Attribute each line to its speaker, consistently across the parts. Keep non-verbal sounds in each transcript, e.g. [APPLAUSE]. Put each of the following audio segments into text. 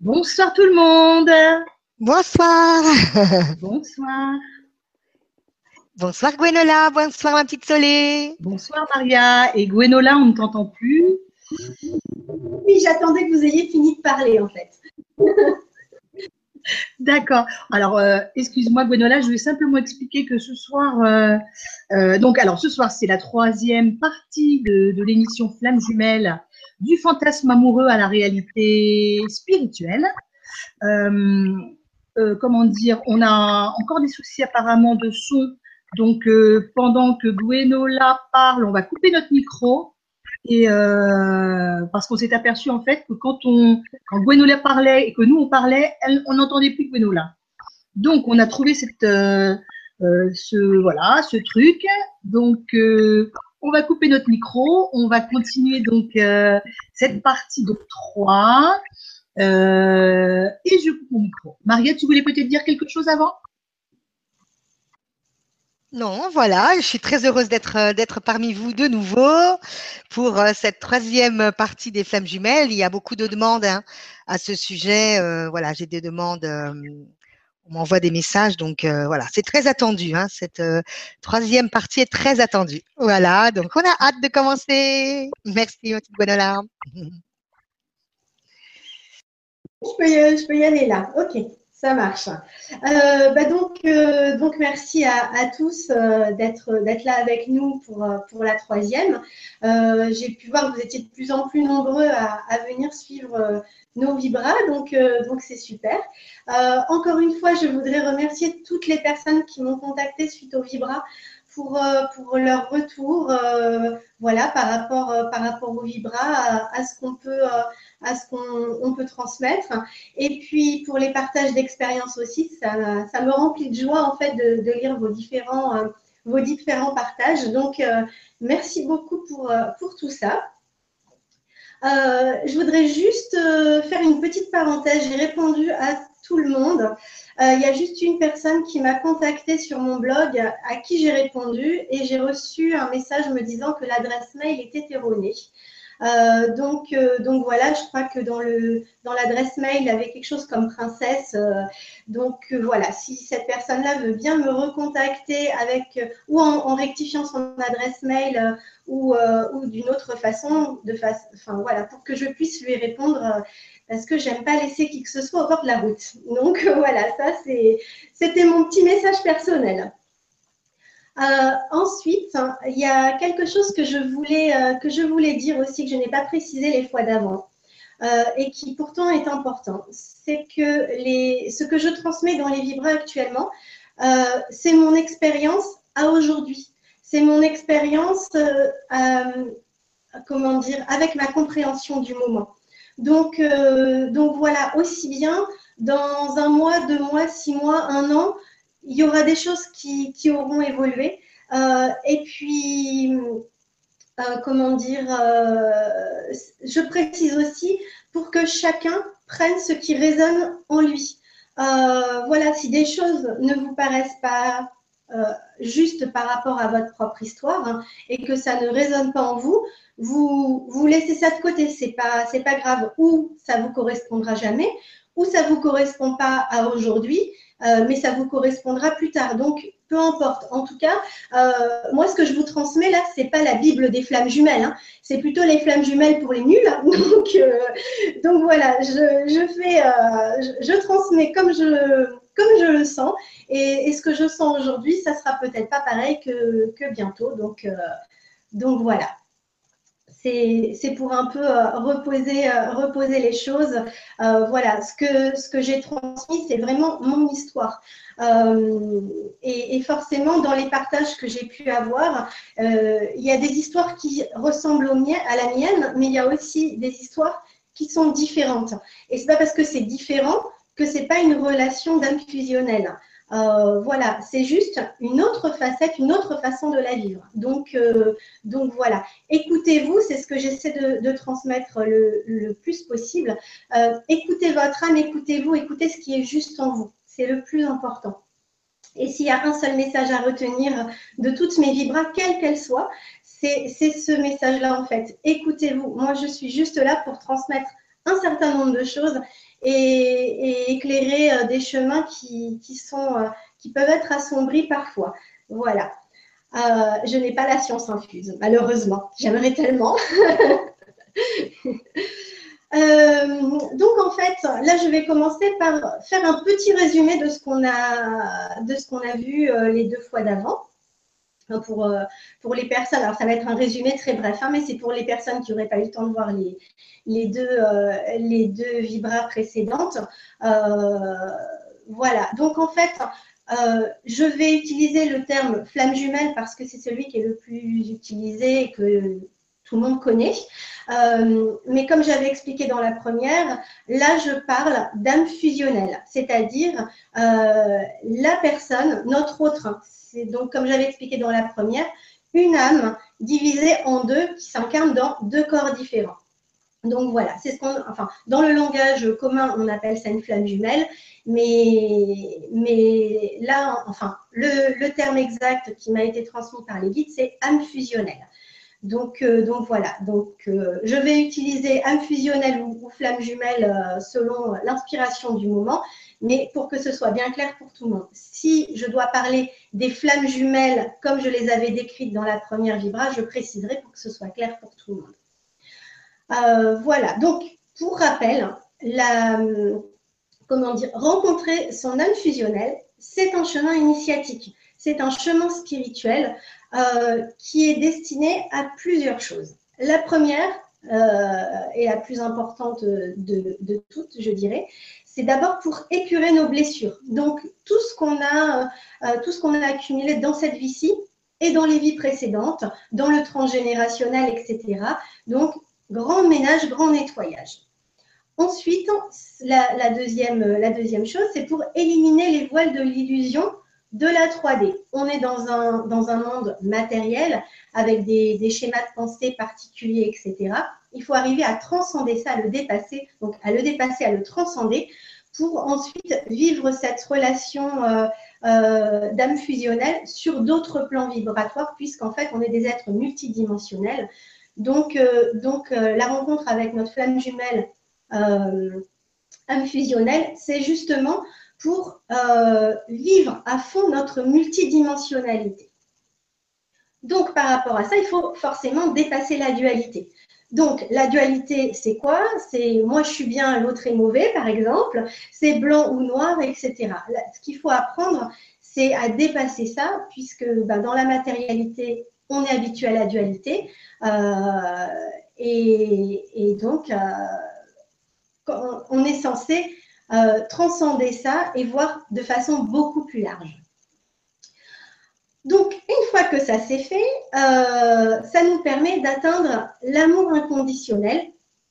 Speaker 1: Bonsoir tout le monde.
Speaker 2: Bonsoir. [LAUGHS]
Speaker 1: Bonsoir.
Speaker 2: Bonsoir Gwenola, bonsoir ma petite Solé.
Speaker 1: Bonsoir Maria. Et Gwenola, on ne t'entend plus.
Speaker 3: Oui, j'attendais que vous ayez fini de parler en fait. [LAUGHS]
Speaker 1: D'accord. Alors, euh, excuse-moi Gwenola, je vais simplement expliquer que ce soir, euh, euh, donc alors ce soir c'est la troisième partie de, de l'émission Flamme jumelle du fantasme amoureux à la réalité spirituelle. Euh, euh, comment dire, on a encore des soucis apparemment de son. Donc, euh, pendant que Gwenola parle, on va couper notre micro. Et parce qu'on s'est aperçu en fait que quand quand Gwenola parlait et que nous on parlait, on n'entendait plus Gwenola. Donc on a trouvé ce voilà ce truc. Donc on va couper notre micro, on va continuer donc euh, cette partie de 3 euh, et je coupe mon micro. Maria, tu voulais peut-être dire quelque chose avant?
Speaker 2: Non, voilà, je suis très heureuse d'être euh, parmi vous de nouveau pour cette troisième partie des flammes jumelles. Il y a beaucoup de demandes hein, à ce sujet. Voilà, j'ai des demandes. On m'envoie des messages, donc euh, voilà, c'est très attendu. Hein, cette euh, troisième partie est très attendue. Voilà, donc on a hâte de commencer. Merci, ma petite.
Speaker 3: Je peux je peux y aller là. Ok, ça marche. Euh, bah donc, euh, donc merci à, tous euh, d'être là avec nous pour, pour la troisième. J'ai pu voir que vous étiez de plus en plus nombreux à, à venir suivre nos vibras, donc c'est super. Encore une fois, je voudrais remercier toutes les personnes qui m'ont contacté suite aux vibras pour, pour leur retour, voilà, par rapport, euh, par rapport aux vibras, à, ce qu'on peut, à ce qu'on on peut transmettre. Et puis pour les partages d'expériences aussi, ça, me remplit de joie en fait de, lire vos différents, euh, vos différents partages. Donc euh, merci beaucoup pour, euh, pour tout ça. Je voudrais juste faire une petite parenthèse. J'ai répondu à tout le monde. Il y a juste une personne qui m'a contacté sur mon blog à qui j'ai répondu et j'ai reçu un message me disant que l'adresse mail était erronée. Euh, donc, euh, donc voilà, je crois que dans le dans l'adresse mail, il avait quelque chose comme princesse. euh, donc euh, voilà, si cette personne-là veut bien me recontacter avec euh, ou en, rectifiant son adresse mail euh, ou, ou d'une autre façon, de face, enfin voilà, pour que je puisse lui répondre. parce que j'aime pas laisser qui que ce soit au bord de la route. Donc [LAUGHS] voilà, ça c'est, c'était mon petit message personnel. Euh, ensuite, il y a quelque chose que je voulais, euh, que je voulais dire aussi, que je n'ai pas précisé les fois d'avant, euh, et qui pourtant est important. C'est que ce que je transmets dans les vibras actuellement, c'est mon expérience à aujourd'hui. C'est mon expérience, comment dire, avec ma compréhension du moment. Donc, donc voilà, aussi bien dans un mois, deux mois, six mois, un an, il y aura des choses qui, auront évolué. Euh, et puis, euh, comment dire, euh, je précise aussi pour que chacun prenne ce qui résonne en lui. Voilà, si des choses ne vous paraissent pas justes par rapport à votre propre histoire hein, et que ça ne résonne pas en vous, vous, laissez ça de côté. C'est pas, pas grave. Ou ça vous correspondra jamais, ou ça vous correspond pas à aujourd'hui, euh, mais ça vous correspondra plus tard. Donc, peu importe. En tout cas, euh, moi, ce que je vous transmets là, c'est pas la Bible des flammes jumelles. Hein. C'est plutôt les flammes jumelles pour les nuls. [LAUGHS] Donc, euh, donc voilà, je, fais, je, transmets comme je, comme je le sens. Et, et ce que je sens aujourd'hui, ça sera peut-être pas pareil que, que bientôt. Donc, donc voilà. C'est pour un peu euh, reposer, euh, reposer les choses. Euh, voilà, ce que, ce j'ai transmis, c'est vraiment mon histoire. Et, forcément, dans les partages que j'ai pu avoir, il y a des histoires qui ressemblent à la mienne, mais il y a aussi des histoires qui sont différentes. Et c'est pas parce que c'est différent que c'est pas une relation d'âme fusionnelle. Euh, voilà, c'est juste une autre facette, une autre façon de la vivre. Donc, euh, voilà, écoutez-vous, c'est ce que j'essaie de, transmettre le, le, plus possible. Euh, écoutez votre âme, écoutez-vous, écoutez ce qui est juste en vous. C'est le plus important. Et s'il y a un seul message à retenir de toutes mes vibras, quelles qu'elles soient, c'est ce message-là en fait. Écoutez-vous. Moi, je suis juste là pour transmettre un certain nombre de choses et, éclairer des chemins qui, sont, qui peuvent être assombris parfois. Voilà. je n'ai pas la science infuse, malheureusement. J'aimerais tellement. [LAUGHS] Euh, donc en fait, là je vais commencer par faire un petit résumé de ce qu'on a, vu euh, les deux fois d'avant. Pour, euh, pour les personnes, alors ça va être un résumé très bref, hein, mais c'est pour les personnes qui n'auraient pas eu le temps de voir les, les, deux, les deux vibras précédentes. voilà, donc en fait, je vais utiliser le terme flamme jumelle parce que c'est celui qui est le plus utilisé et que tout le monde connaît. Euh, mais comme j'avais expliqué dans la première, là, je parle d'âme fusionnelle, c'est-à-dire euh, la personne, notre autre, c'est donc comme j'avais expliqué dans la première, une âme divisée en deux qui s'incarne dans deux corps différents. Donc voilà, c'est ce qu'on, enfin, dans le langage commun, on appelle ça une flamme jumelle, mais, mais là, enfin, le, le terme exact qui m'a été transmis par les guides, c'est âme fusionnelle. Donc, euh, donc voilà, donc, euh, je vais utiliser âme fusionnelle ou, flamme jumelle euh, selon l'inspiration du moment, mais pour que ce soit bien clair pour tout le monde. Si je dois parler des flammes jumelles comme je les avais décrites dans la première vibra, je préciserai pour que ce soit clair pour tout le monde. voilà, donc pour rappel, la, comment dire, rencontrer son âme fusionnelle, c'est un chemin initiatique, c'est un chemin spirituel euh, qui est destinée à plusieurs choses. La première, euh, et la plus importante de, toutes, je dirais, c'est d'abord pour épurer nos blessures. Donc, tout ce qu'on a, euh, tout ce qu'on a accumulé dans cette vie-ci et dans les vies précédentes, dans le transgénérationnel, etc. Donc, grand ménage, grand nettoyage. Ensuite, la, la deuxième chose, c'est pour éliminer les voiles de l'illusion de la 3D. On est dans un, dans un monde matériel avec des, schémas de pensée particuliers, etc. Il faut arriver à transcender ça, à le dépasser, donc à le dépasser, à le transcender pour ensuite vivre cette relation euh, euh, d'âme fusionnelle sur d'autres plans vibratoires, puisqu'en fait, on est des êtres multidimensionnels. Donc, euh, donc la rencontre avec notre flamme jumelle âme fusionnelle, c'est justement pour euh, vivre à fond notre multidimensionnalité. Donc, par rapport à ça, il faut forcément dépasser la dualité. Donc, la dualité, c'est quoi? C'est moi, je suis bien, l'autre est mauvais, par exemple. C'est blanc ou noir, etc. ce qu'il faut apprendre, c'est à dépasser ça, puisque ben, dans la matérialité, on est habitué à la dualité. Euh, et, donc, euh, on est censé euh, transcender ça et voir de façon beaucoup plus large. Donc, une fois que ça s'est fait, euh, ça nous permet d'atteindre l'amour inconditionnel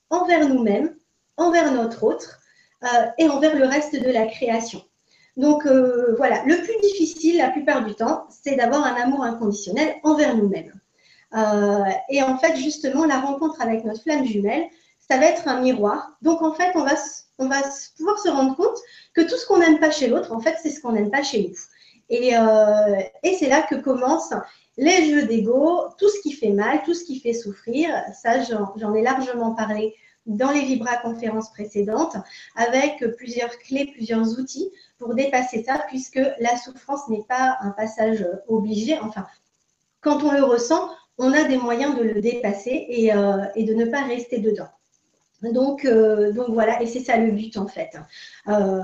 Speaker 3: envers nous-mêmes, envers notre autre euh, et envers le reste de la création. Donc voilà, le plus difficile la plupart du temps, c'est d'avoir un amour inconditionnel envers nous-mêmes. et en fait, justement, la rencontre avec notre flamme jumelle, ça va être un miroir. Donc en fait, on va on va pouvoir se rendre compte que tout ce qu'on n'aime pas chez l'autre, en fait, c'est ce qu'on n'aime pas chez nous. Et, euh, c'est là que commencent les jeux d'ego, tout ce qui fait mal, tout ce qui fait souffrir. Ça, j'en ai largement parlé dans les Vibra conférences précédentes, avec plusieurs clés, plusieurs outils pour dépasser ça, puisque la souffrance n'est pas un passage obligé. Enfin, quand on le ressent, on a des moyens de le dépasser et, euh, et de ne pas rester dedans. Donc, euh, donc voilà, et c'est ça le but en fait. Euh,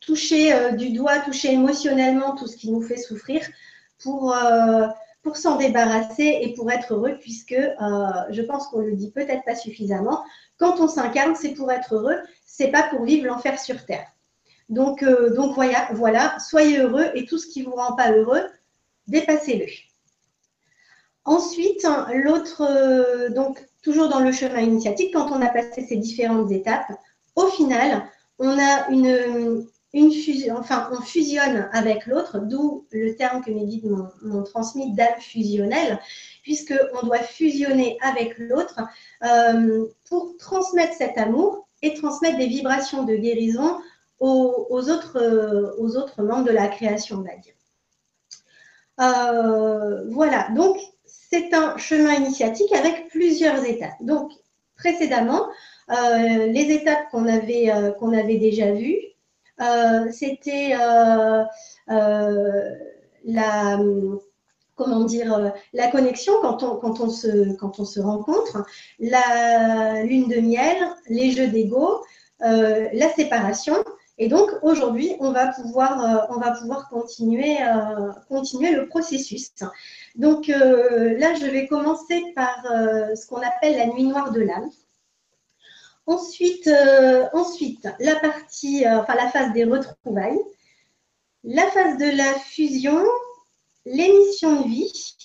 Speaker 3: toucher euh, du doigt, toucher émotionnellement tout ce qui nous fait souffrir pour, s'en débarrasser et pour être heureux, puisque je pense qu'on le dit peut-être pas suffisamment. Quand on s'incarne, c'est pour être heureux, c'est pas pour vivre l'enfer sur terre. Donc, voilà, voilà, soyez heureux et tout ce qui vous rend pas heureux, dépassez-le. Ensuite, l'autre, donc toujours dans le chemin initiatique, quand on a passé ces différentes étapes, au final, on a une, une fusion, enfin, on fusionne avec l'autre, d'où le terme que mes guides m'ont transmis d'âme fusionnelle, puisqu'on doit fusionner avec l'autre euh, pour transmettre cet amour et transmettre des vibrations de guérison aux, autres, aux autres membres de la création, on va dire. Euh, voilà, donc c'est un chemin initiatique avec plusieurs étapes. Donc, précédemment, les étapes qu'on avait, avait déjà vues. C'était la comment dire, la connexion quand on, quand on, se, quand on se rencontre, la lune de miel, les jeux d'ego, la séparation et donc aujourd'hui, on va pouvoir, euh, on va pouvoir continuer, euh, continuer le processus. Donc euh, là, je vais commencer par ce qu'on appelle la nuit noire de l'âme. Ensuite, ensuite, la partie, enfin la phase des retrouvailles, la phase de la fusion, l'émission de vie.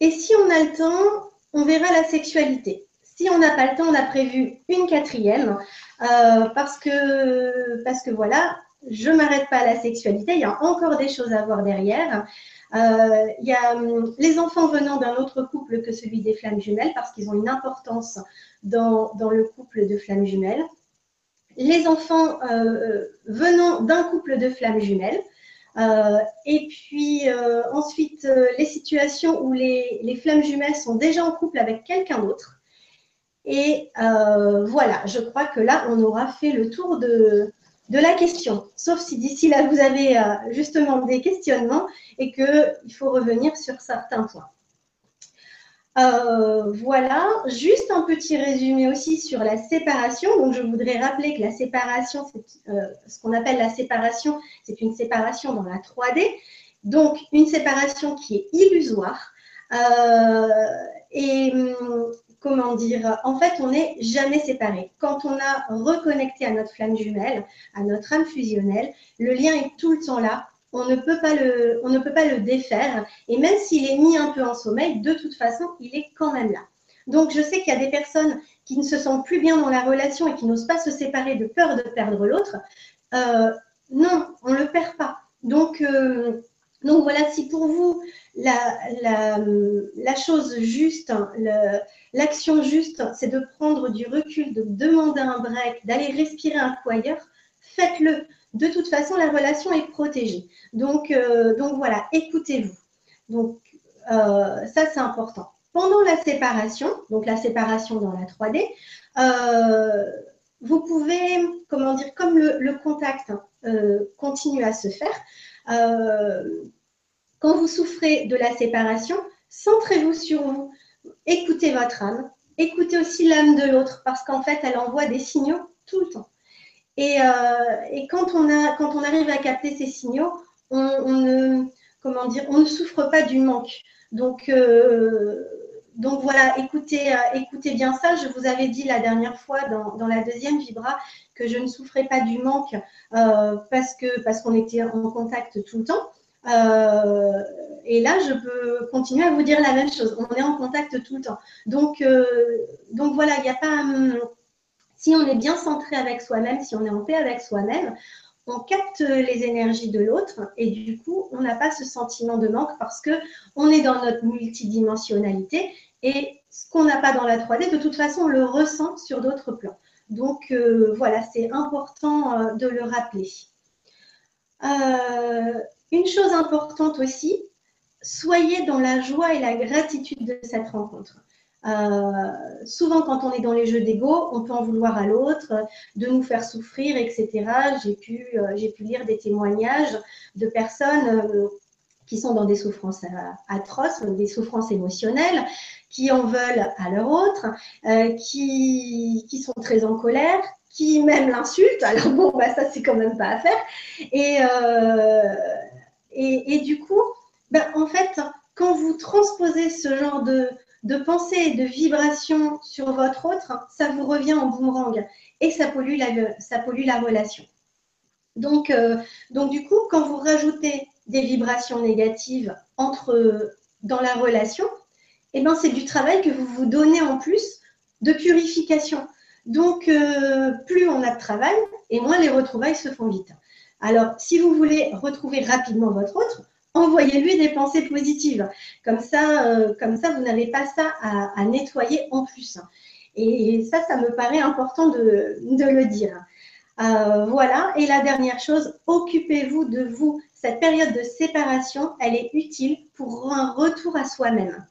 Speaker 3: Et si on a le temps, on verra la sexualité. Si on n'a pas le temps, on a prévu une quatrième euh, parce, que, parce que voilà, je ne m'arrête pas à la sexualité, il y a encore des choses à voir derrière. Euh, il y a hum, les enfants venant d'un autre couple que celui des flammes jumelles parce qu'ils ont une importance dans, dans, le couple de flammes jumelles. Les enfants euh, venant d'un couple de flammes jumelles. et puis ensuite, les situations où les, les flammes jumelles sont déjà en couple avec quelqu'un d'autre. Et euh, voilà, je crois que là, on aura fait le tour de, la question. Sauf si d'ici là, vous avez euh, justement des questionnements et qu'il faut revenir sur certains points. Euh, voilà, juste un petit résumé aussi sur la séparation. Donc, je voudrais rappeler que la séparation, ce qu'on appelle la séparation, c'est une séparation dans la 3D. Donc, une séparation qui est illusoire. et hum, comment dire, en fait, on n'est jamais séparés. Quand on a reconnecté à notre flamme jumelle, à notre âme fusionnelle, le lien est tout le temps là. On ne peut pas le, on ne peut pas le défaire. Et même s'il est mis un peu en sommeil, de toute façon, il est quand même là. Donc, je sais qu'il y a des personnes qui ne se sentent plus bien dans la relation et qui n'osent pas se séparer de peur de perdre l'autre. Euh, non, on ne le perd pas. Donc, euh, donc voilà, si pour vous, la, chose juste, l'action juste, c'est de prendre du recul, de demander un break, d'aller respirer un coup ailleurs, faites-le. De toute façon, la relation est protégée. Donc, euh, donc voilà, écoutez-vous. Donc, euh, ça, c'est important. Pendant la séparation, donc la séparation dans la 3D, euh, vous pouvez, comment dire, comme le, contact continue à se faire, quand vous souffrez de la séparation, centrez-vous sur vous. Écoutez votre âme. Écoutez aussi l'âme de l'autre parce qu'en fait, elle envoie des signaux tout le temps. Et, euh, quand, on a, quand, on arrive à capter ces signaux, on, ne, comment dire, on ne souffre pas du manque. Donc, euh, donc voilà, écoutez, euh, écoutez bien ça. Je vous avais dit la dernière fois dans, dans la deuxième vibra que je ne souffrais pas du manque parce parce qu'on était en contact tout le temps. Euh, et là, je peux continuer à vous dire la même chose. On est en contact tout le temps. Donc, euh, donc voilà, il n'y a pas. Hum, si on est bien centré avec soi-même, si on est en paix avec soi-même, on capte les énergies de l'autre et du coup, on n'a pas ce sentiment de manque parce que on est dans notre multidimensionnalité et ce qu'on n'a pas dans la 3D, de toute façon, on le ressent sur d'autres plans. Donc euh, voilà, c'est important de le rappeler. Une chose importante aussi, soyez dans la joie et la gratitude de cette rencontre. Euh, souvent, quand on est dans les jeux d'ego, on peut en vouloir à l'autre, de nous faire souffrir, etc. J'ai pu, euh, j'ai pu lire des témoignages de personnes euh, qui sont dans des souffrances atroces, des souffrances émotionnelles, qui en veulent à leur autre, qui, qui sont très en colère, qui même l'insultent. Alors bon, bah, ça, c'est quand même pas à faire. Et, et, du coup, ben, en fait, quand vous transposez ce genre de, de pensée et de vibration sur votre autre, ça vous revient en boomerang et ça pollue la, ça pollue la relation. Donc, euh, donc, du coup, quand vous rajoutez des vibrations négatives entre, dans la relation, eh ben, c'est du travail que vous vous donnez en plus de purification. Donc, euh, plus on a de travail et moins les retrouvailles se font vite. Alors, si vous voulez retrouver rapidement votre autre, envoyez-lui des pensées positives. Comme ça, euh, comme ça vous n'avez pas ça à, nettoyer en plus. Et ça, ça me paraît important de, le dire. Euh, voilà. Et la dernière chose, occupez-vous de vous. Cette période de séparation, elle est utile pour un retour à soi-même.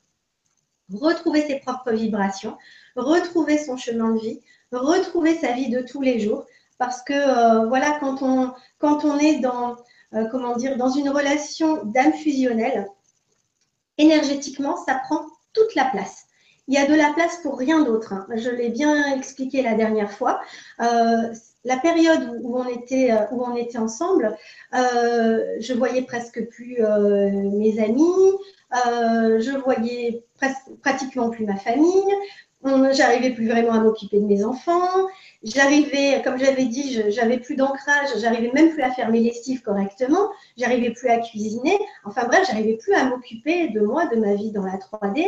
Speaker 3: Retrouver ses propres vibrations, retrouver son chemin de vie, retrouver sa vie de tous les jours. Parce que voilà, quand on, quand on est dans, comment dire, dans une relation d'âme fusionnelle, énergétiquement, ça prend toute la place. Il y a de la place pour rien d'autre. Hein. Je l'ai bien expliqué la dernière fois. Euh, la période où on était, euh, où on était ensemble, euh, je voyais presque plus mes amis, je voyais pratiquement plus ma famille, j'arrivais plus vraiment à m'occuper de mes enfants, j'arrivais, comme j'avais dit, j'avais plus d'ancrage, j'arrivais même plus à faire mes lessives correctement, j'arrivais plus à cuisiner, enfin bref, j'arrivais plus à m'occuper de moi, de ma vie dans la 3D.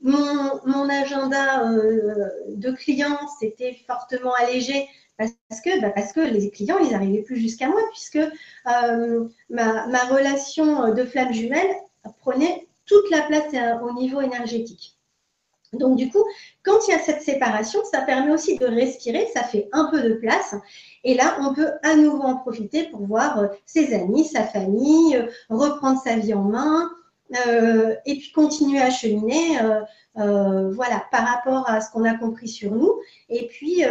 Speaker 3: Mon, agenda euh, de clients s'était fortement allégé parce que, bah, parce que les clients, ils n'arrivaient plus jusqu'à moi, puisque euh, ma, ma, relation de flamme jumelle prenait toute la place euh, au niveau énergétique. Donc du coup, quand il y a cette séparation, ça permet aussi de respirer, ça fait un peu de place. Et là, on peut à nouveau en profiter pour voir euh, ses amis, sa famille, euh, reprendre sa vie en main euh, et puis continuer à cheminer. voilà, par rapport à ce qu'on a compris sur nous et puis,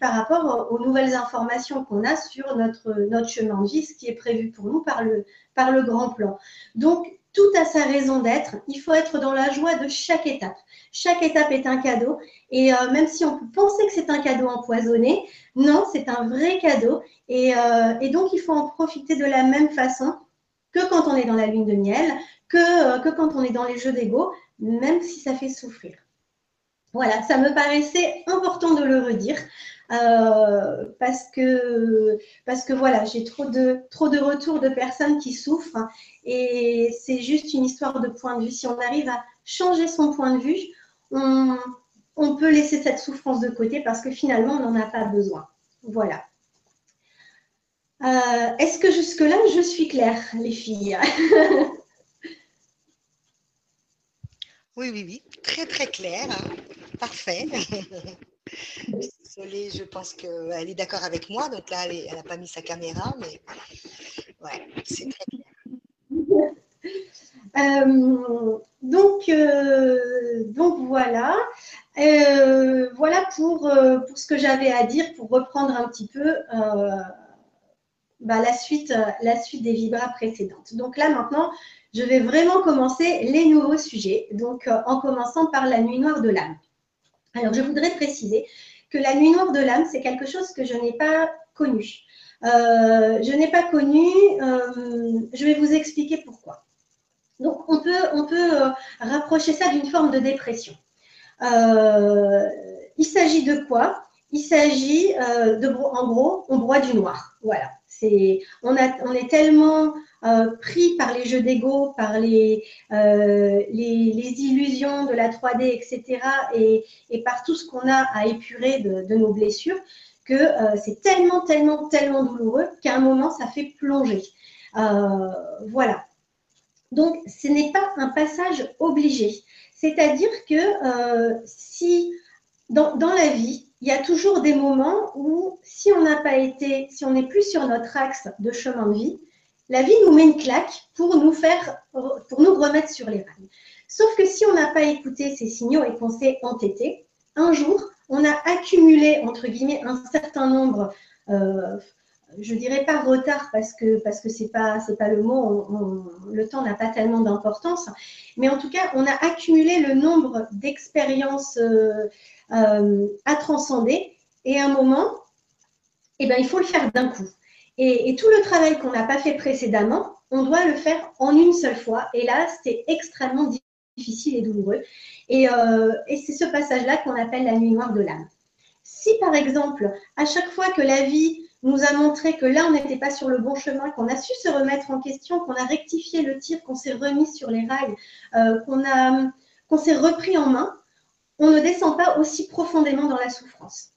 Speaker 3: par rapport aux nouvelles informations qu'on a sur notre, notre chemin de vie, ce qui est prévu pour nous par le, par le grand plan. Donc, tout a sa raison d'être. Il faut être dans la joie de chaque étape. Chaque étape est un cadeau. Et euh, même si on peut penser que c'est un cadeau empoisonné, non, c'est un vrai cadeau. Et, euh, donc, il faut en profiter de la même façon que quand on est dans la lune de miel, que, euh, que quand on est dans les jeux d'ego, même si ça fait souffrir. Voilà, ça me paraissait important de le redire. Parce que parce que voilà, j'ai trop de trop de retours de personnes qui souffrent et c'est juste une histoire de point de vue. Si on arrive à changer son point de vue, on, peut laisser cette souffrance de côté parce que finalement, on n'en a pas besoin. Voilà. Euh, est-ce que jusque-là, je suis claire, les filles?
Speaker 2: Oui, oui, oui. Très, très clair. Parfait. [LAUGHS] Désolée, je pense qu'elle est d'accord avec moi. Donc là, elle n'a pas mis sa caméra, mais ouais, c'est très clair. [LAUGHS]
Speaker 3: Euh, donc, euh, donc voilà. Euh, voilà pour, pour ce que j'avais à dire pour reprendre un petit peu bah, la, suite, la suite des vibras précédentes. Donc là maintenant, je vais vraiment commencer les nouveaux sujets. Donc en commençant par la nuit noire de l'âme. Alors je voudrais préciser que la nuit noire de l'âme, c'est quelque chose que je n'ai pas connu. je n'ai pas connu, je vais vous expliquer pourquoi. Donc, on peut, on peut euh, rapprocher ça d'une forme de dépression. Euh, il s'agit de quoi? Il s'agit euh, de, en gros, on broie du noir. Voilà. C'est, on, a, on est tellement pris par les jeux d'ego, par les, les, illusions de la 3D, etc., et, et par tout ce qu'on a à épurer de, de nos blessures, que c'est tellement, tellement, tellement douloureux qu'à un moment, ça fait plonger. voilà. Donc, ce n'est pas un passage obligé. C'est-à-dire que euh, si dans, la vie, il y a toujours des moments où si on n'a pas été, si on n'est plus sur notre axe de chemin de vie, la vie nous met une claque pour nous faire, pour nous remettre sur les rails. Sauf que si on n'a pas écouté ces signaux et qu'on s'est entêté, un jour, on a accumulé, entre guillemets, un certain nombre euh, je dirais pas retard parce que parce que pas pas le mot. le temps n'a pas tellement d'importance, mais en tout cas, on a accumulé le nombre d'expériences euh, euh, à transcender. Et à un moment, eh ben, il faut le faire d'un coup. Et, tout le travail qu'on n'a pas fait précédemment, on doit le faire en une seule fois. Et là, c'est extrêmement difficile et douloureux. Et, euh, et c'est ce passage-là qu'on appelle la nuit noire de l'âme. Si par exemple, à chaque fois que la vie nous a montré que là, on n'était pas sur le bon chemin, qu'on a su se remettre en question, qu'on a rectifié le tir, qu'on s'est remis sur les rails, euh, qu'on s'est repris en main, on ne descend pas aussi profondément dans la souffrance.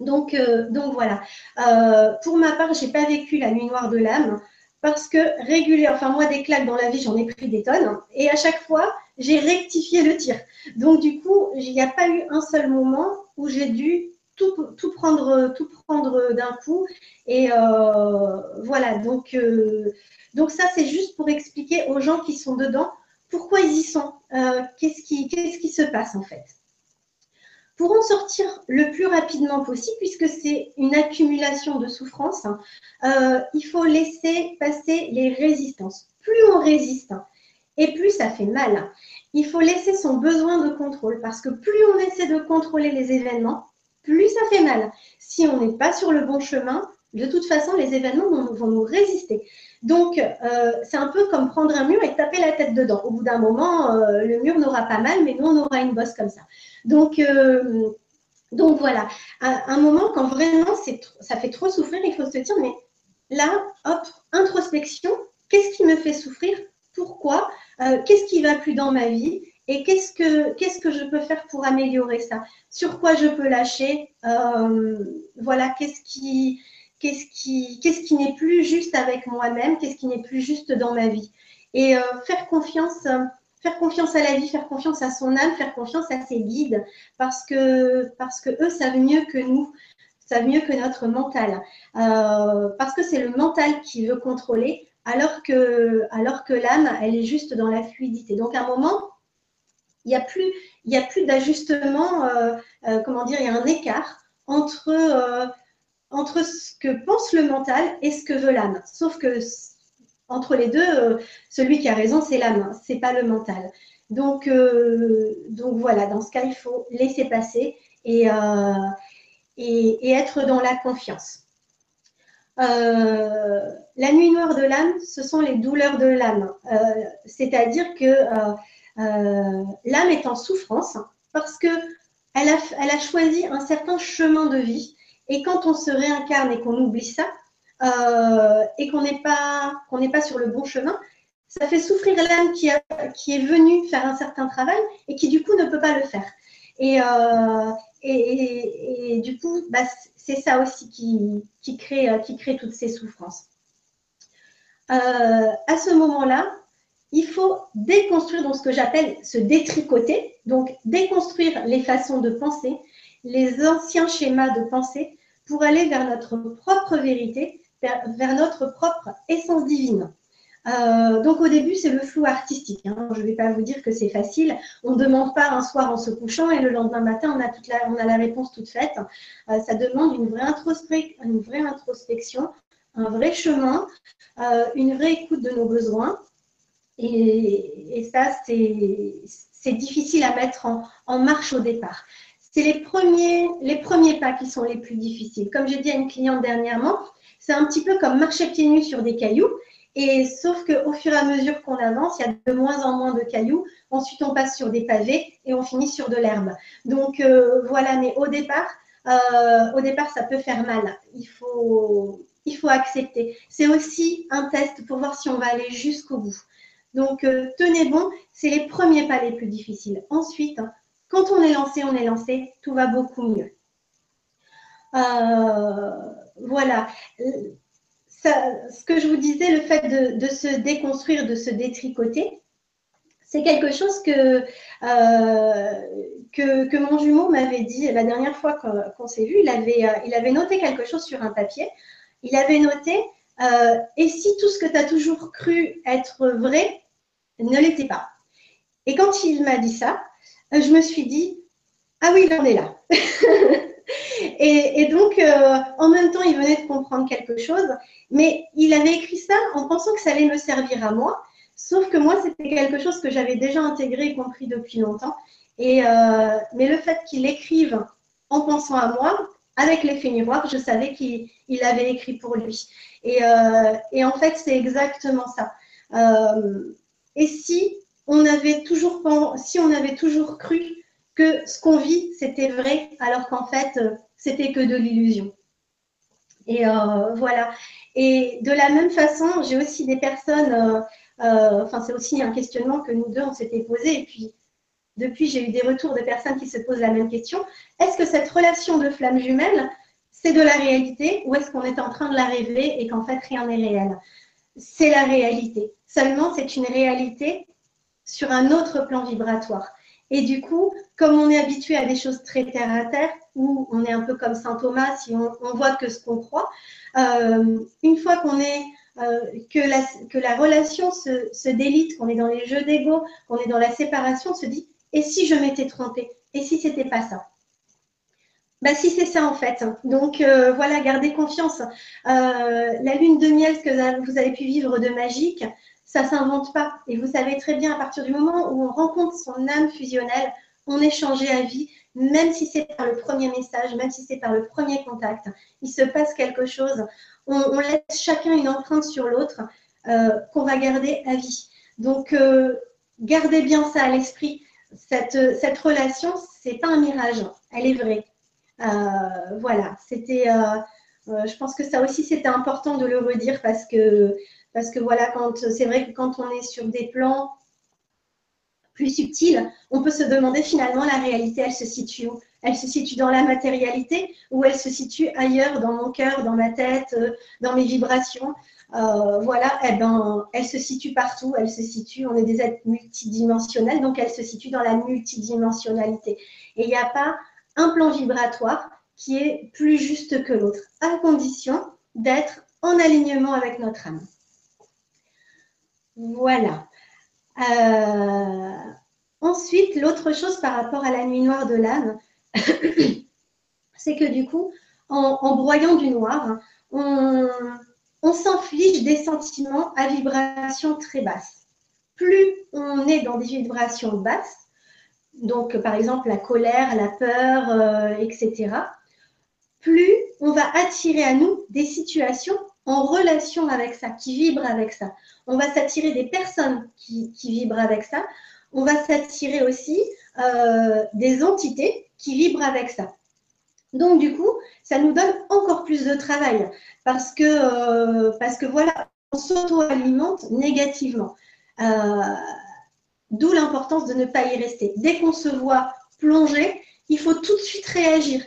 Speaker 3: Donc, euh, donc voilà. Euh, pour ma part, je n'ai pas vécu la nuit noire de l'âme parce que régulièrement, enfin moi des claques dans la vie, j'en ai pris des tonnes et à chaque fois, j'ai rectifié le tir. Donc du coup, il n'y a pas eu un seul moment où j'ai dû tout, prendre, tout prendre d'un coup. Et euh, voilà, donc, donc ça, c'est juste pour expliquer aux gens qui sont dedans pourquoi ils y sont, euh, qu'est-ce qui, se passe en fait. pour en sortir le plus rapidement possible, puisque c'est une accumulation de souffrance, euh, il faut laisser passer les résistances. Plus on résiste, et plus ça fait mal. Il faut laisser son besoin de contrôle, parce que plus on essaie de contrôler les événements, plus ça fait mal. Si on n'est pas sur le bon chemin, de toute façon, les événements vont, nous résister. Donc, euh, c'est un peu comme prendre un mur et taper la tête dedans. Au bout d'un moment, euh, le mur n'aura pas mal, mais nous, on aura une bosse comme ça. Donc, euh, donc voilà. À un moment, quand vraiment ça fait trop souffrir, il faut se dire, mais là, hop, introspection, qu'est-ce qui me fait souffrir? Pourquoi? Qu'est-ce qui va plus dans ma vie? Et qu'est-ce que, qu'est-ce que je peux faire pour améliorer ça? Sur quoi je peux lâcher? Voilà, qu'est-ce qui, qu'est-ce qui, n'est plus juste avec moi-même, qu'est-ce qui n'est plus juste dans ma vie. Et euh, faire confiance, faire confiance à la vie, faire confiance à son âme, faire confiance à ses guides, parce que, parce que eux savent mieux que nous, savent mieux que notre mental, euh, parce que c'est le mental qui veut contrôler, alors que, alors que l'âme, elle est juste dans la fluidité. Donc à un moment, il n'y a plus, a plus d'ajustement, euh, comment dire, il y a un écart entre entre ce que pense le mental et ce que veut l'âme. Sauf que entre les deux, euh, celui qui a raison, c'est l'âme, ce c'est pas le mental. Donc, euh, donc voilà, dans ce cas, il faut laisser passer et, euh, être dans la confiance. la nuit noire de l'âme, ce sont les douleurs de l'âme. C'est-à-dire que l'âme est en souffrance parce que elle a, elle a choisi un certain chemin de vie et quand on se réincarne et qu'on oublie ça, euh, et qu'on n'est pas, n'est pas sur le bon chemin, ça fait souffrir l'âme qui, qui est venue faire un certain travail et qui du coup ne peut pas le faire. Et, euh, et, du coup, bah, c'est ça aussi qui, qui, crée, qui crée toutes ces souffrances. Euh, à ce moment-là, il faut déconstruire donc ce que j'appelle se détricoter, donc déconstruire les façons de penser, les anciens schémas de pensée pour aller vers notre propre vérité, vers, notre propre essence divine. Euh, donc au début, c'est le flou artistique. Hein. Je ne vais pas vous dire que c'est facile. On ne demande pas un soir en se couchant et le lendemain matin, on a, toute la, on a la réponse toute faite. Euh, ça demande une vraie, introspection, un vrai chemin, euh, une vraie écoute de nos besoins. Et, ça, c'est difficile à mettre en marche au départ c'est les premiers, les premiers pas qui sont les plus difficiles. Comme j'ai dit à une cliente dernièrement, c'est un petit peu comme marcher pieds nus sur des cailloux. Et sauf qu'au fur et à mesure qu'on avance, il y a de moins en moins de cailloux. Ensuite, on passe sur des pavés et on finit sur de l'herbe. Donc euh, voilà, mais au départ, euh, au départ, ça peut faire mal. Il faut, il faut accepter. C'est aussi un test pour voir si on va aller jusqu'au bout. Donc euh, tenez bon, c'est les premiers pas les plus difficiles. Ensuite, quand on est lancé, on est lancé, tout va beaucoup mieux. Euh, voilà. ce que je vous disais, le fait de, se déconstruire, de se détricoter, c'est quelque chose que, euh, mon jumeau m'avait dit la dernière fois qu'on s'est vu. Il avait, euh, il avait noté quelque chose sur un papier. Il avait noté Et si tout ce que tu as toujours cru être vrai ne l'était pas? Et quand il m'a dit ça, je me suis dit, ah oui, il en est là. [LAUGHS] et, donc, euh, en même temps, il venait de comprendre quelque chose, mais il avait écrit ça en pensant que ça allait me servir à moi, sauf que moi, c'était quelque chose que j'avais déjà intégré et compris depuis longtemps. Et, euh, mais le fait qu'il écrive en pensant à moi, avec l'effet miroir, je savais qu'il avait écrit pour lui. Et en fait, c'est exactement ça. et si on avait toujours, si on avait toujours cru que ce qu'on vit, c'était vrai, alors qu'en fait, euh, c'était que de l'illusion. Et euh, voilà. Et de la même façon, j'ai aussi des personnes, euh, enfin, c'est aussi un questionnement que nous deux, on s'était posé. Et puis, depuis, j'ai eu des retours de personnes qui se posent la même question. Est-ce que cette relation de flamme jumelle, c'est de la réalité ou est-ce qu'on est en train de la rêver et qu'en fait, rien n'est réel? C'est la réalité. Seulement, c'est une réalité sur un autre plan vibratoire. Et du coup, comme on est habitué à des choses très terre à terre, où on est un peu comme saint Thomas, si on, voit que ce qu'on croit, euh, une fois qu'on est euh, que, la, que la relation se, délite, qu'on est dans les jeux d'ego, qu'on est dans la séparation, on se dit et si je m'étais trompée Et si c'était pas ça? Bah si c'est ça en fait. Donc euh, voilà, gardez confiance. La lune de miel que vous avez pu vivre de magique, ça s'invente pas. Et vous savez très bien à partir du moment où on rencontre son âme fusionnelle, on est changé à vie, même si c'est par le premier message, même si c'est par le premier contact. Il se passe quelque chose. On, laisse chacun une empreinte sur l'autre euh, qu'on va garder à vie. Donc gardez bien ça à l'esprit. Cette, cette relation, c'est pas un mirage, elle est vraie. Euh, voilà, c'était. Euh, euh, je pense que ça aussi c'était important de le redire parce que parce que voilà, quand c'est vrai que quand on est sur des plans plus subtils, on peut se demander finalement la réalité, elle se situe où? Elle se situe dans la matérialité ou elle se situe ailleurs, dans mon cœur, dans ma tête, dans mes vibrations? Voilà, eh ben, elle se situe partout, elle se situe, on est des êtres multidimensionnels, donc elle se situe dans la multidimensionnalité. Et il n'y a pas un plan vibratoire qui est plus juste que l'autre, à condition d'être en alignement avec notre âme. Voilà. Euh, ensuite, l'autre chose par rapport à la nuit noire de l'âme, [CLEARS THROAT] c'est que du coup, en, broyant du noir, on, on s'inflige des sentiments à vibration très basse. Plus on est dans des vibrations basses, donc par exemple la colère, la peur, euh, etc., plus on va attirer à nous des situations en relation avec ça, qui vibrent avec ça. On va s'attirer des personnes qui, vibrent avec ça. On va s'attirer aussi euh, des entités qui vibrent avec ça. Donc du coup, ça nous donne encore plus de travail parce que, euh, parce que voilà, on s'auto-alimente négativement. D'où l'importance de ne pas y rester. Dès qu'on se voit plongé, il faut tout de suite réagir,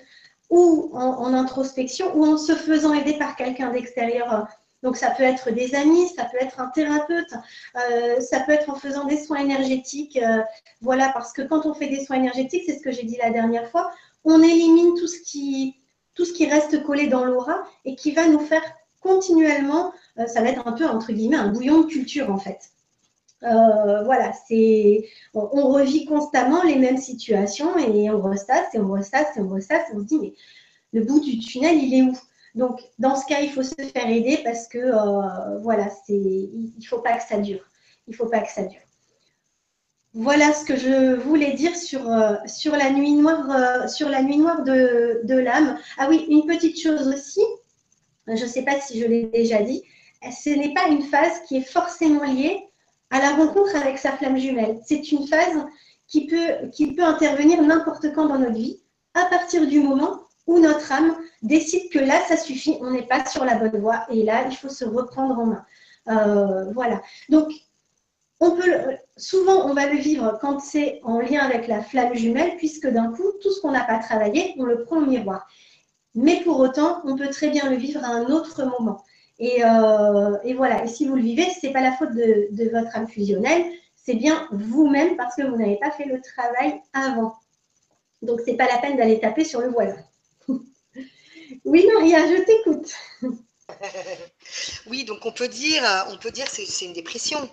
Speaker 3: ou en, introspection, ou en se faisant aider par quelqu'un d'extérieur. Donc ça peut être des amis, ça peut être un thérapeute, euh, ça peut être en faisant des soins énergétiques. Euh, voilà, parce que quand on fait des soins énergétiques, c'est ce que j'ai dit la dernière fois, on élimine tout ce qui, tout ce qui reste collé dans l'aura et qui va nous faire continuellement, euh, ça va être un peu entre guillemets un bouillon de culture en fait. Euh, voilà, c'est on, revit constamment les mêmes situations et on ressasse et on ressasse et on ressasse et on se dit mais le bout du tunnel il est où? Donc dans ce cas il faut se faire aider parce que euh, voilà c'est il faut pas que ça dure, il faut pas que ça dure. Voilà ce que je voulais dire sur, euh, sur la nuit noire, sur la nuit noire de, de l'âme. Ah oui, une petite chose aussi, je ne sais pas si je l'ai déjà dit, ce n'est pas une phase qui est forcément liée à la rencontre avec sa flamme jumelle. C'est une phase qui peut, intervenir n'importe quand dans notre vie, à partir du moment où notre âme décide que là, ça suffit, on n'est pas sur la bonne voie et là, il faut se reprendre en main. Euh, voilà. Donc, on peut, souvent, on va le vivre quand c'est en lien avec la flamme jumelle, puisque d'un coup, tout ce qu'on n'a pas travaillé, on le prend au miroir. Mais pour autant, on peut très bien le vivre à un autre moment. Euh, et, voilà, et si vous le vivez, ce n'est pas la faute de, votre âme fusionnelle, c'est bien vous-même parce que vous n'avez pas fait le travail avant. Donc, ce n'est pas la peine d'aller taper sur le voisin. [LAUGHS] oui, Maria, je t'écoute. [LAUGHS]
Speaker 2: oui, donc on peut dire, on peut dire c'est une dépression.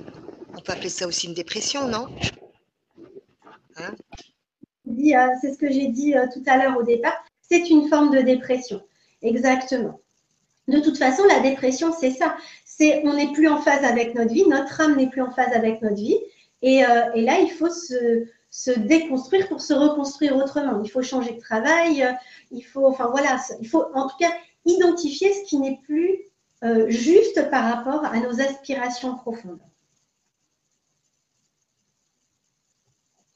Speaker 2: On peut appeler ça aussi une dépression, non?
Speaker 3: Hein? Euh, C'est ce que j'ai dit euh, tout à l'heure au départ. C'est une forme de dépression. Exactement. De toute façon, la dépression, c'est ça. C'est on n'est plus en phase avec notre vie, notre âme n'est plus en phase avec notre vie. Et, euh, là, il faut se, déconstruire pour se reconstruire autrement. Il faut changer de travail. Il faut, enfin voilà, il faut en tout cas identifier ce qui n'est plus euh, juste par rapport à nos aspirations profondes.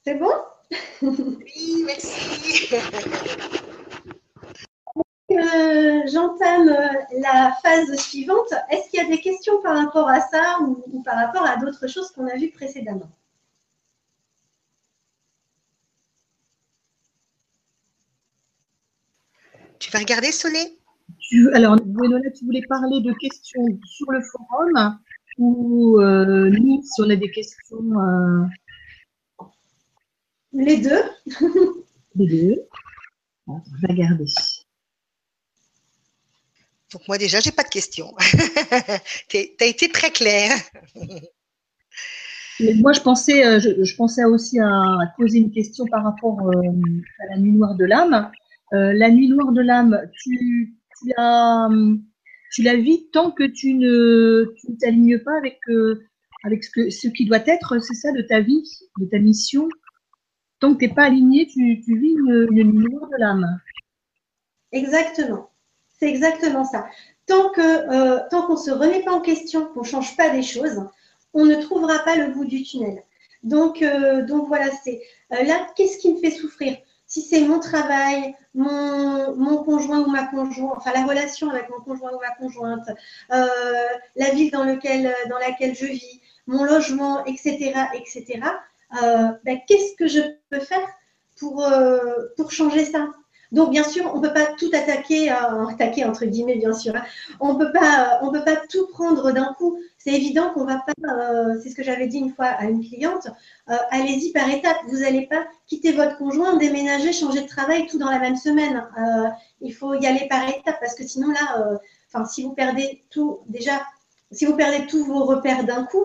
Speaker 3: C'est bon?
Speaker 2: Oui, merci. [LAUGHS]
Speaker 3: j'entame euh, la phase suivante, est-ce qu'il y a des questions par rapport à ça ou, par rapport à d'autres choses qu'on a vues précédemment?
Speaker 2: Tu vas regarder Soleil
Speaker 1: Alors, Gwenola, tu voulais parler de questions sur le forum ou euh, nous, si on a des questions euh,
Speaker 3: Les deux.
Speaker 1: Les deux. on va regarder.
Speaker 2: Donc moi déjà, j'ai pas de questions. [LAUGHS] tu as été très clair.
Speaker 1: moi, je pensais, euh, je, pensais aussi à, poser une question par rapport euh, à la nuit noire de l'âme. la nuit noire de l'âme, tu, tu, la, tu la vis tant que tu ne t'alignes pas avec, avec ce, que, ce qui doit être, c'est ça, de ta vie, de ta mission? Tant que tu n'es pas aligné, tu, tu vis une, une nuit noire de l'âme.
Speaker 3: Exactement. C'est exactement ça. Tant que euh, tant qu'on ne se remet pas en question, qu'on ne change pas des choses, on ne trouvera pas le bout du tunnel. Donc, euh, donc voilà, c'est euh, là, qu'est-ce qui me fait souffrir? Si c'est mon travail, mon, mon, conjoint ou ma conjointe, enfin la relation avec mon conjoint ou ma conjointe, la ville dans, lequel, dans laquelle je vis, mon logement, etc., etc., ben, qu'est-ce que je peux faire pour, pour changer ça? Donc, bien sûr, on ne peut pas tout attaquer, euh, attaquer entre guillemets, bien sûr. Hein. On ne peut pas, tout prendre d'un coup. C'est évident qu'on va pas. Euh, c'est ce que j'avais dit une fois à une cliente. Euh, allez-y par étapes. Vous n'allez pas quitter votre conjoint, déménager, changer de travail tout dans la même semaine. il faut y aller par étapes parce que sinon là, si vous perdez tout, déjà, si vous perdez tous vos repères d'un coup,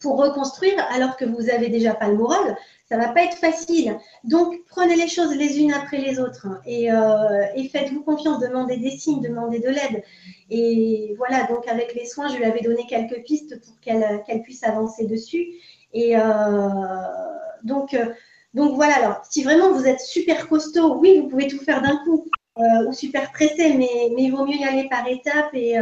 Speaker 3: pour reconstruire alors que vous n'avez déjà pas le moral, ça va pas être facile. Donc, prenez les choses les unes après les autres hein, euh, et, faites-vous confiance, demandez des signes, demandez de l'aide. Et voilà, donc avec les soins, je lui avais donné quelques pistes pour qu'elle puisse avancer dessus. Et euh, donc, euh, donc voilà, alors si vraiment vous êtes super costaud, oui, vous pouvez tout faire d'un coup ou super pressé, mais, mais il vaut mieux y aller par étapes et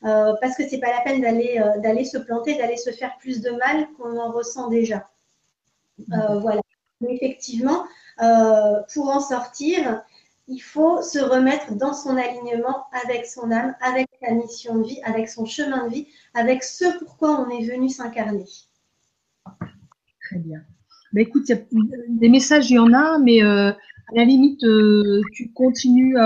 Speaker 3: parce que c'est pas la peine d'aller se planter, d'aller se faire plus de mal qu'on en ressent déjà. Euh, voilà. Mais effectivement, euh, pour en sortir, il faut se remettre dans son alignement avec son âme, avec sa mission de vie, avec son chemin de vie, avec ce pourquoi on est venu s'incarner.
Speaker 1: Très bien. Bah, écoute, des messages, il y en a, mais euh, à la limite, tu continues,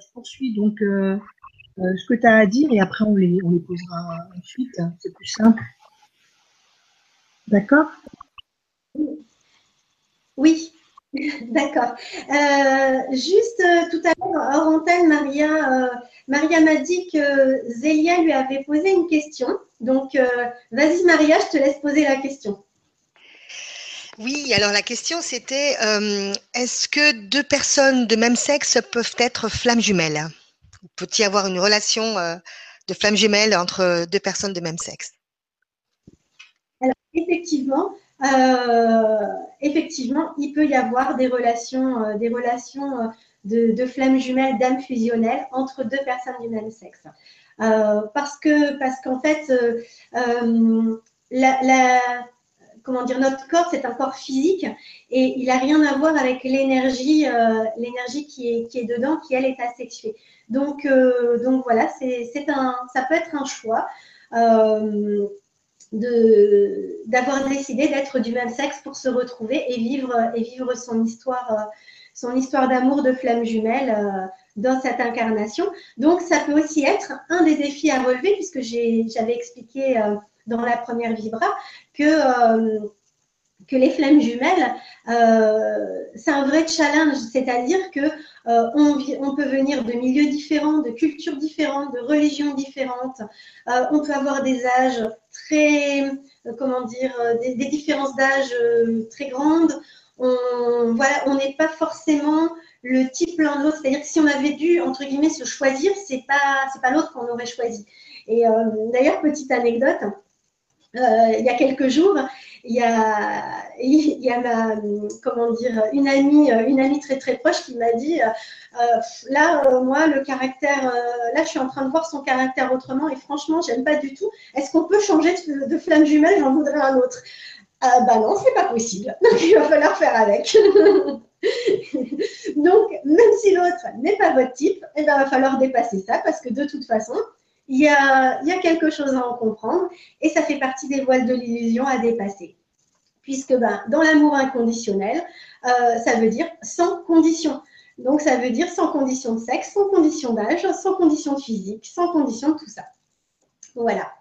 Speaker 1: tu poursuis donc ce que tu as à dire et après on les, on les posera ensuite. C'est plus simple. D'accord?
Speaker 3: Oui, [LAUGHS] d'accord. Euh, juste euh, tout à l'heure, hors antenne, Maria, euh, Maria m'a dit que Zélia lui avait posé une question. Donc, vas-y, Maria, je te laisse poser la question.
Speaker 2: Oui, alors la question c'était est-ce que deux personnes de même sexe peuvent être flammes jumelles? Peut-il y avoir une relation de flammes jumelles entre deux personnes de même sexe?
Speaker 3: Alors, effectivement, euh, effectivement, il peut y avoir des relations, euh, des relations euh, de, flammes jumelles, d'âmes fusionnelles entre deux personnes du même sexe. parce que parce qu'en fait, la, comment dire, notre corps, c'est un corps physique et il n'a rien à voir avec l'énergie, l'énergie qui est, qui est dedans, qui elle est asexuée. Donc, donc voilà, c'est un, ça peut être un choix d'avoir décidé d'être du même sexe pour se retrouver et vivre, et vivre son histoire, euh, son histoire d'amour de flamme jumelle euh, dans cette incarnation. Donc, ça peut aussi être un des défis à relever, puisque j'avais expliqué euh, dans la première Vibra que, que les flammes jumelles, c'est un vrai challenge, c'est-à-dire que on, on, peut venir de milieux différents, de cultures différentes, de religions différentes. on peut avoir des âges très, euh, comment dire, euh, des, différences d'âge euh, très grandes. On voilà, on n'est pas forcément le type l'un de l'autre. C'est-à-dire que si on avait dû, entre guillemets, se choisir, c'est pas, c'est pas l'autre qu'on aurait choisi. Et d'ailleurs, petite anecdote, il y a quelques jours, il y a, comment dire, une amie, une amie très très proche qui m'a dit, là, moi, le caractère, là, je suis en train de voir son caractère autrement et franchement, j'aime pas du tout. Est-ce qu'on peut changer de, flamme jumelle? J'en voudrais un autre. Euh, bah non, c'est pas possible. [LAUGHS] Donc, il va falloir faire avec. [LAUGHS] Donc, même si l'autre n'est pas votre type, il va falloir dépasser ça parce que de toute façon, il y, a, quelque chose à en comprendre et ça fait partie des voiles de l'illusion à dépasser. Puisque ben, dans l'amour inconditionnel, euh, ça veut dire sans condition. Donc ça veut dire sans condition de sexe, sans condition d'âge, sans condition de physique, sans condition de tout ça. Voilà.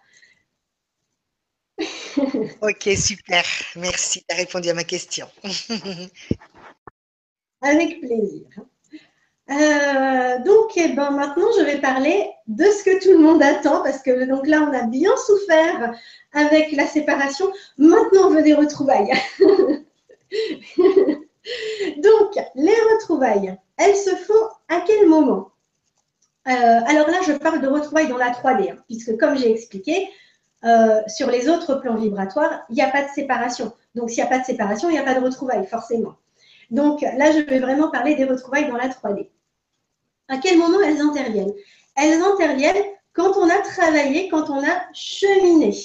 Speaker 3: [LAUGHS]
Speaker 2: ok, super. Merci, tu as répondu à ma question.
Speaker 3: Avec plaisir. Euh, donc, eh ben, maintenant, je vais parler de ce que tout le monde attend, parce que donc là, on a bien souffert avec la séparation. Maintenant, on veut des retrouvailles. [LAUGHS] Donc, les retrouvailles, elles se font à quel moment? Euh, Alors là, je parle de retrouvailles dans la 3D, hein, puisque comme j'ai expliqué, euh, sur les autres plans vibratoires, il n'y a pas de séparation. Donc, s'il n'y a pas de séparation, il n'y a pas de retrouvailles, forcément. Donc, là, je vais vraiment parler des retrouvailles dans la 3D. À quel moment elles interviennent? Elles interviennent quand on a travaillé, quand on a cheminé.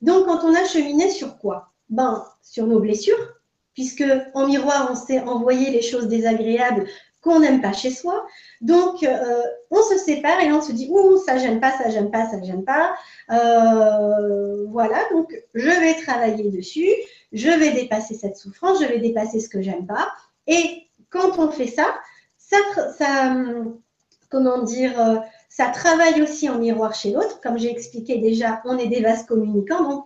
Speaker 3: Donc, quand on a cheminé sur quoi? Ben, sur nos blessures, puisque en miroir, on s'est envoyé les choses désagréables qu'on n'aime pas chez soi. Donc, euh, on se sépare et on se dit, ouh, ça j'aime pas, ça j'aime pas, ça j'aime pas. Euh, voilà, donc je vais travailler dessus, je vais dépasser cette souffrance, je vais dépasser ce que j'aime pas. Et quand on fait ça, ça, comment dire, euh, ça travaille aussi en miroir chez l'autre. Comme j'ai expliqué déjà, on est des vases communicants. Donc,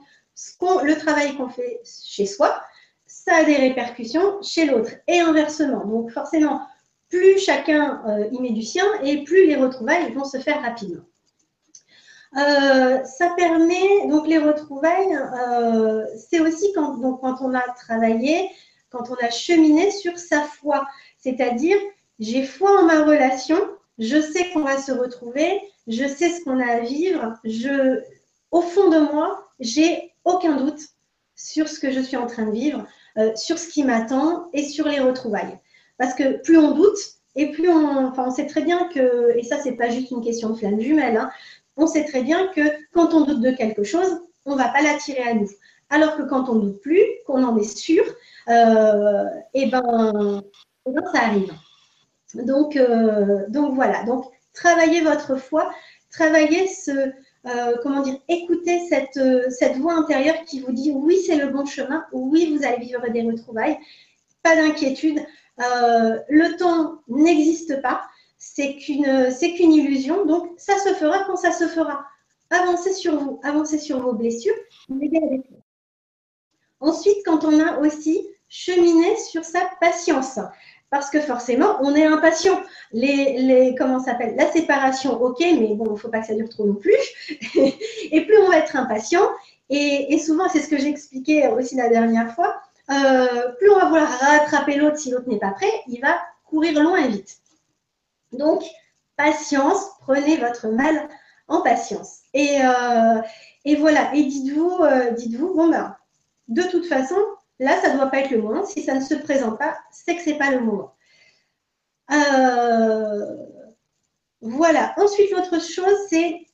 Speaker 3: le travail qu'on fait chez soi, ça a des répercussions chez l'autre et inversement. Donc, forcément, plus chacun euh, y met du sien et plus les retrouvailles vont se faire rapidement. Euh, ça permet, donc les retrouvailles, c'est aussi quand, quand on a travaillé, quand on a cheminé sur sa foi. C'est-à-dire, j'ai foi en ma relation, je sais qu'on va se retrouver, je sais ce qu'on a à vivre, je, au fond de moi, j'ai aucun doute sur ce que je suis en train de vivre, euh, sur ce qui m'attend et sur les retrouvailles. Parce que plus on doute, et plus on, enfin, on sait très bien que, et ça, c'est pas juste une question de flamme jumelle, hein, on sait très bien que quand on doute de quelque chose, on va pas l'attirer à nous. Alors que quand on doute plus, qu'on en est sûr, euh, et ben, et ben ça arrive. Donc, euh, donc voilà. Donc, travaillez votre foi, travaillez ce, euh, comment dire, écoutez cette, cette voix intérieure qui vous dit oui, c'est le bon chemin, oui, vous allez vivre des retrouvailles. Pas d'inquiétude. Euh, le temps n'existe pas. C'est qu'une, c'est qu'une illusion. Donc, ça se fera quand ça se fera. Avancez sur vous, avancez sur vos blessures. Ensuite, quand on a aussi cheminé sur sa patience, parce que forcément, on est impatient. Les, les, comment s'appelle? La séparation, ok, mais bon, il ne faut pas que ça dure trop non plus. [LAUGHS] et plus on va être impatient, et, souvent, c'est ce que j'expliquais aussi la dernière fois, euh, plus on va vouloir rattraper l'autre si l'autre n'est pas prêt, il va courir loin et vite. Donc, patience, prenez votre mal en patience. Et, euh, et voilà, et dites-vous, euh, dites-vous, bon ben, de toute façon, Là, ça ne doit pas être le moment. Si ça ne se présente pas, c'est que ce n'est pas le moment. Euh, voilà. Ensuite, l'autre chose, c'est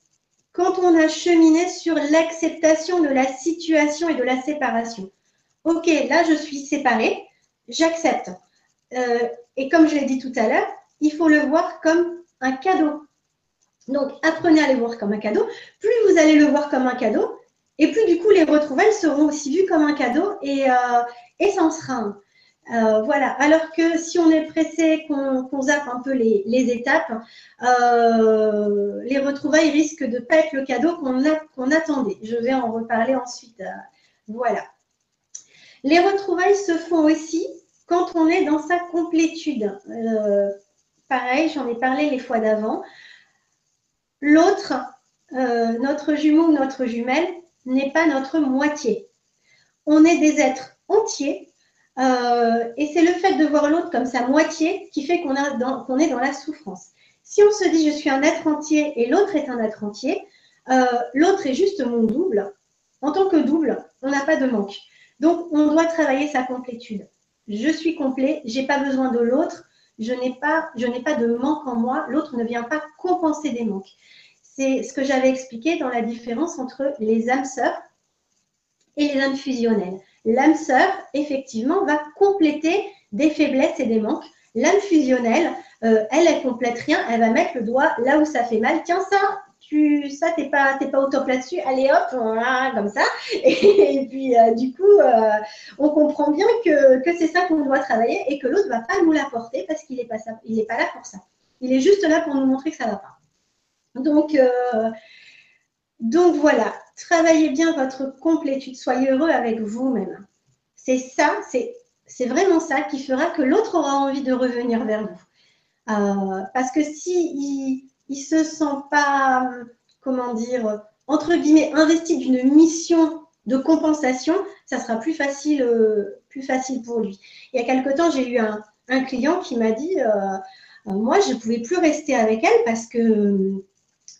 Speaker 3: quand on a cheminé sur l'acceptation de la situation et de la séparation. Ok, là, je suis séparée, j'accepte. Euh, et comme je l'ai dit tout à l'heure, il faut le voir comme un cadeau. Donc, apprenez à le voir comme un cadeau. Plus vous allez le voir comme un cadeau, et puis, du coup, les retrouvailles seront aussi vues comme un cadeau et, euh, et en sera un. Euh, voilà. Alors que si on est pressé, qu'on zappe un peu les, étapes, euh, les retrouvailles risquent de ne pas être le cadeau qu'on attendait. Je vais en reparler ensuite. voilà. Les retrouvailles se font aussi quand on est dans sa complétude. pareil, j'en ai parlé les fois d'avant. L'autre, notre jumeau ou notre jumelle, n'est pas notre moitié. On est des êtres entiers euh, et c'est le fait de voir l'autre comme sa moitié qui fait qu'on est dans la souffrance. Si on se dit je suis un être entier et l'autre est un être entier, euh, l'autre est juste mon double. En tant que double, on n'a pas de manque. Donc on doit travailler sa complétude. Je suis complet, j'ai pas besoin de l'autre, je n'ai pas, je n'ai pas de manque en moi, l'autre ne vient pas compenser des manques c'est ce que j'avais expliqué dans la différence entre les âmes sœurs et les âmes fusionnelles. L'âme sœur, effectivement, va compléter des faiblesses et des manques. L'âme fusionnelle, euh, elle, elle complète rien, elle va mettre le doigt là où ça fait mal. Tiens, ça, tu, ça, t'es pas, pas au top là-dessus. Allez hop, comme ça. [LAUGHS] Et, puis, euh, du coup, euh, on comprend bien que, c'est ça qu'on doit travailler et que l'autre va pas nous l'apporter parce qu'il n'est pas, pas là pour ça. Il est juste là pour nous montrer que ça va pas. Donc, euh, donc voilà, travaillez bien votre complétude, soyez heureux avec vous-même. C'est ça, c'est vraiment ça qui fera que l'autre aura envie de revenir vers vous. Euh, parce que si il, se sent pas, comment dire, entre guillemets, investi d'une mission de compensation, ça sera plus facile euh, plus facile pour lui. Il y a quelque temps, j'ai eu un, client qui m'a dit, moi, je ne pouvais plus rester avec elle parce que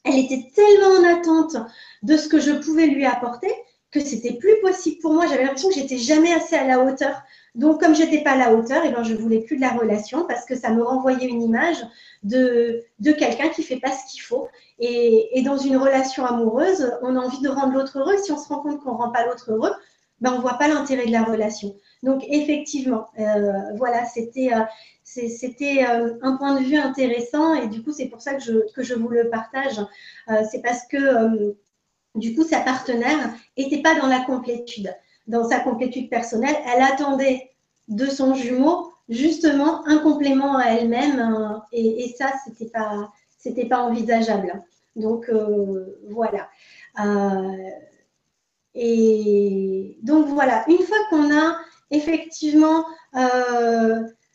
Speaker 3: elle était tellement en attente de ce que je pouvais lui apporter que c'était plus possible pour moi. J'avais l'impression que j'étais jamais assez à la hauteur. Donc, comme j'étais pas à la hauteur, et eh ben, je voulais plus de la relation parce que ça me renvoyait une image de, de quelqu'un qui fait pas ce qu'il faut. Et, et, dans une relation amoureuse, on a envie de rendre l'autre heureux. Si on se rend compte qu'on rend pas l'autre heureux, ben, on voit pas l'intérêt de la relation. Donc, effectivement, euh, voilà, c'était euh, euh, un point de vue intéressant et du coup, c'est pour ça que je, que je vous le partage. C'est parce que du coup, sa partenaire n'était pas dans la complétude, dans sa complétude personnelle. Elle attendait de son jumeau justement un complément à elle-même et, ça, c'était pas, pas envisageable. Donc voilà. Et donc voilà, une fois qu'on a effectivement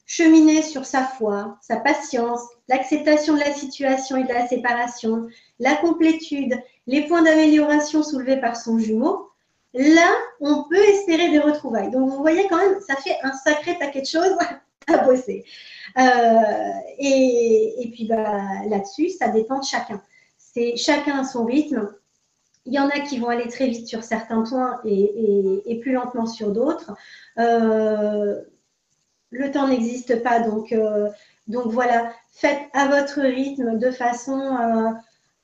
Speaker 3: cheminer sur sa foi, sa patience, l'acceptation de la situation et de la séparation, la complétude, les points d'amélioration soulevés par son jumeau, là, on peut espérer des retrouvailles. Donc, vous voyez quand même, ça fait un sacré paquet de choses [LAUGHS] à bosser. Euh, et, puis, bah, là-dessus, ça dépend de chacun. C'est chacun à son rythme. Il y en a qui vont aller très vite sur certains points et, plus lentement sur d'autres. Euh, le temps n'existe pas. Donc, euh, donc voilà, faites à votre rythme de façon,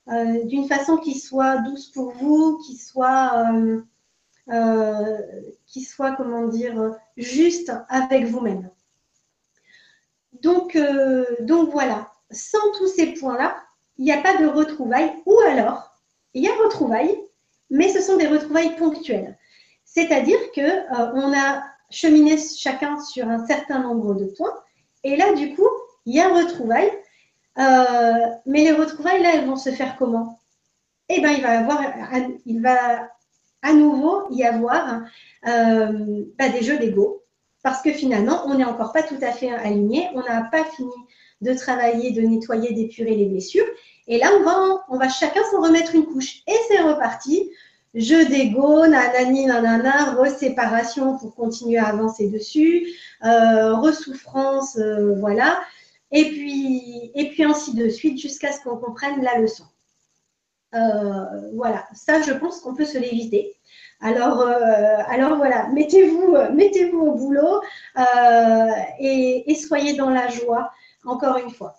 Speaker 3: euh, d'une façon qui soit douce pour vous, qui soit, qui soit, comment dire, juste avec vous-même. Donc, donc voilà, sans tous ces points-là, il n'y a pas de retrouvailles, ou alors, il y a retrouvailles, mais ce sont des retrouvailles ponctuelles. C'est-à-dire que on a cheminer chacun sur un certain nombre de points. Et là, du coup, il y a retrouvailles. Euh, mais les retrouvailles, là, elles vont se faire comment? Eh bien, il va, avoir, il va à nouveau y avoir euh, bah, des jeux d'ego. Parce que finalement, on n'est encore pas tout à fait aligné. On n'a pas fini de travailler, de nettoyer, d'épurer les blessures. Et là, on va, on va chacun s'en remettre une couche. Et c'est reparti jeu d'ego, nanani, nanana, reséparation pour continuer à avancer dessus, euh, resouffrance, euh, voilà. Et puis, et puis ainsi de suite jusqu'à ce qu'on comprenne la leçon. Euh, voilà, ça je pense qu'on peut se l'éviter. Alors, alors voilà, mettez-vous mettez au boulot et soyez dans la joie, encore une fois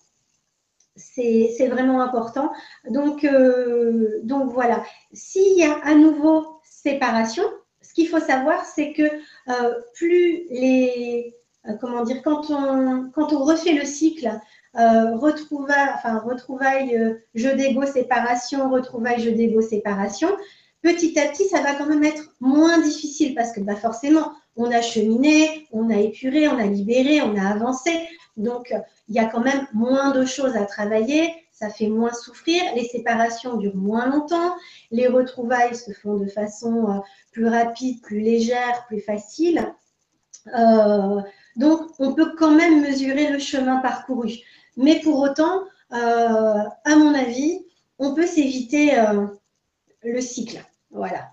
Speaker 3: c'est vraiment important. Donc, euh, donc voilà, s'il y a à nouveau séparation, ce qu'il faut savoir, c'est que euh, plus les, euh, comment dire, quand on, refait le cycle, retrouvailles, enfin, retrouvailles, jeu d'ego, séparation, retrouvailles, jeu d'ego, séparation, petit à petit, ça va quand même être moins difficile parce que bah, forcément, on a cheminé, on a épuré, on a libéré, on a avancé. Donc, il y a quand même moins de choses à travailler, ça fait moins souffrir, les séparations durent moins longtemps, les retrouvailles se font de façon euh, plus rapide, plus légère, plus facile. Euh, donc, on peut quand même mesurer le chemin parcouru. Mais pour autant, euh, à mon avis, on peut s'éviter le cycle. Voilà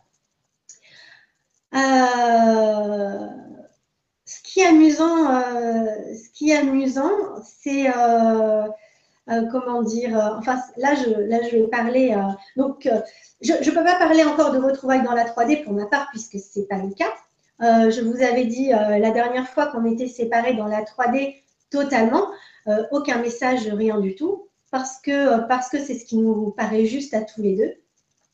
Speaker 3: qui amusant, euh, ce qui est amusant, c'est euh, euh, comment dire. enfin, là, je, là, je vais parler. donc, je ne peux pas parler encore de retrouvailles dans la 3D pour ma part puisque ce n'est pas le cas. je vous avais dit la dernière fois qu'on était séparés dans la 3D totalement, aucun message, rien du tout, parce que parce que c'est ce qui nous paraît juste à tous les deux.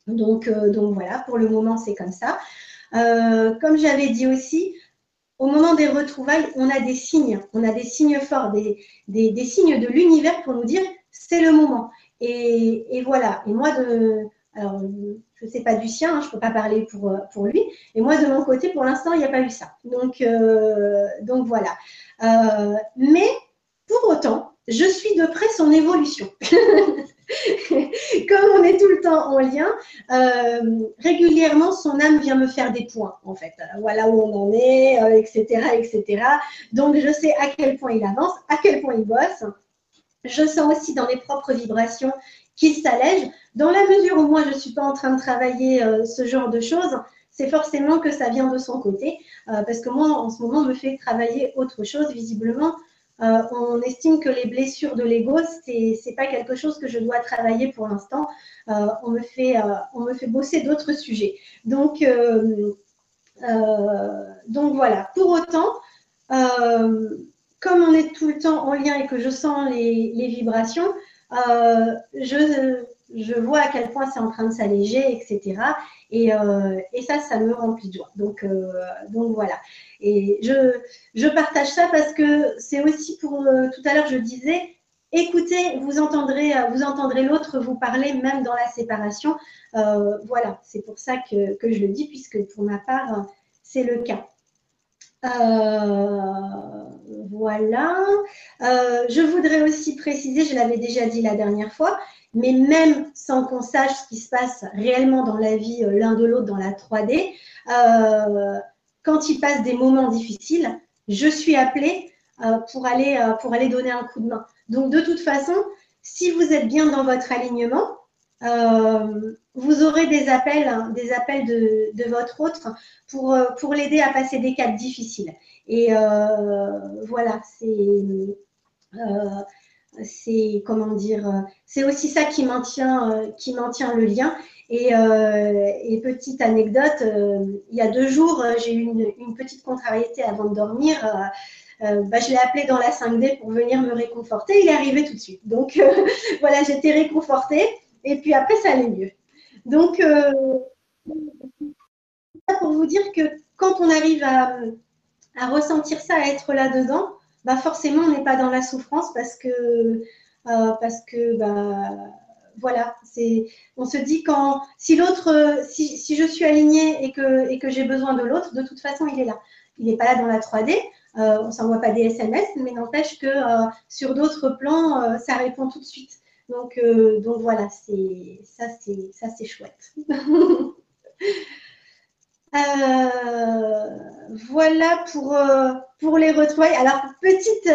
Speaker 3: Donc, donc voilà, pour le moment, c'est comme ça. comme j'avais dit aussi, au moment des retrouvailles, on a des signes, on a des signes forts, des, des, signes de l'univers pour nous dire c'est le moment. Et, voilà. Et moi, de, alors, je ne sais pas du sien, hein, je ne peux pas parler pour, pour lui. Et moi, de mon côté, pour l'instant, il n'y a pas eu ça. Donc, euh, donc voilà. Euh, mais pour autant, je suis de près son évolution. [LAUGHS] Comme on est tout le temps en lien, euh, régulièrement, son âme vient me faire des points, en fait. Voilà où on en est, etc., euh, etc. Donc, je sais à quel point il avance, à quel point il bosse. Je sens aussi dans mes propres vibrations qu'il s'allège. Dans la mesure où moi, je ne suis pas en train de travailler euh, ce genre de choses, c'est forcément que ça vient de son côté. parce que moi, en ce moment, me fait travailler autre chose. Visiblement, on estime que les blessures de l'ego, c'est n'est pas quelque chose que je dois travailler pour l'instant. on, me fait, on me fait bosser d'autres sujets. Donc, donc voilà. Pour autant, comme on est tout le temps en lien et que je sens les, vibrations, euh, je, je, vois à quel point c'est en train de s'alléger, etc. Et, euh, et, ça, ça me remplit de joie. Donc, euh, voilà. Et je, partage ça parce que c'est aussi pour, tout à l'heure, je disais, écoutez, vous entendrez, vous entendrez l'autre vous parler même dans la séparation. voilà, c'est pour ça que, je le dis, puisque pour ma part, c'est le cas. Euh, voilà. Euh, je voudrais aussi préciser, je l'avais déjà dit la dernière fois, mais même sans qu'on sache ce qui se passe réellement dans la vie euh, l'un de l'autre dans la 3D, quand il passe des moments difficiles, je suis appelée pour, aller, pour aller donner un coup de main. Donc de toute façon, si vous êtes bien dans votre alignement, euh, vous aurez des appels, hein, des appels de, votre autre pour, euh, pour l'aider à passer des caps difficiles. Et euh, voilà, c'est c'est comment dire, c'est aussi ça qui maintient, qui maintient le lien. Et, petite anecdote, il y a deux jours, j'ai eu une, petite contrariété avant de dormir. Bah, je l'ai appelé dans la 5D pour venir me réconforter. Il est arrivé tout de suite. Donc [LAUGHS] voilà, j'étais réconfortée. Et puis après, ça allait mieux. Donc, euh, pour vous dire que quand on arrive à, ressentir ça, à être là-dedans, bah forcément, on n'est pas dans la souffrance parce que, euh, parce que bah, voilà, c'est, on se dit quand, si l'autre, si, je suis alignée et que, j'ai besoin de l'autre, de toute façon, il est là. Il n'est pas là dans la 3D, euh, on ne s'envoie pas des SMS, mais n'empêche que sur d'autres plans, ça répond tout de suite. Donc, euh, donc voilà, c'est ça, c'est ça, c'est chouette. [LAUGHS] Euh, voilà pour, euh, pour les retrouvailles. Alors, petite,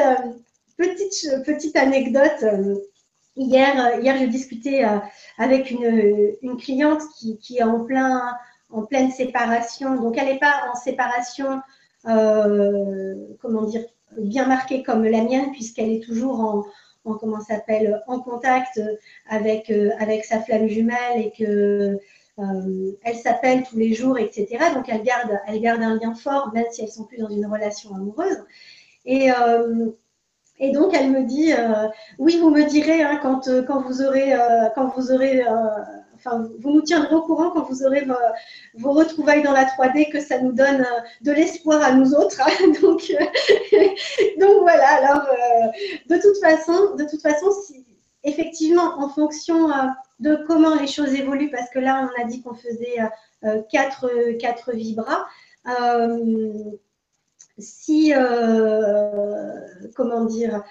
Speaker 3: petite, petite anecdote. Hier, hier j'ai discuté avec une, une cliente qui, qui, est en, plein, en pleine séparation. Donc, elle n'est pas en séparation, comment dire, bien marquée comme la mienne, puisqu'elle est toujours en, en comment s'appelle en contact avec euh, avec sa flamme jumelle et que euh, elle s'appelle tous les jours, etc. Donc elle garde elle garde un lien fort même si elles sont plus dans une relation amoureuse. Et euh, donc elle me dit oui vous me direz hein, quand quand vous aurez quand vous aurez enfin, vous nous tiendrez au courant quand vous aurez vos, retrouvailles dans la 3D, que ça nous donne euh, de l'espoir à nous autres. [LAUGHS] donc, euh, [LAUGHS] donc voilà. Alors, euh, de toute façon, de toute façon, effectivement, en fonction de comment les choses évoluent, parce que là, on a dit qu'on faisait quatre, quatre vibras. si, comment dire,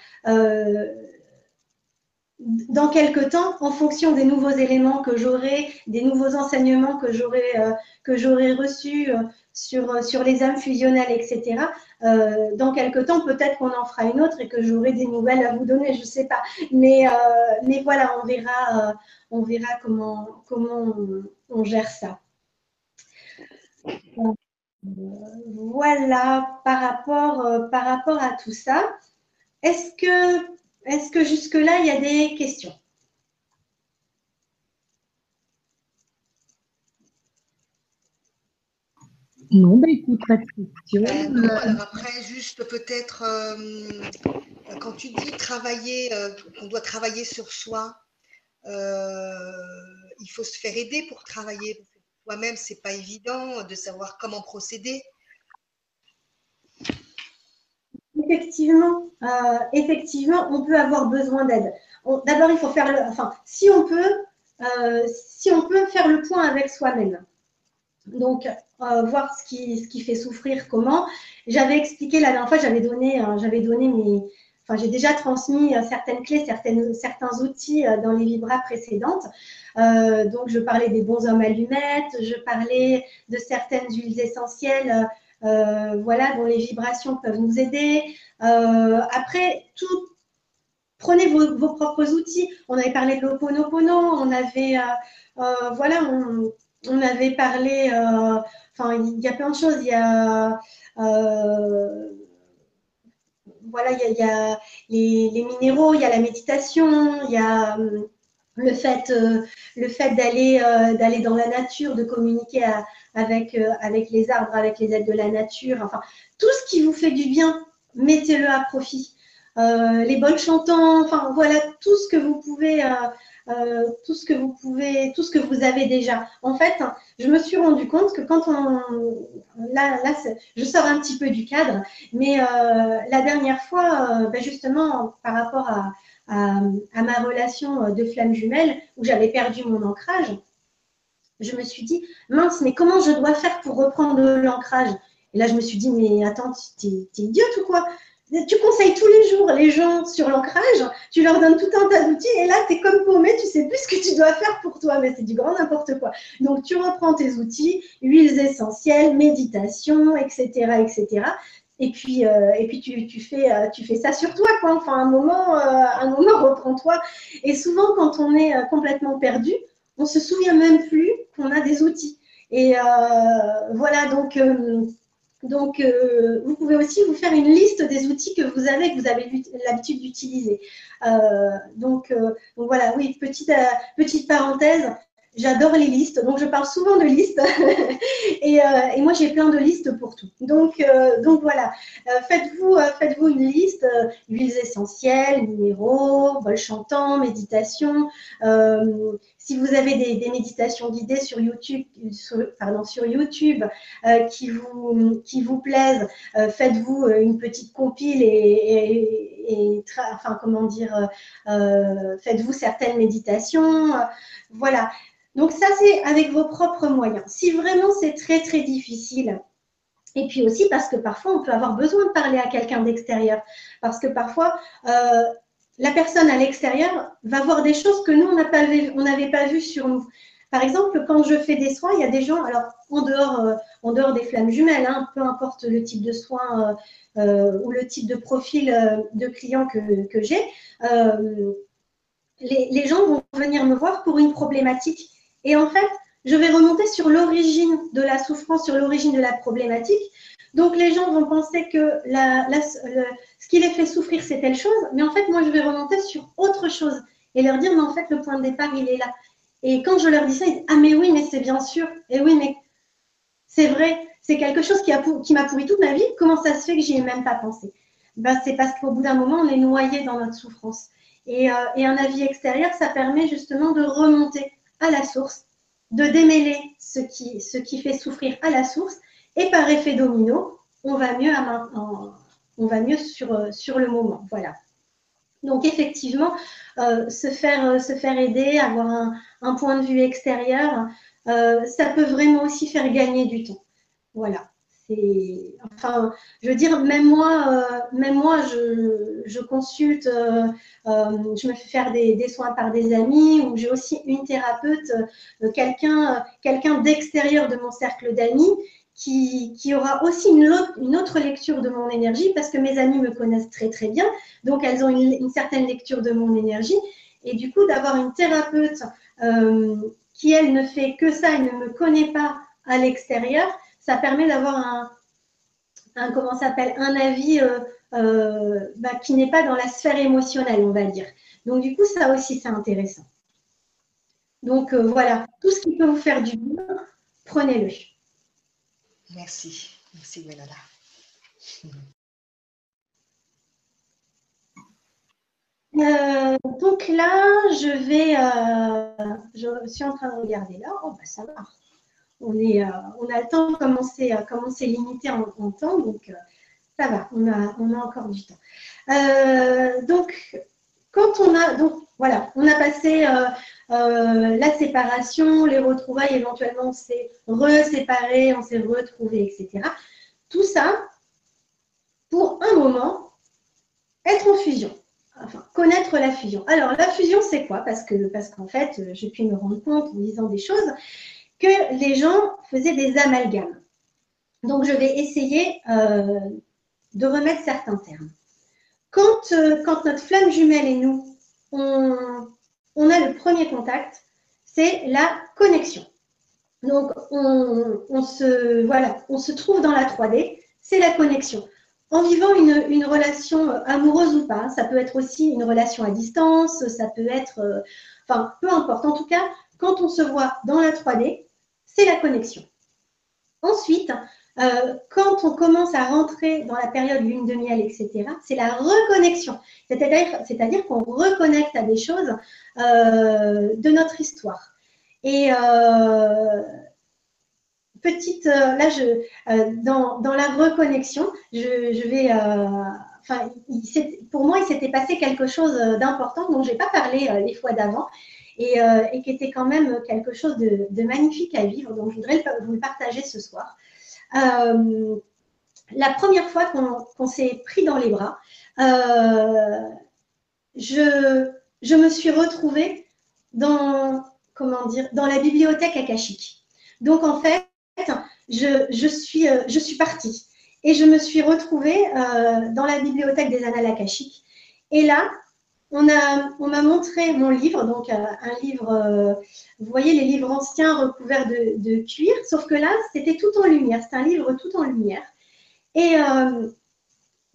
Speaker 3: dans quelques temps, en fonction des nouveaux éléments que j'aurai, des nouveaux enseignements que j'aurai euh, reçus euh, sur, euh, sur les âmes fusionnelles, etc. dans quelques temps, peut-être qu'on en fera une autre et que j'aurai des nouvelles à vous donner, je ne sais pas. Mais, mais voilà, on verra, on verra comment, comment on, gère ça. Voilà, par rapport, par rapport à tout ça, est-ce que est-ce que jusque-là, il y a des questions?
Speaker 1: Non, bah écoute, pas de questions.
Speaker 2: Euh, après, juste peut-être, euh, quand tu dis travailler, euh, qu'on doit travailler sur soi, il faut se faire aider pour travailler. Toi-même, c'est pas évident de savoir comment procéder
Speaker 3: effectivement, euh, effectivement, on peut avoir besoin d'aide. D'abord, il faut faire le, enfin, si on peut, euh, faire le point avec soi-même. Donc, euh, voir ce qui, fait souffrir, comment. J'avais expliqué la dernière fois, j'avais donné, mes, j'ai déjà transmis certaines clés, certaines, certains outils dans les vibras précédentes. donc, je parlais des bons hommes allumettes, je parlais de certaines huiles essentielles voilà, dont les vibrations peuvent nous aider. Euh, après, tout, prenez vos, propres outils. On avait parlé de l'Oponopono, on avait, euh, voilà, on avait parlé, enfin, il y a plein de choses. Il y a voilà, il y a, les, minéraux, il y a la méditation, il y a hum, le fait, euh, fait d'aller, euh, dans la nature, de communiquer avec, euh, avec les arbres, avec les aides de la nature, enfin, tout ce qui vous fait du bien, mettez-le à profit. les bols chantants, enfin voilà, tout ce que vous pouvez euh, tout ce que vous pouvez, tout ce que vous avez déjà. En fait, je me suis rendu compte que quand on, là, là je sors un petit peu du cadre, mais euh, la dernière fois, euh, ben justement, par rapport à, à, ma relation de flamme jumelle, où j'avais perdu mon ancrage, je me suis dit, mince, mais comment je dois faire pour reprendre l'ancrage? Et là, je me suis dit, mais attends, tu es, idiote ou quoi? Tu conseilles tous les jours les gens sur l'ancrage, tu leur donnes tout un tas d'outils et là, tu es comme paumé, tu sais plus ce que tu dois faire pour toi, mais c'est du grand n'importe quoi. Donc, tu reprends tes outils, huiles essentielles, méditation, etc., etc. Et puis, euh, et puis tu, tu, fais, euh, tu fais ça sur toi, quoi. Enfin, un moment, euh, un moment, [LAUGHS] reprends-toi. Et souvent, quand on est complètement perdu, on se souvient même plus qu'on a des outils. Et voilà, donc donc, euh, vous pouvez aussi vous faire une liste des outils que vous avez, que vous avez l'habitude d'utiliser. Euh, donc, euh, voilà, oui, petite, petite parenthèse, J'adore les listes, donc je parle souvent de listes. [LAUGHS] et, moi, j'ai plein de listes pour tout. Donc, donc voilà, faites-vous faites une liste, huiles essentielles, minéraux, bol chantant, méditation. Si vous avez des, méditations guidées sur YouTube, pardon, sur YouTube euh, qui, vous, qui vous plaisent, euh, faites-vous euh, une petite compile et, enfin, comment dire, faites-vous certaines méditations. voilà. Donc ça, c'est avec vos propres moyens. Si vraiment c'est très, très difficile, et puis aussi parce que parfois, on peut avoir besoin de parler à quelqu'un d'extérieur. Parce que parfois, la personne à l'extérieur va voir des choses que nous, on n'avait pas vues sur nous. Par exemple, quand je fais des soins, il y a des gens, alors en dehors, euh, des flammes jumelles, hein, peu importe le type de soin euh, euh, ou le type de profil de client que, j'ai, les, les, gens vont venir me voir pour une problématique. Et en fait, je vais remonter sur l'origine de la souffrance, sur l'origine de la problématique. Donc les gens vont penser que ce qui les fait souffrir, c'est telle chose, mais en fait, moi, je vais remonter sur autre chose et leur dire, mais en fait, le point de départ, il est là. Et quand je leur dis ça, ils disent, ah mais oui, mais c'est bien sûr, et oui, mais c'est vrai, c'est quelque chose qui, m'a pourri toute ma vie, comment ça se fait que j'y ai même pas pensé? Ben, C'est parce qu'au bout d'un moment, on est noyé dans notre souffrance. Et, euh, et un avis extérieur, ça permet justement de remonter à la source, de démêler ce qui, ce qui fait souffrir à la source et par effet domino, on va mieux, on va mieux sur, euh, sur le moment. Voilà. Donc effectivement, euh, se, faire, euh, se faire aider, avoir un, point de vue extérieur, ça peut vraiment aussi faire gagner du temps. Voilà. Enfin, je veux dire, même moi, même moi je, consulte, je me fais faire des, soins par des amis, ou j'ai aussi une thérapeute, quelqu'un quelqu'un d'extérieur de mon cercle d'amis, qui, aura aussi une, une, autre lecture de mon énergie parce que mes amis me connaissent très très bien, donc elles ont une, certaine lecture de mon énergie. Et du coup, d'avoir une thérapeute euh, qui, elle, ne fait que ça et ne me connaît pas à l'extérieur, ça permet d'avoir un, un, comment s'appelle, un avis euh, euh, bah, qui n'est pas dans la sphère émotionnelle, on va dire. Donc, du coup, ça aussi, c'est intéressant. Donc, voilà, tout ce qui peut vous faire du bien, prenez-le.
Speaker 2: Merci. Merci.
Speaker 3: Euh, donc là, je vais, euh, je suis en train de regarder là. Oh, bah, ça va. Euh, on a le temps commencer, commencer limité en, en, temps, donc ça va. On a, on a encore du temps. donc, quand on a, donc voilà, on a passé euh, la séparation, les retrouvailles, éventuellement on s'est reséparé, on s'est retrouvé, etc. Tout ça pour un moment être en fusion. Enfin, connaître la fusion. Alors, la fusion, c'est quoi? Parce que parce qu'en fait, j'ai pu me rendre compte en disant des choses que les gens faisaient des amalgames. Donc, je vais essayer euh, de remettre certains termes. Quand, euh, quand notre flamme jumelle et nous, on, on a le premier contact, c'est la connexion. Donc, on, se, voilà, on se trouve dans la 3D, c'est la connexion. En vivant une, relation amoureuse ou pas, ça peut être aussi une relation à distance, ça peut être, euh, enfin, peu importe. En tout cas, quand on se voit dans la 3D, c'est la connexion. Ensuite, euh, quand on commence à rentrer dans la période lune de miel, etc., c'est la reconnexion. C'est-à-dire qu'on reconnecte à des choses euh, de notre histoire. Et euh, petite, là, je, dans, la reconnexion, je, vais. Pour moi, il s'était passé quelque chose d'important dont je n'ai pas parlé les fois d'avant. Et, qui était quand même quelque chose de, magnifique à vivre. Donc, je voudrais vous le partager ce soir. Euh, la première fois qu'on s'est pris dans les bras, euh, je, me suis retrouvée dans, comment dire, dans la bibliothèque akashique. Donc en fait, je, euh, suis partie et je me suis retrouvée dans la bibliothèque des annales akashiques. Et là, on m'a on montré mon livre, donc euh, un livre, euh, vous voyez les livres anciens recouverts de, cuir, sauf que là, c'était tout en lumière, c'est un livre tout en lumière. Et euh,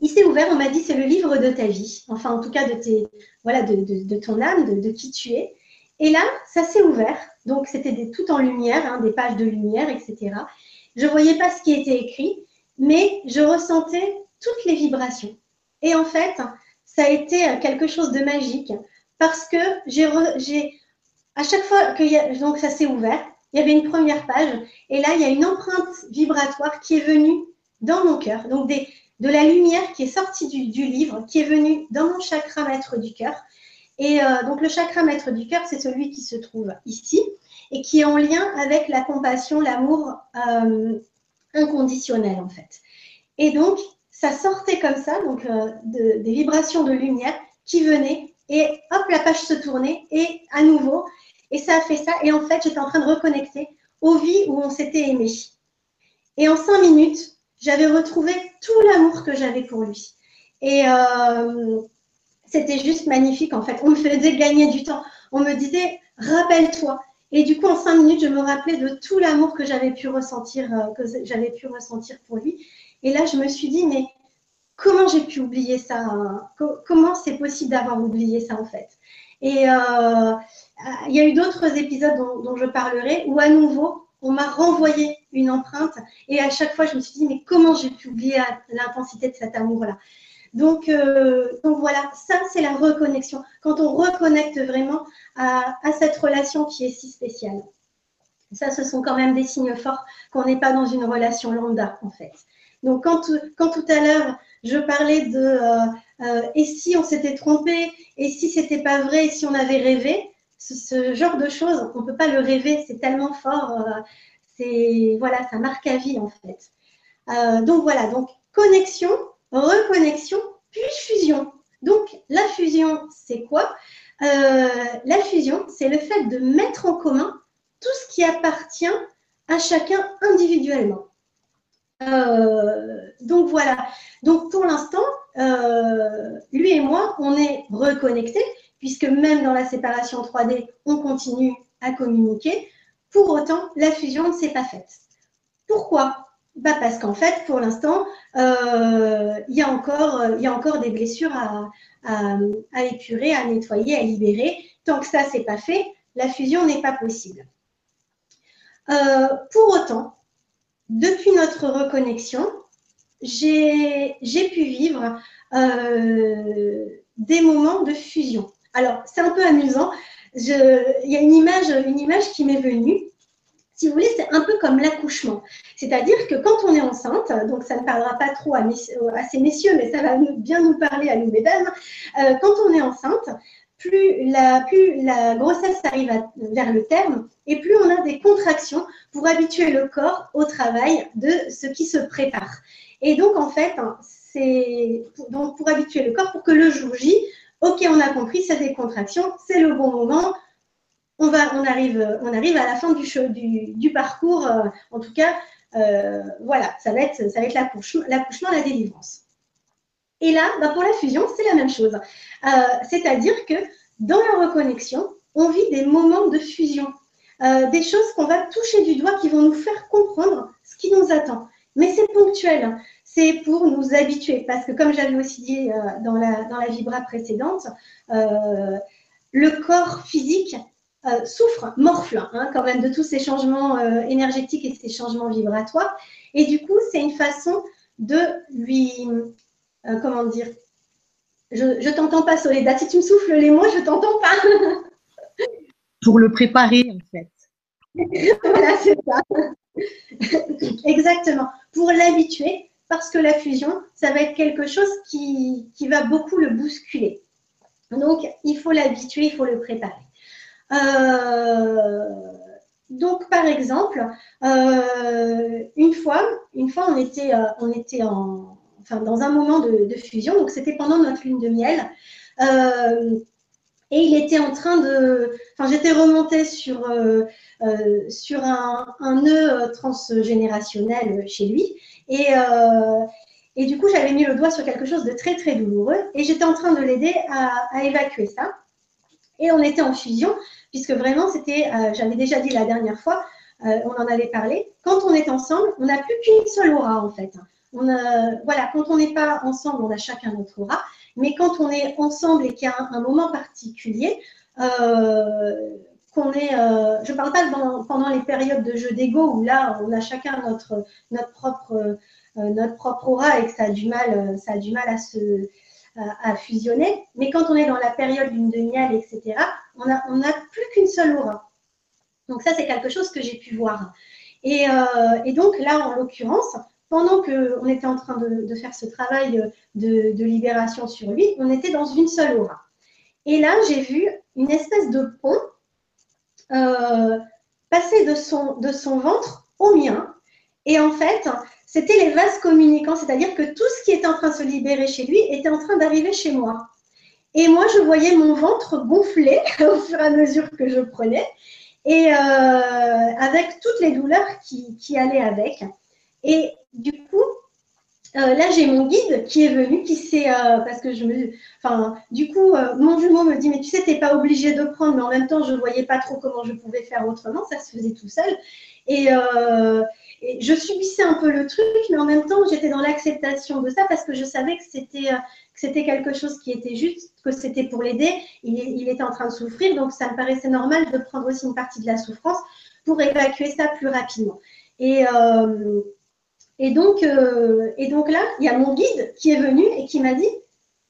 Speaker 3: il s'est ouvert, on m'a dit, c'est le livre de ta vie, enfin en tout cas de, tes, voilà, de, ton âme, de, qui tu es. Et là, ça s'est ouvert, donc c'était tout en lumière, hein, des pages de lumière, etc. Je ne voyais pas ce qui était écrit, mais je ressentais toutes les vibrations. Et en fait, ça a été euh, quelque chose de magique parce que j'ai, à chaque fois que donc ça s'est ouvert, il y avait une première page et là il y a une empreinte vibratoire qui est venue dans mon cœur, donc des, de la lumière qui est sortie du, livre, qui est venue dans mon chakra maître du cœur. Et euh, donc le chakra maître du cœur, c'est celui qui se trouve ici et qui est en lien avec la compassion, l'amour euh, inconditionnel en fait. Et donc ça sortait comme ça, donc euh, des vibrations de lumière qui venaient et hop, la page se tournait et à nouveau, et ça a fait ça. Et en fait, j'étais en train de reconnecter aux vies où on s'était aimé. Et en cinq minutes, j'avais retrouvé tout l'amour que j'avais pour lui. Et euh, c'était juste magnifique en fait. On me faisait gagner du temps. On me disait, rappelle-toi. Et du coup, en cinq minutes, je me rappelais de tout l'amour que j'avais pu ressentir, euh, que j'avais pu ressentir pour lui. Et là, je me suis dit, mais comment j'ai pu oublier ça hein? Comment c'est possible d'avoir oublié ça en fait? Et euh, il y a eu d'autres épisodes dont, je parlerai où à nouveau, on m'a renvoyé une empreinte et à chaque fois, je me suis dit, mais comment j'ai pu oublier l'intensité de cet amour-là? Donc, euh, donc, voilà, ça c'est la reconnexion. Quand on reconnecte vraiment à, à, cette relation qui est si spéciale. Ça, ce sont quand même des signes forts qu'on n'est pas dans une relation lambda en fait. Donc, quand, tout à l'heure, je parlais de euh, euh, et si on s'était trompé, et si c'était pas vrai, et si on avait rêvé, ce, genre de choses, on ne peut pas le rêver, c'est tellement fort, euh, voilà, ça marque à vie en fait. donc voilà, donc connexion, reconnexion, puis fusion. Donc la fusion, c'est quoi? La fusion, c'est le fait de mettre en commun tout ce qui appartient à chacun individuellement. Euh, donc voilà. Donc pour l'instant, euh, lui et moi, on est reconnectés, puisque même dans la séparation 3D, on continue à communiquer. Pour autant, la fusion ne s'est pas faite. Pourquoi? Bah Parce qu'en fait, pour l'instant, euh, il, y a encore, des blessures à, à, épurer, à nettoyer, à libérer. Tant que ça, c'est pas fait, la fusion n'est pas possible. pour autant, depuis notre reconnexion, j'ai pu vivre euh, des moments de fusion. Alors, c'est un peu amusant. il y a une image, une image qui m'est venue. Si vous voulez, c'est un peu comme l'accouchement. C'est-à-dire que quand on est enceinte, donc ça ne parlera pas trop à, ces messieurs, mais ça va bien nous parler à nous, mesdames. Euh, quand on est enceinte, plus la, grossesse arrive vers le terme et plus on a des contractions pour habituer le corps au travail de ce qui se prépare. Et donc, en fait, hein, c'est pour, habituer le corps pour que le jour J, ok, on a compris, c'est des contractions, c'est le bon moment, on, va, on, arrive, on arrive à la fin du, du, du parcours, euh, en tout cas, euh, voilà, ça ça va être l'accouchement, la délivrance. Et là, bah, pour la fusion, c'est la même chose. Euh, c'est-à-dire que dans la reconnexion, on vit des moments de fusion. des choses qu'on va toucher du doigt qui vont nous faire comprendre ce qui nous attend. Mais c'est ponctuel, hein. c'est pour nous habituer. Parce que comme j'avais aussi dit dans, la, dans la vibra précédente, le corps physique souffre, morfle hein, quand même de tous ces changements énergétiques et ces changements vibratoires. Et du coup, c'est une façon de lui, comment dire, je ne t'entends pas, Soledad. Si tu me souffles les mots, je t'entends pas. [LAUGHS]
Speaker 1: Pour le préparer, en fait. [LAUGHS]
Speaker 3: voilà, c'est ça. [LAUGHS] Exactement. Pour l'habituer, parce que la fusion, ça va être quelque chose qui, va beaucoup le bousculer. Donc, il faut l'habituer, il faut le préparer. Euh, donc, par exemple, euh, une fois, une fois, on était, euh, on était en, dans un moment de, fusion. Donc, c'était pendant notre lune de miel. Euh, et il était en train de. Enfin, j'étais remontée sur, euh, euh, sur un, un, nœud transgénérationnel chez lui. Et, et du coup, j'avais mis le doigt sur quelque chose de très, très douloureux. Et j'étais en train de l'aider à, à, évacuer ça. Et on était en fusion, puisque vraiment, c'était. J'avais déjà dit la dernière fois, on en avait parlé. Quand on est ensemble, on n'a plus qu'une seule aura, en fait voilà, quand on n'est pas ensemble, on a chacun notre aura. Mais quand on est ensemble et qu'il y a un, moment particulier, euh, qu'on est, euh, je ne parle pas pendant, les périodes de jeu d'ego où là, on a chacun notre, notre, propre, euh, notre propre aura et que ça a du mal, ça a du mal à se à fusionner. Mais quand on est dans la période d'une demi-miel, etc., on n'a on a plus qu'une seule aura. Donc ça, c'est quelque chose que j'ai pu voir. Et, et donc là, en l'occurrence, pendant qu'on était en train de, faire ce travail de, libération sur lui, on était dans une seule aura. Et là, j'ai vu une espèce de pont euh, passer de son, ventre au mien. Et en fait, c'était les vases communicants, c'est-à-dire que tout ce qui était en train de se libérer chez lui était en train d'arriver chez moi. Et moi, je voyais mon ventre gonfler [LAUGHS] au fur et à mesure que je prenais, et euh, avec toutes les douleurs qui allaient avec. Et du coup, euh, là, j'ai mon guide qui est venu, qui sait, euh, parce que je me. Enfin, du coup, euh, mon jumeau me dit Mais tu sais, tu n'es pas obligé de prendre, mais en même temps, je ne voyais pas trop comment je pouvais faire autrement, ça se faisait tout seul. Et, je subissais un peu le truc, mais en même temps, j'étais dans l'acceptation de ça parce que je savais que c'était. que c'était quelque chose qui était juste, que c'était pour l'aider. Il, il était en train de souffrir, donc ça me paraissait normal de prendre aussi une partie de la souffrance pour évacuer ça plus rapidement. Et, et donc, euh, et donc là, il y a mon guide qui est venu et qui m'a dit,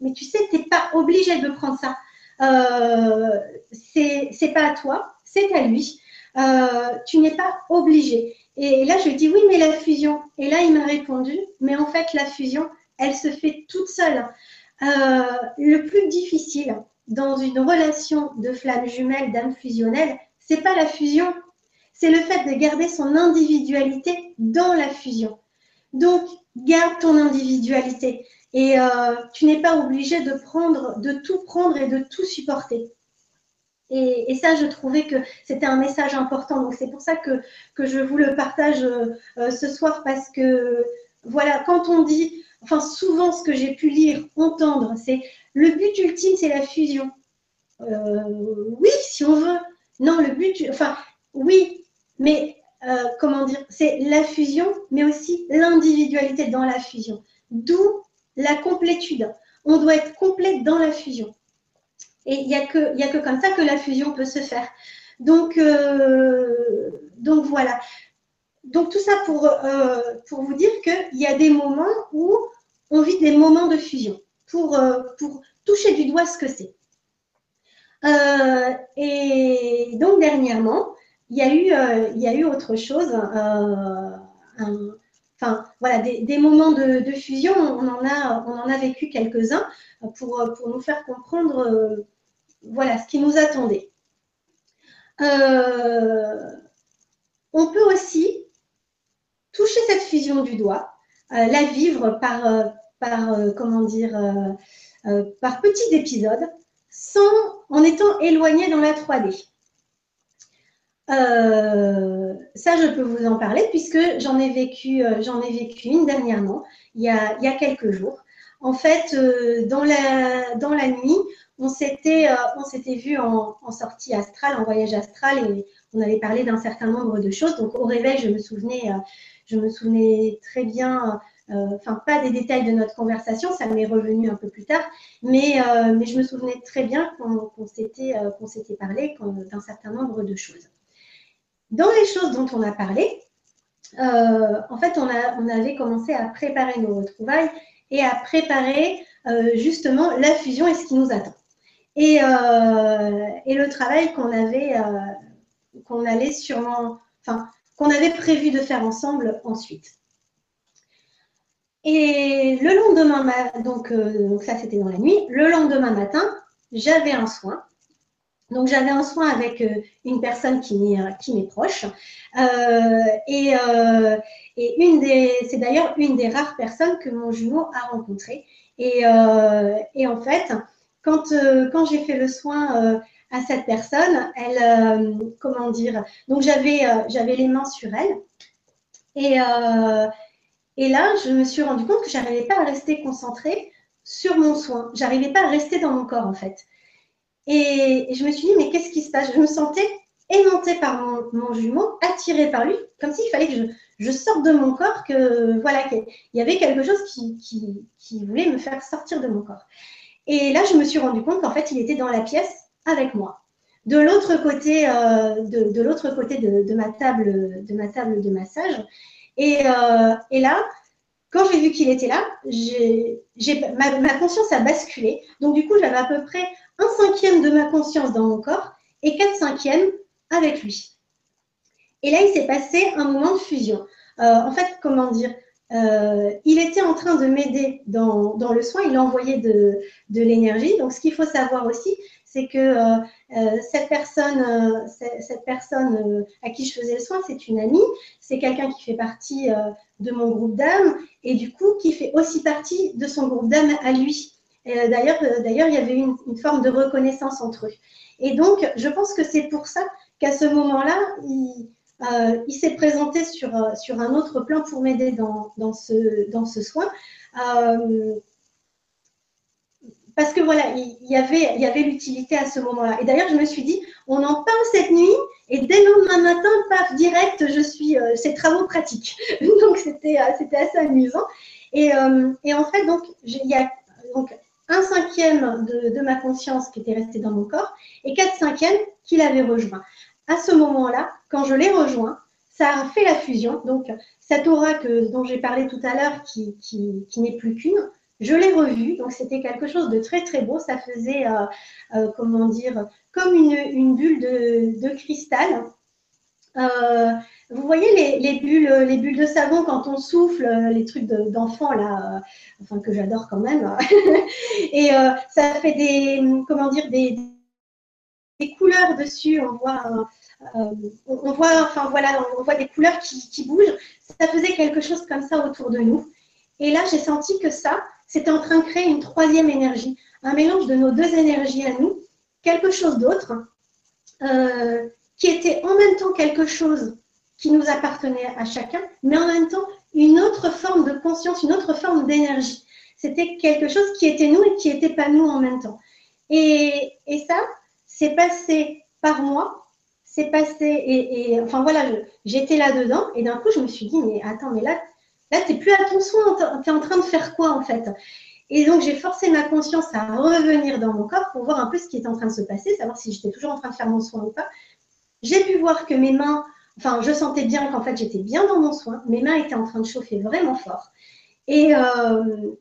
Speaker 3: mais tu sais, tu n'es pas obligé de prendre ça. Euh, c'est pas à toi, c'est à lui. Euh, tu n'es pas obligé. Et là, je lui dis, oui, mais la fusion. Et là, il m'a répondu, mais en fait, la fusion, elle se fait toute seule. Euh, le plus difficile dans une relation de flamme jumelle, d'âme fusionnelle, c'est pas la fusion, c'est le fait de garder son individualité dans la fusion. Donc, garde ton individualité et euh, tu n'es pas obligé de prendre, de tout prendre et de tout supporter. Et, ça, je trouvais que c'était un message important. Donc, c'est pour ça que, je vous le partage euh, ce soir parce que, voilà, quand on dit, enfin, souvent ce que j'ai pu lire, entendre, c'est le but ultime, c'est la fusion. Euh, oui, si on veut. Non, le but, enfin, oui, mais euh, comment dire, c'est la fusion, mais aussi l'individualité dans la fusion. D'où la complétude. On doit être complète dans la fusion. Et il n'y a, que, comme ça que la fusion peut se faire. Donc, euh, donc voilà. Donc tout ça pour, euh, vous dire qu'il y a des moments où on vit des moments de fusion pour toucher du doigt ce que c'est. et donc dernièrement, il y a eu, euh, il y a eu autre chose. Euh, enfin, voilà, des, moments de, fusion, on en a, on en a vécu quelques-uns pour, pour nous faire comprendre euh, voilà, ce qui nous attendait. on peut aussi toucher cette fusion du doigt, la vivre par, par comment dire, par petits épisodes, sans, en étant éloigné dans la 3D. Euh, ça, je peux vous en parler puisque j'en ai vécu, euh, j'en ai vécu une dernièrement, il y a, il y a quelques jours. en fait, dans, la, dans la nuit, on s'était on s'était vu en, sortie astrale, en voyage astral, et on avait parlé d'un certain nombre de choses. Donc, au réveil, je me souvenais, je me souvenais très bien euh, enfin pas des détails de notre conversation, ça m'est revenu un peu plus tard, mais, euh, mais je me souvenais très bien qu'on euh, s'était parlé d'un certain nombre de choses. Dans les choses dont on a parlé, en fait, on, a, on, avait commencé à préparer nos retrouvailles et à préparer justement la fusion et ce qui nous attend. Et, et le travail qu'on avait, qu'on allait sûrement, enfin, qu'on avait prévu de faire ensemble ensuite. Et le lendemain, donc, euh, donc ça c'était dans la nuit, le lendemain matin, j'avais un soin. Donc j'avais un soin avec euh, une personne qui m'est euh, proche. et, et c'est d'ailleurs une des rares personnes que mon jumeau a rencontré. Et, en fait, quand, quand j'ai fait le soin à cette personne, elle, comment dire, donc j'avais j'avais les mains sur elle. Et, et là, je me suis rendu compte que j'arrivais pas à rester concentrée sur mon soin. J'arrivais pas à rester dans mon corps, en fait. Et, je me suis dit, mais qu'est-ce qui se passe? Je me sentais aimantée par mon, jumeau, attirée par lui, comme s'il fallait que je, sorte de mon corps, que voilà, qu'il y avait quelque chose qui, voulait me faire sortir de mon corps. Et là, je me suis rendu compte qu'en fait, il était dans la pièce avec moi. De l'autre côté, euh, de, l'autre côté de, ma table, de ma table de massage, euh, et, là, quand j'ai vu qu'il était là, ma, ma, conscience a basculé. Donc, du coup, j'avais à peu près un cinquième de ma conscience dans mon corps et quatre cinquièmes avec lui. Et là, il s'est passé un moment de fusion. Euh, en fait, comment dire euh, Il était en train de m'aider dans, le soin, il envoyait de, de l'énergie. Donc, ce qu'il faut savoir aussi, c'est que euh, cette personne, cette personne à qui je faisais le soin, c'est une amie, c'est quelqu'un qui fait partie de mon groupe d'âmes et du coup qui fait aussi partie de son groupe d'âmes à lui. D'ailleurs, d'ailleurs, il y avait une, forme de reconnaissance entre eux. Et donc, je pense que c'est pour ça qu'à ce moment-là, il, il s'est présenté sur, sur un autre plan pour m'aider dans, dans, ce, dans ce soin parce que voilà, il y avait, il y avait l'utilité à ce moment-là. Et d'ailleurs, je me suis dit, on en parle cette nuit, et dès le lendemain matin, paf, direct, je suis, euh, c'est travaux pratiques. [LAUGHS] donc c'était, euh, c'était assez amusant. Et, euh, et, en fait, donc, il y a donc un cinquième de, de, ma conscience qui était resté dans mon corps et quatre cinquièmes qui l'avaient rejoint. À ce moment-là, quand je l'ai rejoint, ça a fait la fusion. Donc, cette aura que, dont j'ai parlé tout à l'heure, qui, qui, qui n'est plus qu'une, je l'ai revu, donc c'était quelque chose de très très beau. Ça faisait, euh, euh, comment dire, comme une, bulle de, cristal. Euh, vous voyez les, bulles, les bulles de savon quand on souffle, les trucs d'enfants là, enfin que j'adore quand même. [LAUGHS] Et ça fait des, comment dire, des, couleurs dessus. On voit, on voit, enfin voilà, on voit des couleurs qui, qui bougent. Ça faisait quelque chose comme ça autour de nous. Et là, j'ai senti que ça, c'était en train de créer une troisième énergie, un mélange de nos deux énergies à nous, quelque chose d'autre, euh, qui était en même temps quelque chose qui nous appartenait à chacun, mais en même temps une autre forme de conscience, une autre forme d'énergie. C'était quelque chose qui était nous et qui n'était pas nous en même temps. Et, ça, c'est passé par moi, c'est passé, et, enfin voilà, j'étais là-dedans, et d'un coup, je me suis dit, mais attends, mais là, Là, tu n'es plus à ton soin, tu es en train de faire quoi en fait? Et donc, j'ai forcé ma conscience à revenir dans mon corps pour voir un peu ce qui était en train de se passer, savoir si j'étais toujours en train de faire mon soin ou pas. J'ai pu voir que mes mains, enfin, je sentais bien qu'en fait, j'étais bien dans mon soin. Mes mains étaient en train de chauffer vraiment fort. Et, euh,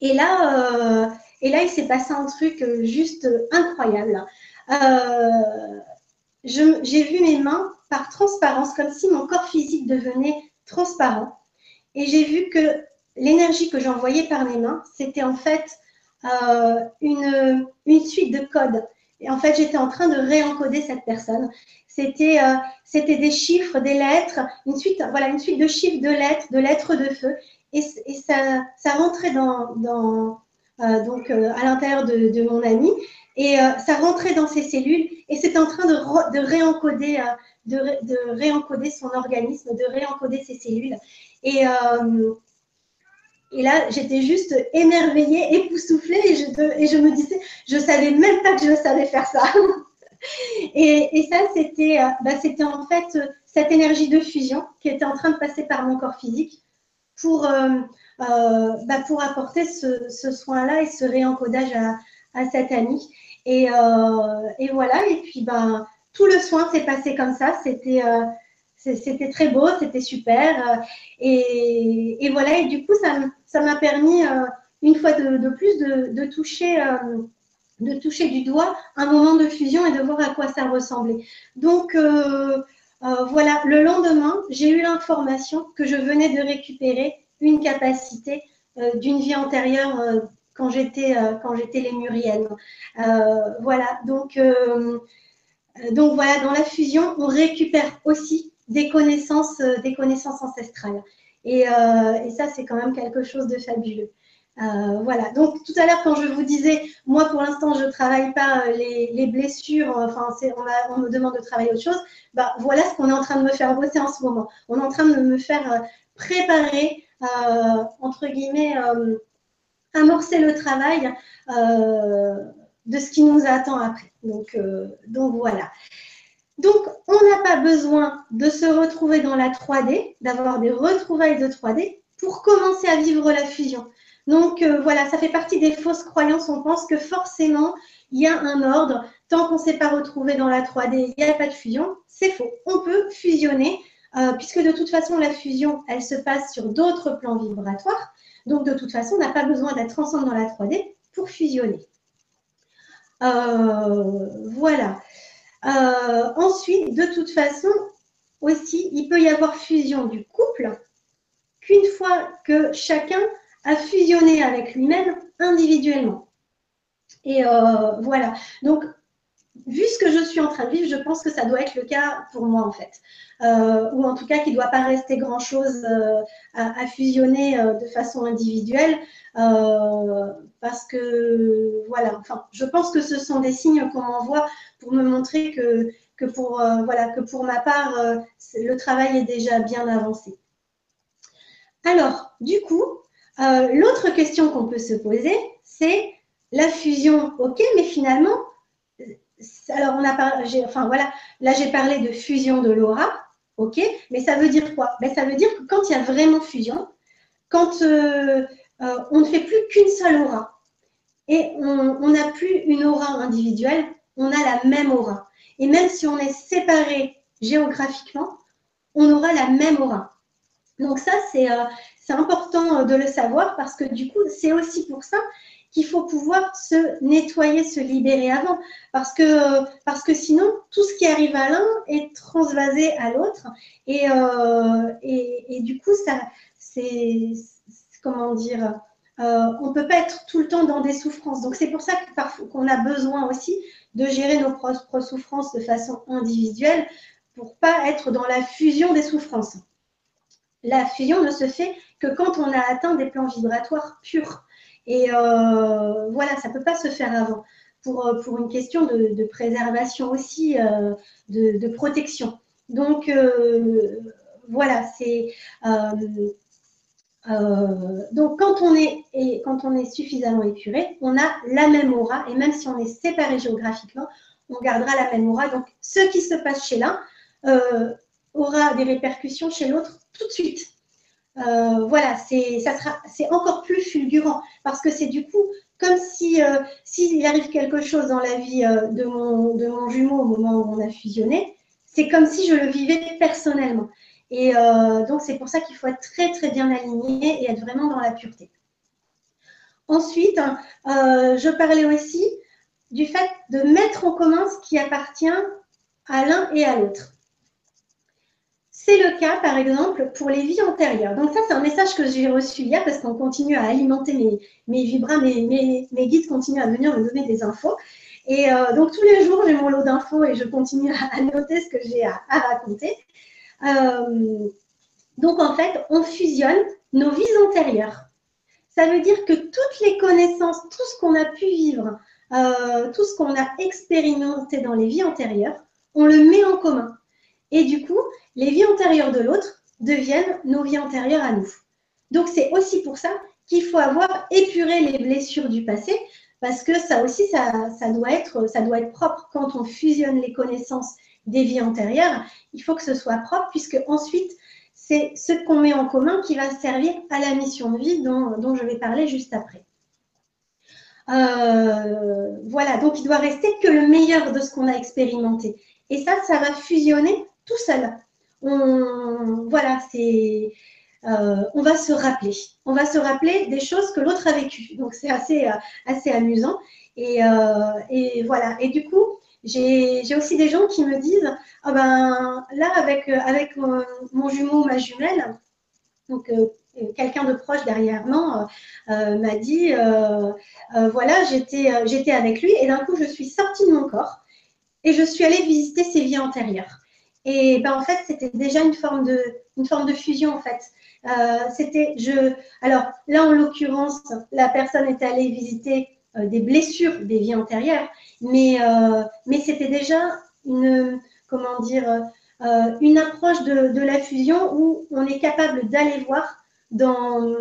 Speaker 3: et, là, euh, et là, il s'est passé un truc juste incroyable. Euh, j'ai vu mes mains par transparence, comme si mon corps physique devenait transparent et j'ai vu que l'énergie que j'envoyais par mes mains, c'était en fait euh, une, une, suite de codes. Et en fait, j'étais en train de réencoder cette personne. C'était euh, c'était des chiffres, des lettres, une suite, voilà, une suite de chiffres, de lettres, de lettres de feu. Et, ça, ça rentrait dans, euh, donc, à l'intérieur de, mon ami. Et ça rentrait dans ses cellules et c'était en train de, de réencoder, de, de réencoder son organisme, de réencoder ses cellules. Et, euh, Et là, j'étais juste émerveillée, époustouflée, et je, et je me disais, je savais même pas que je savais faire ça. [LAUGHS] [LAUGHS] et, ça, c'était euh, bah, en fait cette énergie de fusion qui était en train de passer par mon corps physique pour, euh, euh, bah, pour apporter ce, soin-là et ce réencodage à, à cette amie. Et, voilà, et puis bah, tout le soin s'est passé comme ça. C'était très beau, c'était super. Et, voilà, et du coup, ça m'a permis, une fois de, plus, de toucher de toucher du doigt un moment de fusion et de voir à quoi ça ressemblait. Donc euh, euh, voilà, le lendemain, j'ai eu l'information que je venais de récupérer une capacité euh, d'une vie antérieure quand j'étais quand j'étais lémurienne. voilà, donc voilà, dans la fusion, on récupère aussi des connaissances ancestrales. Et ça, c'est quand même quelque chose de fabuleux. Euh, voilà. Donc tout à l'heure, quand je vous disais, moi pour l'instant, je ne travaille pas euh, les, blessures, euh, enfin, on, me demande de travailler autre chose. Bah, voilà ce qu'on est en train de me faire bosser en ce moment. On est en train de me faire préparer, entre guillemets, amorcer le travail de ce qui nous attend après. Donc voilà. Donc, on n'a pas besoin de se retrouver dans la 3D, d'avoir des retrouvailles de 3D pour commencer à vivre la fusion. Donc euh, voilà, ça fait partie des fausses croyances. On pense que forcément, il y a un ordre. Tant qu'on ne s'est pas retrouvé dans la 3D, il n'y a pas de fusion. C'est faux. On peut fusionner, euh, puisque de toute façon, la fusion, elle se passe sur d'autres plans vibratoires. Donc de toute façon, on n'a pas besoin d'être ensemble dans la 3D pour fusionner. Euh, voilà. ensuite, de toute façon, aussi, il peut y avoir fusion du couple qu'une fois que chacun à fusionner avec lui-même individuellement. Et euh, voilà. Donc, vu ce que je suis en train de vivre, je pense que ça doit être le cas pour moi en fait. Euh, ou en tout cas qu'il ne doit pas rester grand-chose euh, à, fusionner de façon individuelle. parce que, voilà, enfin, je pense que ce sont des signes qu'on m'envoie pour me montrer que, que, pour, voilà, que pour ma part, le travail est déjà bien avancé. Alors, du coup, euh, l'autre question qu'on peut se poser, c'est la fusion, ok, mais finalement, alors on a parlé, enfin voilà, là j'ai parlé de fusion de l'aura, ok, mais ça veut dire quoi? Ben, Ça veut dire que quand il y a vraiment fusion, quand euh, euh, on ne fait plus qu'une seule aura et on n'a plus une aura individuelle, on a la même aura. Et même si on est séparé géographiquement, on aura la même aura. Donc ça, c'est c'est important euh, de le savoir parce que du coup, c'est aussi pour ça qu'il faut pouvoir se nettoyer, se libérer avant. Parce que, parce que sinon, tout ce qui arrive à l'un est transvasé à l'autre. Et, euh, et, du coup, ça, c'est, comment dire, euh, on ne peut pas être tout le temps dans des souffrances. Donc, c'est pour ça qu'on a besoin aussi de gérer nos propres souffrances de façon individuelle pour pas être dans la fusion des souffrances. La fusion ne se fait que quand on a atteint des plans vibratoires purs. Et euh, voilà, ça ne peut pas se faire avant. Pour, euh, pour une question de, préservation aussi, euh, de, protection. Donc, voilà, c'est. donc, quand on, est, et quand on est suffisamment épuré, on a la même aura, et même si on est séparé géographiquement, on gardera la même aura. Donc, ce qui se passe chez l'un aura des répercussions chez l'autre tout de suite. Euh, voilà, c'est encore plus fulgurant parce que c'est du coup comme si euh, s'il arrive quelque chose dans la vie euh, de, mon, de mon jumeau au moment où on a fusionné, c'est comme si je le vivais personnellement. Et donc c'est pour ça qu'il faut être très très bien aligné et être vraiment dans la pureté. Ensuite, je parlais aussi du fait de mettre en commun ce qui appartient à l'un et à l'autre. C'est le cas, par exemple, pour les vies antérieures. Donc ça, c'est un message que j'ai reçu hier parce qu'on continue à alimenter mes, mes vibras, mes, mes, guides continuent à venir me donner des infos. Et euh, donc tous les jours, j'ai mon lot d'infos et je continue à, noter ce que j'ai à, raconter. Euh, donc en fait, on fusionne nos vies antérieures. Ça veut dire que toutes les connaissances, tout ce qu'on a pu vivre, euh, tout ce qu'on a expérimenté dans les vies antérieures, on le met en commun. Et du coup, les vies antérieures de l'autre deviennent nos vies antérieures à nous. Donc c'est aussi pour ça qu'il faut avoir épuré les blessures du passé, parce que ça aussi, ça, doit être, ça doit être propre quand on fusionne les connaissances des vies antérieures. Il faut que ce soit propre, puisque ensuite, c'est ce qu'on met en commun qui va servir à la mission de vie dont, je vais parler juste après. Euh, voilà, donc il doit rester que le meilleur de ce qu'on a expérimenté. Et ça, ça va fusionner tout seul. On, voilà, c'est, euh, on va se rappeler. On va se rappeler des choses que l'autre a vécues. Donc c'est assez, euh, assez amusant. Et, et, voilà. Et du coup, j'ai aussi des gens qui me disent ah ben, là, avec, mon, jumeau, ma jumelle, donc euh, quelqu'un de proche derrière moi euh, m'a dit euh, voilà, j'étais avec lui et d'un coup, je suis sortie de mon corps et je suis allée visiter ses vies antérieures. Et ben, en fait, c'était déjà une forme, de, une forme de fusion, en fait. c'était je alors là en l'occurrence la personne est allée visiter des blessures des vies antérieures mais, euh, mais c'était déjà une, comment dire, euh, une approche de, la fusion où on est capable d'aller voir dans,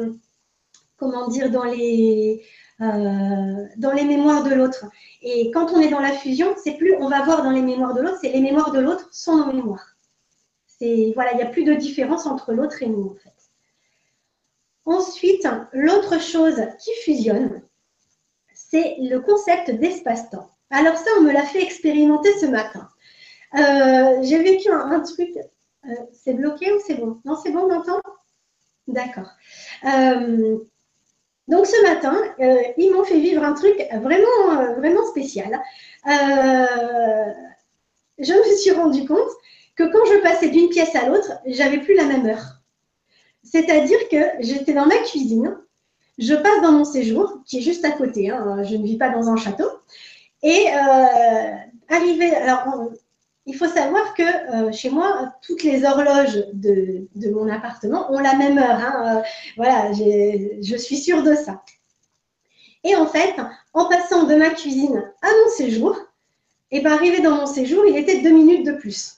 Speaker 3: comment dire, dans les, euh, dans les mémoires de l'autre. Et quand on est dans la fusion, c'est plus on va voir dans les mémoires de l'autre, c'est les mémoires de l'autre sont nos mémoires. C'est voilà, il n'y a plus de différence entre l'autre et nous en fait. Ensuite, l'autre chose qui fusionne, c'est le concept d'espace-temps. Alors ça, on me l'a fait expérimenter ce matin. Euh, j'ai vécu un, truc. Euh, c'est bloqué ou c'est bon? Non, c'est bon, on entend? D'accord. Euh, donc ce matin, ils m'ont fait vivre un truc vraiment, vraiment spécial. je me suis rendu compte que quand je passais d'une pièce à l'autre, j'avais plus la même heure. C'est-à-dire que j'étais dans ma cuisine, je passe dans mon séjour, qui est juste à côté, hein, je ne vis pas dans un château, et euh, alors il faut savoir que euh, chez moi, toutes les horloges de, mon appartement ont la même heure. Hein. Euh, voilà, je suis sûre de ça. Et en fait, en passant de ma cuisine à mon séjour, et bien arrivé dans mon séjour, il était deux minutes de plus.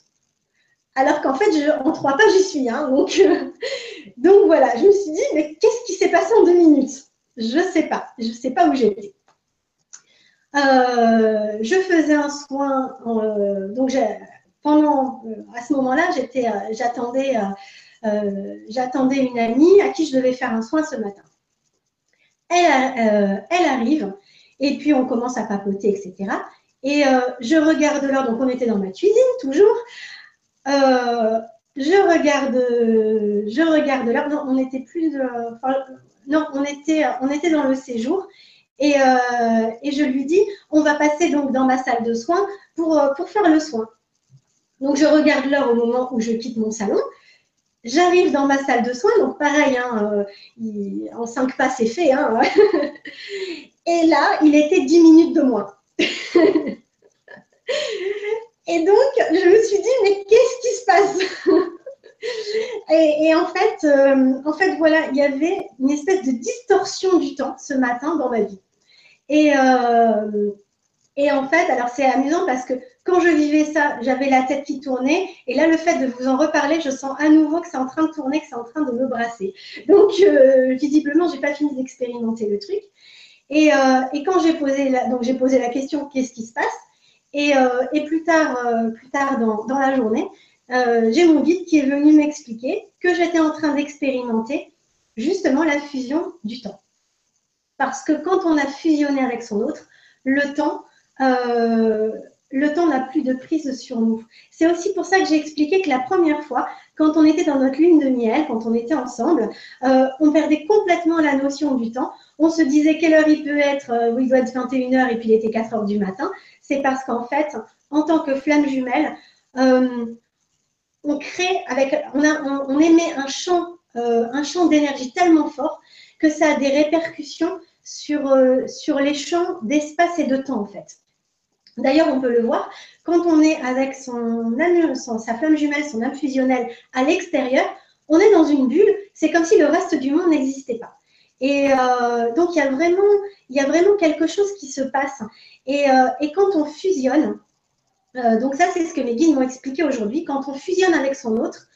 Speaker 3: Alors qu'en fait, en trois pas, j'y suis. Hein. donc, [LAUGHS] donc voilà, je me suis dit, mais qu'est-ce qui s'est passé en deux minutes? Je ne sais pas. Je ne sais pas où j'étais. Euh, je faisais un soin, euh, donc pendant, euh, à ce moment-là, j'attendais, j'attendais une amie à qui je devais faire un soin ce matin. Elle, arrive et puis on commence à papoter, etc. Et je regarde l'heure, donc on était dans ma cuisine toujours. je regarde, je regarde l'heure. Non, on était plus, non, on était, on était dans le séjour euh, et, je lui dis, on va passer donc dans ma salle de soins pour, euh, pour faire le soin. Donc je regarde l'heure au moment où je quitte mon salon. J'arrive dans ma salle de soins, donc pareil, hein, euh, en cinq pas c'est fait. Hein, [LAUGHS] et là, il était dix minutes de moins. [LAUGHS] et donc, je me suis dit, mais qu'est-ce qui se passe? [LAUGHS] Et, en fait, en fait, voilà, il y avait une espèce de distorsion du temps ce matin dans ma vie. Et, euh, et en fait, alors c'est amusant parce que quand je vivais ça, j'avais la tête qui tournait. Et là, le fait de vous en reparler, je sens à nouveau que c'est en train de tourner, que c'est en train de me brasser. Donc, euh, visiblement, je n'ai pas fini d'expérimenter le truc. Et, euh, et quand j'ai posé, la, donc j'ai posé la question, qu'est-ce qui se passe? Et, et, plus tard, plus tard dans, dans la journée, j'ai mon guide qui est venu m'expliquer que j'étais en train d'expérimenter justement la fusion du temps. Parce que quand on a fusionné avec son autre, le temps, euh, le temps n'a plus de prise sur nous. C'est aussi pour ça que j'ai expliqué que la première fois, quand on était dans notre lune de miel, quand on était ensemble, euh, on perdait complètement la notion du temps. On se disait quelle heure il peut être, euh, il doit être 21h et puis il était 4 h du matin. C'est parce qu'en fait, en tant que flamme jumelle, on crée avec, on, on émet un champ, un champ d'énergie tellement fort que ça a des répercussions sur, euh, sur les champs d'espace et de temps, en fait. D'ailleurs, on peut le voir, quand on est avec son, sa flamme jumelle, son âme fusionnelle à l'extérieur, on est dans une bulle, c'est comme si le reste du monde n'existait pas. Et euh, donc, il y, a vraiment, il y a vraiment quelque chose qui se passe. Et, euh, et quand on fusionne, donc ça, c'est ce que mes guides m'ont expliqué aujourd'hui, quand on fusionne avec son autre,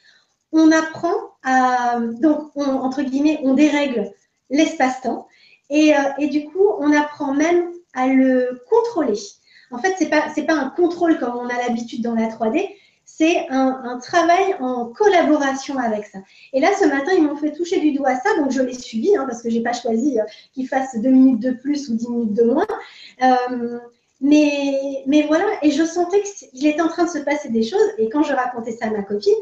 Speaker 3: on apprend à, donc, entre guillemets, on dérègle l'espace-temps. Et, et, du coup, on apprend même à le contrôler. En fait, ce n'est pas, pas un contrôle comme on a l'habitude dans la 3D, c'est un, travail en collaboration avec ça. Et là, ce matin, ils m'ont fait toucher du doigt ça, donc je l'ai suivi, hein, parce que je n'ai pas choisi euh, qu'ils fassent deux minutes de plus ou dix minutes de moins. Euh, mais, mais voilà, et je sentais qu'il était en train de se passer des choses. Et quand je racontais ça à ma copine,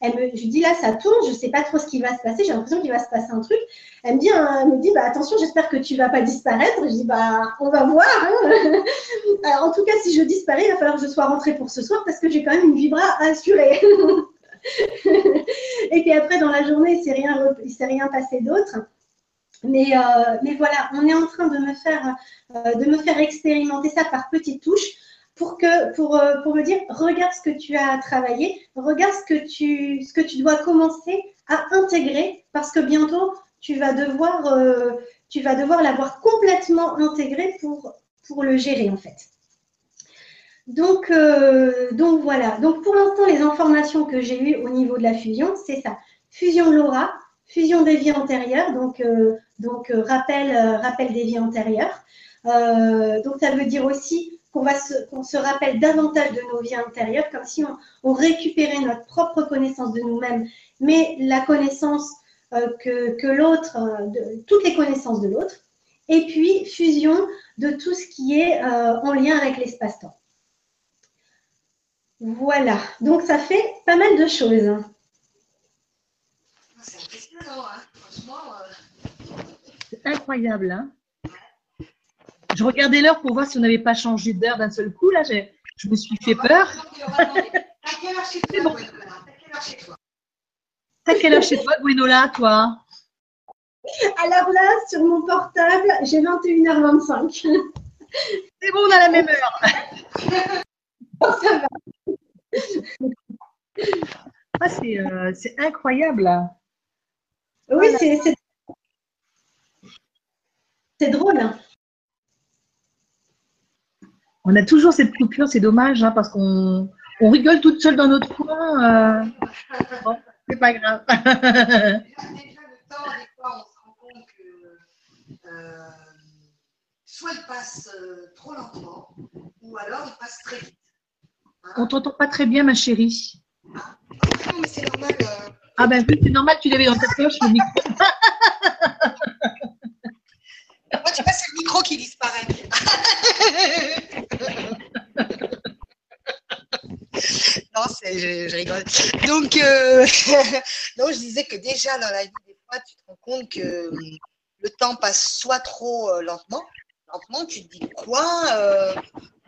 Speaker 3: elle me, je lui dis là, ça tourne, je ne sais pas trop ce qui va se passer, j'ai l'impression qu'il va se passer un truc. Elle me dit, hein, me dit bah, attention, j'espère que tu ne vas pas disparaître. Je dis, bah, on va voir. Hein. Alors, [LAUGHS] en tout cas, si je disparais, il va falloir que je sois rentrée pour ce soir parce que j'ai quand même une vibra à assurer. [LAUGHS] Et puis après, dans la journée, il ne s'est rien, passé d'autre. Mais, euh, mais voilà, on est en train de me faire, euh, de me faire expérimenter ça par petites touches pour, que, pour, euh, pour me dire, regarde ce que tu as travaillé, regarde ce que tu, ce que tu dois commencer à intégrer parce que bientôt, tu vas devoir, euh, devoir l'avoir complètement intégré pour, pour le gérer en fait. Donc, euh, donc voilà. Donc pour l'instant, les informations que j'ai eues au niveau de la fusion, c'est ça. Fusion LoRa, fusion des vies antérieures, donc, donc rappel, rappel des vies antérieures. donc ça veut dire aussi qu'on se, rappelle davantage de nos vies intérieures, comme si on, récupérait notre propre connaissance de nous-mêmes, mais la connaissance euh, que, l'autre, euh, toutes les connaissances de l'autre, et puis fusion de tout ce qui est euh, en lien avec l'espace-temps. Voilà, donc ça fait pas mal de choses.
Speaker 1: C'est incroyable, hein je regardais l'heure pour voir si on n'avait pas changé d'heure d'un seul coup. Là, je me suis fait peur. T'as quelle heure chez toi, T'as quelle heure chez toi, Gwenola, toi
Speaker 3: Alors là, sur mon portable, j'ai 21h25.
Speaker 1: C'est bon, on a la même heure. [LAUGHS] oh, ça va. Ah, euh, c'est incroyable.
Speaker 3: Oui, c'est c'est drôle. Hein
Speaker 1: on a toujours cette coupure, c'est dommage, hein, parce qu'on rigole toute seule dans notre coin. Euh... c'est pas grave. déjà, le temps, des fois, on se rend compte que euh, soit il passe euh, trop lentement, ou alors il passe très vite. Hein on t'entend pas très bien, ma chérie.
Speaker 2: Ah, non, mais c'est normal. Euh.
Speaker 1: Ah ben oui, c'est normal, tu l'avais dans ta poche, le micro. [LAUGHS]
Speaker 2: Moi, tu vois, c'est le micro qui disparaît. [LAUGHS] non, je, je, rigole. Donc, euh, [LAUGHS] non, je disais que déjà dans la vie, des fois, tu te rends compte que hum, le temps passe soit trop euh, lentement, lentement, tu te dis quoi euh,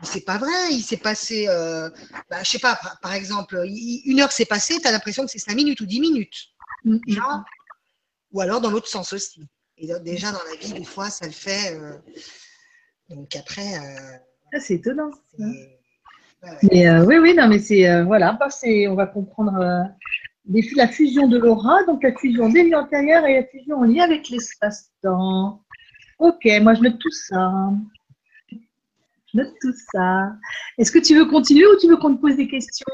Speaker 2: C'est pas vrai, il s'est passé, euh, bah, je sais pas, par, exemple, une heure s'est passée, tu as l'impression que c'est cinq minutes ou dix minutes. Mm-hmm. ou alors dans l'autre sens aussi. Et déjà dans la vie, des fois, ça le fait. donc après.
Speaker 1: Ah, c'est étonnant. Mais euh, oui, oui, non, mais c'est euh, voilà, bah, on va comprendre euh, la fusion de l'aura, donc la fusion des vies antérieures et la fusion en lien avec l'espace-temps. Ok, moi je note tout ça. Je note tout ça. Est-ce que tu veux continuer ou tu veux qu'on te pose des questions?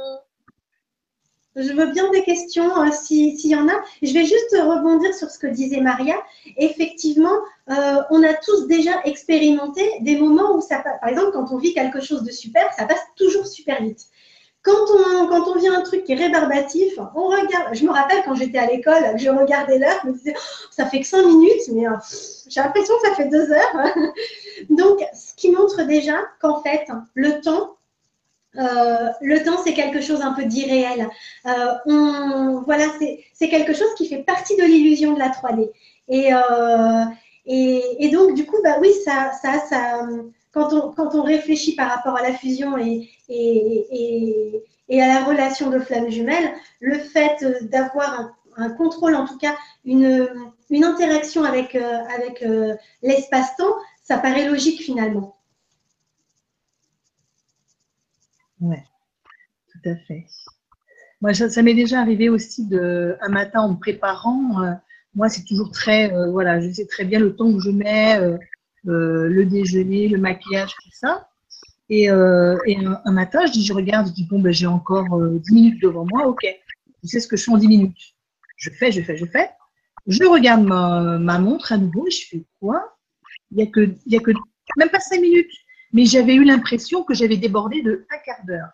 Speaker 3: Je veux bien des questions hein, s'il y en a. Je vais juste rebondir sur ce que disait Maria. Effectivement, euh, on a tous déjà expérimenté des moments où ça passe. Par exemple, quand on vit quelque chose de super, ça passe toujours super vite. Quand on, quand on vit un truc qui est rébarbatif, on regarde. Je me rappelle quand j'étais à l'école, je regardais l'heure, je me disais, oh, ça fait que cinq minutes, mais euh, j'ai l'impression que ça fait deux heures. [LAUGHS] Donc, ce qui montre déjà qu'en fait, le temps, euh, le temps, c'est quelque chose un peu d'irréel. Euh, voilà, c'est quelque chose qui fait partie de l'illusion de la 3D. Euh, et, et, donc, du coup, bah oui, ça, ça, ça quand, on, quand on réfléchit par rapport à la fusion et, et, et à la relation de flammes jumelles, le fait d'avoir un, contrôle, en tout cas une, une interaction avec, avec l'espace-temps, ça paraît logique finalement.
Speaker 1: Oui, tout à fait. Moi, ça, m'est déjà arrivé aussi de, un matin en me préparant. Euh, moi, c'est toujours très, euh, voilà, je sais très bien le temps que je mets, euh, le déjeuner, le maquillage, tout ça. Et, un, matin, je dis, je regarde, je dis, bon, ben, j'ai encore 10 minutes devant moi, ok. Je sais ce que je fais en 10 minutes? Je fais, je fais, je fais. Je regarde ma, montre à nouveau et je fais quoi? Il n'y a, que, a que même pas cinq minutes. Mais j'avais eu l'impression que j'avais débordé de un quart d'heure.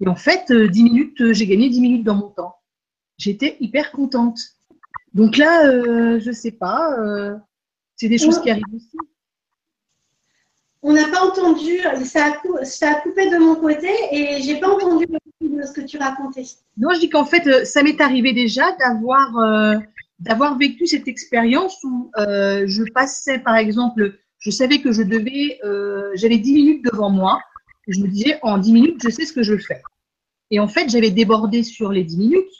Speaker 1: Et en fait, euh, minutes, euh, j'ai gagné dix minutes dans mon temps. J'étais hyper contente. Donc là, euh, je sais pas, euh, c'est des choses qui arrivent aussi.
Speaker 3: On n'a pas entendu, ça a, coupé de mon côté et j'ai pas entendu ce que tu racontais.
Speaker 1: Non, je dis qu'en fait, ça m'est arrivé déjà d'avoir d'avoir vécu cette expérience où je passais, par exemple, je savais que je devais, j'avais 10 minutes devant moi. Et je me disais, en 10 minutes, je sais ce que je fais. Et en fait, j'avais débordé sur les 10 minutes.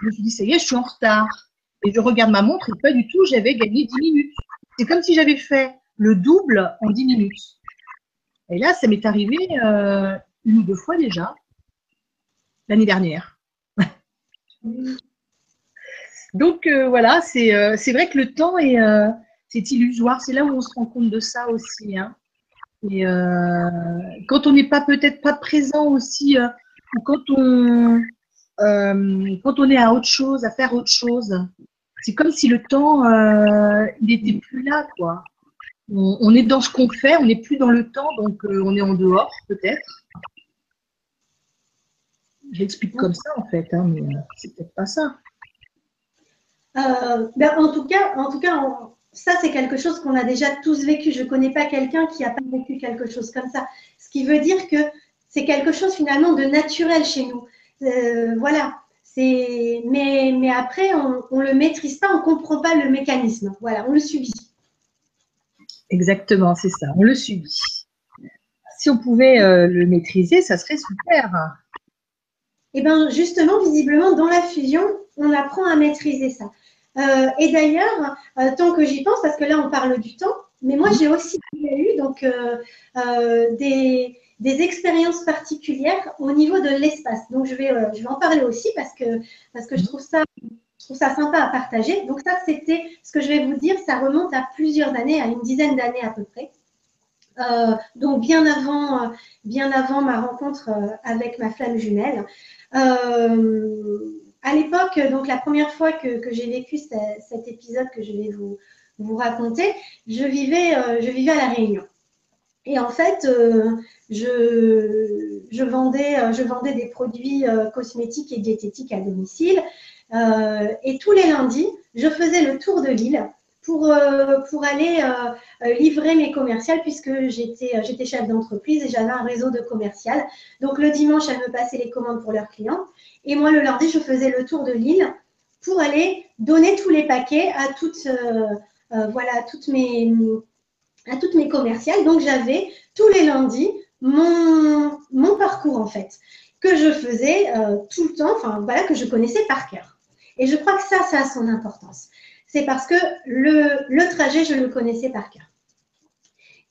Speaker 1: Je me suis dit, ça y est, je suis en retard. Et je regarde ma montre et pas du tout, j'avais gagné 10 minutes. C'est comme si j'avais fait le double en 10 minutes. Et là, ça m'est arrivé euh, une ou deux fois déjà, l'année dernière. [LAUGHS] Donc euh, voilà, euh, c'est vrai que le temps est c'est illusoire. C'est là où on se rend compte de ça aussi. Hein. Et quand on n'est pas peut-être pas présent aussi, ou quand on quand on est à autre chose, à faire autre chose, c'est comme si le temps euh, n'était plus là, quoi. On, est dans ce qu'on fait, on n'est plus dans le temps, donc euh, on est en dehors, peut-être. J'explique comme ça, en fait, hein, mais euh, c'est peut-être pas ça.
Speaker 3: Ben, en tout cas, en tout cas ça, c'est quelque chose qu'on a déjà tous vécu. Je ne connais pas quelqu'un qui n'a pas vécu quelque chose comme ça. Ce qui veut dire que c'est quelque chose finalement de naturel chez nous. voilà, mais, mais après, on ne le maîtrise pas, on ne comprend pas le mécanisme. Voilà, on le subit.
Speaker 1: Exactement, c'est ça, on le subit. Si on pouvait euh, le maîtriser, ça serait super.
Speaker 3: Eh bien, justement, visiblement, dans la fusion, on apprend à maîtriser ça. Euh, et d'ailleurs, euh, tant que j'y pense, parce que là, on parle du temps, mais moi, j'ai aussi eu donc, des, des expériences particulières au niveau de l'espace. Donc, je vais, euh, je vais en parler aussi parce que, parce que je, trouve ça, je trouve ça sympa à partager. Donc, ça, c'était ce que je vais vous dire. Ça remonte à plusieurs années, à une dizaine d'années à peu près. Euh, donc, bien avant, euh, bien avant ma rencontre avec ma flamme jumelle. À l'époque, donc la première fois que, j'ai vécu cet épisode que je vais vous, raconter, je vivais, je vivais à La Réunion. Et en fait, euh, je, je, vendais, euh, je vendais des produits euh, cosmétiques et diététiques à domicile. et tous les lundis, je faisais le tour de l'île pour, pour aller livrer mes commerciales puisque j'étais, j'étais chef d'entreprise et j'avais un réseau de commercial. Donc le dimanche, elles me passaient les commandes pour leurs clients. Et moi, le lundi, je faisais le tour de l'île pour aller donner tous les paquets à toutes, voilà, toutes mes à toutes mes commerciales. Donc, j'avais tous les lundis mon, mon, parcours, en fait, que je faisais euh, tout le temps, enfin, voilà, que je connaissais par cœur. Et je crois que ça, ça a son importance. C'est parce que le, trajet, je le connaissais par cœur.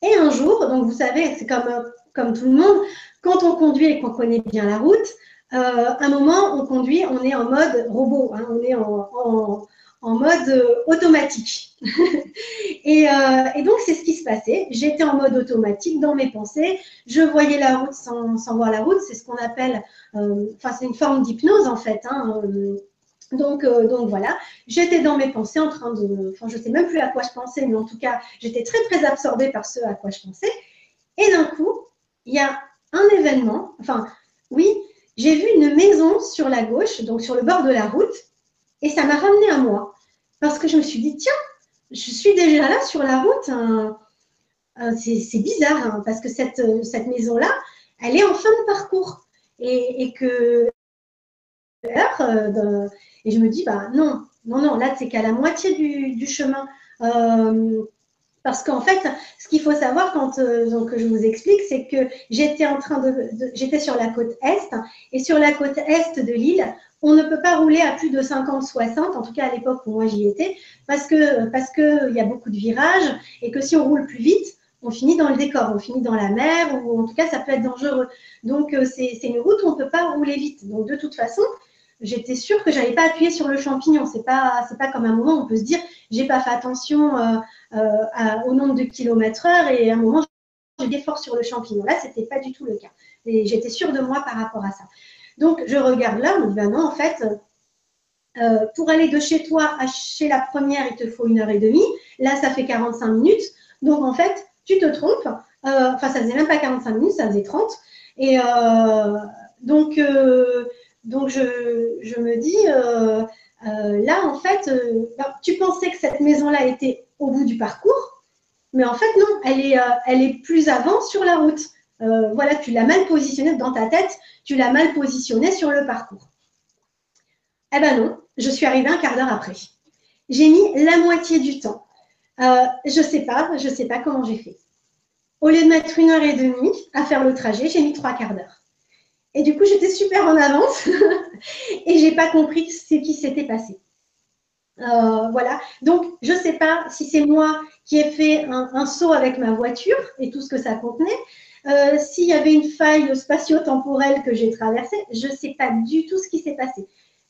Speaker 3: Et un jour, donc vous savez, c'est comme, comme tout le monde, quand on conduit et qu'on connaît bien la route, euh, un moment, on conduit, on est en mode robot, hein, on est en, en mode euh, automatique. [LAUGHS] et, euh, et, donc, c'est ce qui se passait. J'étais en mode automatique dans mes pensées. Je voyais la route sans, sans voir la route. C'est ce qu'on appelle, euh, enfin, c'est une forme d'hypnose en fait. Hein, donc, donc voilà, j'étais dans mes pensées en train de, enfin, je sais même plus à quoi je pensais, mais en tout cas, j'étais très très absorbée par ce à quoi je pensais. Et d'un coup, il y a un événement. Enfin, oui, j'ai vu une maison sur la gauche, donc sur le bord de la route, et ça m'a ramené à moi. Parce que je me suis dit, tiens, je suis déjà là sur la route. Hein. Euh, c'est bizarre, hein, parce que cette, cette maison-là, elle est en fin de parcours. Et, que. Euh, et je me dis, bah non, non, non, là, c'est qu'à la moitié du, chemin. Euh, parce qu'en fait, ce qu'il faut savoir quand donc, je vous explique, c'est que j'étais en train de j'étais sur la côte est et sur la côte est de l'île, on ne peut pas rouler à plus de 50-60, en tout cas à l'époque où moi j'y étais, parce que parce qu'il y a beaucoup de virages et que si on roule plus vite, on finit dans le décor, on finit dans la mer ou en tout cas ça peut être dangereux. Donc euh, c'est une route où on ne peut pas rouler vite. Donc de toute façon, j'étais sûre que je n'allais pas appuyer sur le champignon. C'est pas c'est pas comme un moment où on peut se dire j'ai pas fait attention euh, euh, au nombre de kilomètres heure et à un moment j'ai des forces sur le champignon. Là c'était pas du tout le cas. Et j'étais sûre de moi par rapport à ça. Donc, je regarde là, on me dit, ben non, en fait, euh, pour aller de chez toi à chez la première, il te faut une heure et demie. Là, ça fait 45 minutes. Donc, en fait, tu te trompes. Enfin, ça faisait même pas 45 minutes, ça faisait 30. Et donc, donc je, je, me dis, là, en fait, ben, tu pensais que cette maison-là était au bout du parcours, mais en fait, non, elle est, elle est plus avant sur la route. voilà, tu l'as mal positionnée dans ta tête, tu l'as mal positionnée sur le parcours. Eh ben non, je suis arrivée un quart d'heure après. J'ai mis la moitié du temps. Euh, je sais pas, je sais pas comment j'ai fait. Au lieu de mettre une heure et demie à faire le trajet, j'ai mis trois quarts d'heure. Et du coup, j'étais super en avance [LAUGHS] et j'ai pas compris ce qui s'était passé. Euh, voilà. Donc, je ne sais pas si c'est moi qui ai fait un, saut avec ma voiture et tout ce que ça contenait. Euh, s'il y avait une faille spatio-temporelle que j'ai traversée, je ne sais pas du tout ce qui s'est passé.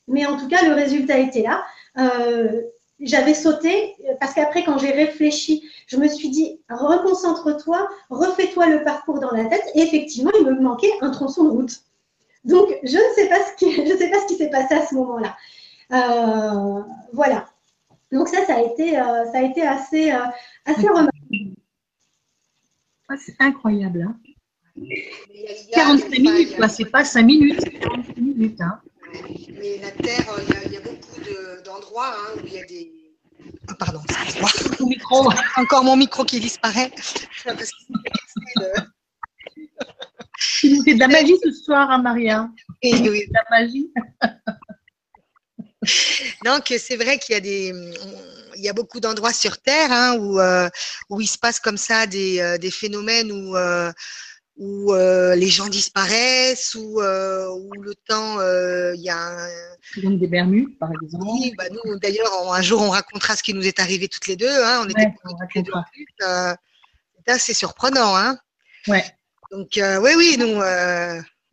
Speaker 3: Mais en tout cas, le résultat était là. Euh, j'avais sauté parce qu'après, quand j'ai réfléchi, je me suis dit reconcentre-toi, refais-toi le parcours dans la tête. Et effectivement, il me manquait un tronçon de route. Donc, je ne sais pas ce qui, [LAUGHS] je sais pas ce qui s'est passé à ce moment-là. Euh, voilà. Donc ça, ça a été, euh, ça a été assez, assez remarquable.
Speaker 1: Ah, c'est incroyable. Hein 45 minutes, quoi. C'est pas 5 minutes, c'est 45 minutes. Hein.
Speaker 2: Mais la Terre, euh, il y, a beaucoup d'endroits hein, où il y a des. Ah, pardon, excuse-moi. micro. Encore mon micro qui disparaît. [LAUGHS]
Speaker 1: Fais de la magie ce soir, hein, Maria.
Speaker 2: Et oui.
Speaker 1: De la magie. [LAUGHS]
Speaker 2: Donc, c'est vrai qu'il y a des, il y a beaucoup d'endroits sur Terre hein, où, euh, où il se passe comme ça des, euh, des phénomènes où où euh, les gens disparaissent, où, où le temps, il y a un...
Speaker 1: Des Bermudes, par exemple.
Speaker 2: Oui, bah nous, d'ailleurs, un jour, on racontera ce qui nous est arrivé toutes les deux. Hein, on était toutes les deux en plus. c'est assez surprenant. Hein.
Speaker 1: Ouais.
Speaker 2: Donc, oui, oui, nous...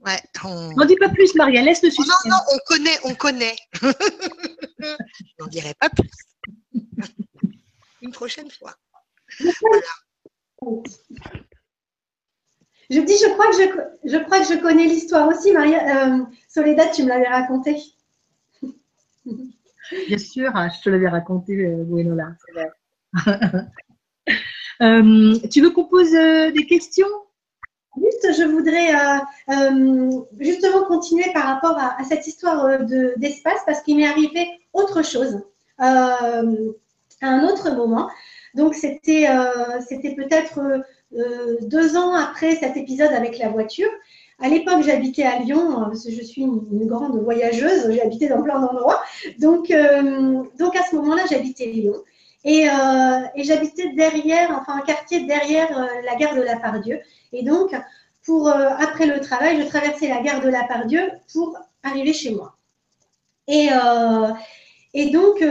Speaker 2: Ouais,
Speaker 1: on... N'en dis pas plus, Maria, laisse le sujet.
Speaker 2: non, non, on connaît, on connaît. Je [LAUGHS] n'en dirai pas plus. [LAUGHS] Une prochaine fois. Voilà.
Speaker 3: Je dis, je crois que je, je, crois que je connais l'histoire aussi, Maria. Euh, Soledad, tu me l'avais raconté. [LAUGHS]
Speaker 1: Bien sûr, hein, je te l'avais raconté, Gwenola. Euh, euh, tu veux qu'on pose des questions?
Speaker 3: Juste, je voudrais justement continuer par rapport à, cette histoire d'espace parce qu'il m'est arrivé autre chose à un autre moment. Donc, c'était peut-être euh, deux ans après cet épisode avec la voiture. À l'époque, j'habitais à Lyon, euh, parce que je suis une, grande voyageuse, j'habitais dans plein d'endroits. Donc, euh, donc à ce moment-là, j'habitais Lyon. Et, et j'habitais derrière, enfin un quartier derrière la gare de la Pardieu. Et donc, pour, après le travail, je traversais la gare de la Pardieu pour arriver chez moi. Et, et donc,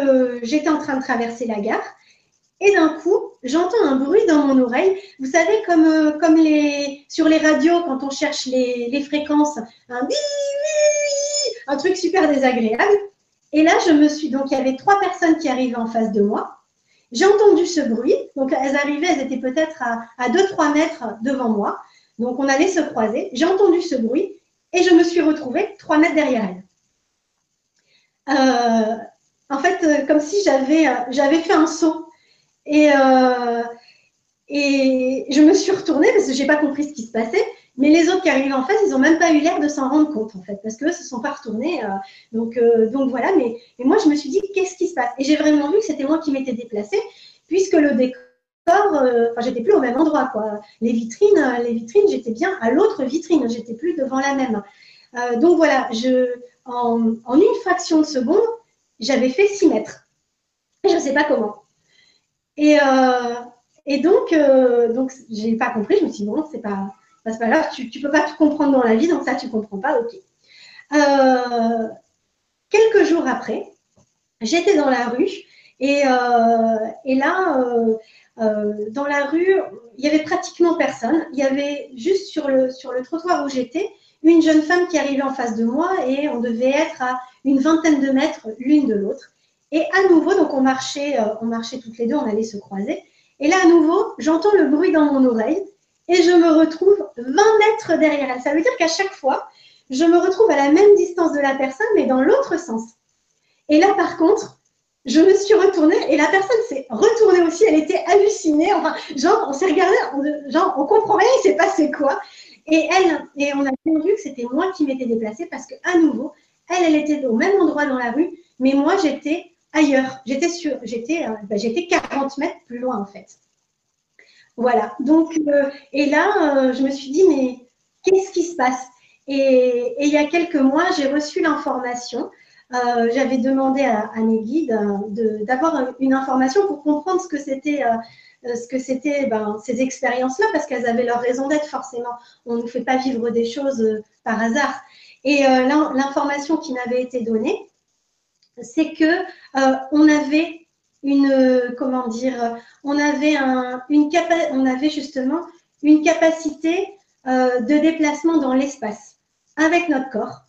Speaker 3: j'étais en train de traverser la gare. Et d'un coup, j'entends un bruit dans mon oreille. Vous savez, comme, euh, comme les, sur les radios, quand on cherche les, les fréquences, un, un truc super désagréable. Et là, je me suis. Donc, il y avait trois personnes qui arrivaient en face de moi. J'ai entendu ce bruit. Donc, elles arrivaient, elles étaient peut-être à, à 2-3 mètres devant moi. Donc, on allait se croiser. J'ai entendu ce bruit et je me suis retrouvée 3 mètres derrière elles. Euh, en fait, euh, comme si j'avais, j'avais fait un saut et, euh, et je me suis retournée parce que je n'ai pas compris ce qui se passait. Mais les autres qui arrivaient en face, ils n'ont même pas eu l'air de s'en rendre compte, en fait, parce qu'eux ne se sont pas retournés. Euh, donc, euh, donc voilà, mais, moi, je me suis dit, qu'est-ce qui se passe? Et j'ai vraiment vu que c'était moi qui m'étais déplacée, puisque le décor, enfin, j'étais plus au même endroit, quoi. Les vitrines, les vitrines, j'étais bien à l'autre vitrine, j'étais plus devant la même. donc voilà, je, en, une fraction de seconde, j'avais fait 6 mètres. Je ne sais pas comment. Et, euh, et donc, euh, donc je n'ai pas compris. Je me suis dit, bon, c'est pas, pas grave, tu ne peux pas tout comprendre dans la vie, donc ça, tu ne comprends pas, ok. Euh, quelques jours après, j'étais dans la rue et, et là, dans la rue, il y avait pratiquement personne. Il y avait juste sur le, sur le trottoir où j'étais une jeune femme qui arrivait en face de moi et on devait être à une vingtaine de mètres l'une de l'autre. Et à nouveau, donc on marchait, euh, on marchait toutes les deux, on allait se croiser. Et là, à nouveau, j'entends le bruit dans mon oreille et je me retrouve 20 mètres derrière elle. Ça veut dire qu'à chaque fois, je me retrouve à la même distance de la personne, mais dans l'autre sens. Et là, par contre, je me suis retournée et la personne s'est retournée aussi. Elle était hallucinée. Enfin, genre, on s'est regardé, on, genre, on comprend rien, il s'est passé quoi. Et elle, et on a bien vu que c'était moi qui m'étais déplacée parce que à nouveau, elle, elle était au même endroit dans la rue, mais moi, j'étais ailleurs. J'étais j'étais, euh, bah, j'étais 40 mètres plus loin en fait. Voilà. Donc, euh, et là, euh, je me suis dit, mais qu'est-ce qui se passe? Et, il y a quelques mois, j'ai reçu l'information. J'avais demandé à, mes guides d'avoir une information pour comprendre ce que c'était. ben, ces expériences-là, parce qu'elles avaient leur raison d'être forcément. On ne fait pas vivre des choses par hasard. Et l'information qui m'avait été donnée, c'est que euh, on avait une comment dire, on avait un, une on avait justement une capacité euh, de déplacement dans l'espace avec notre corps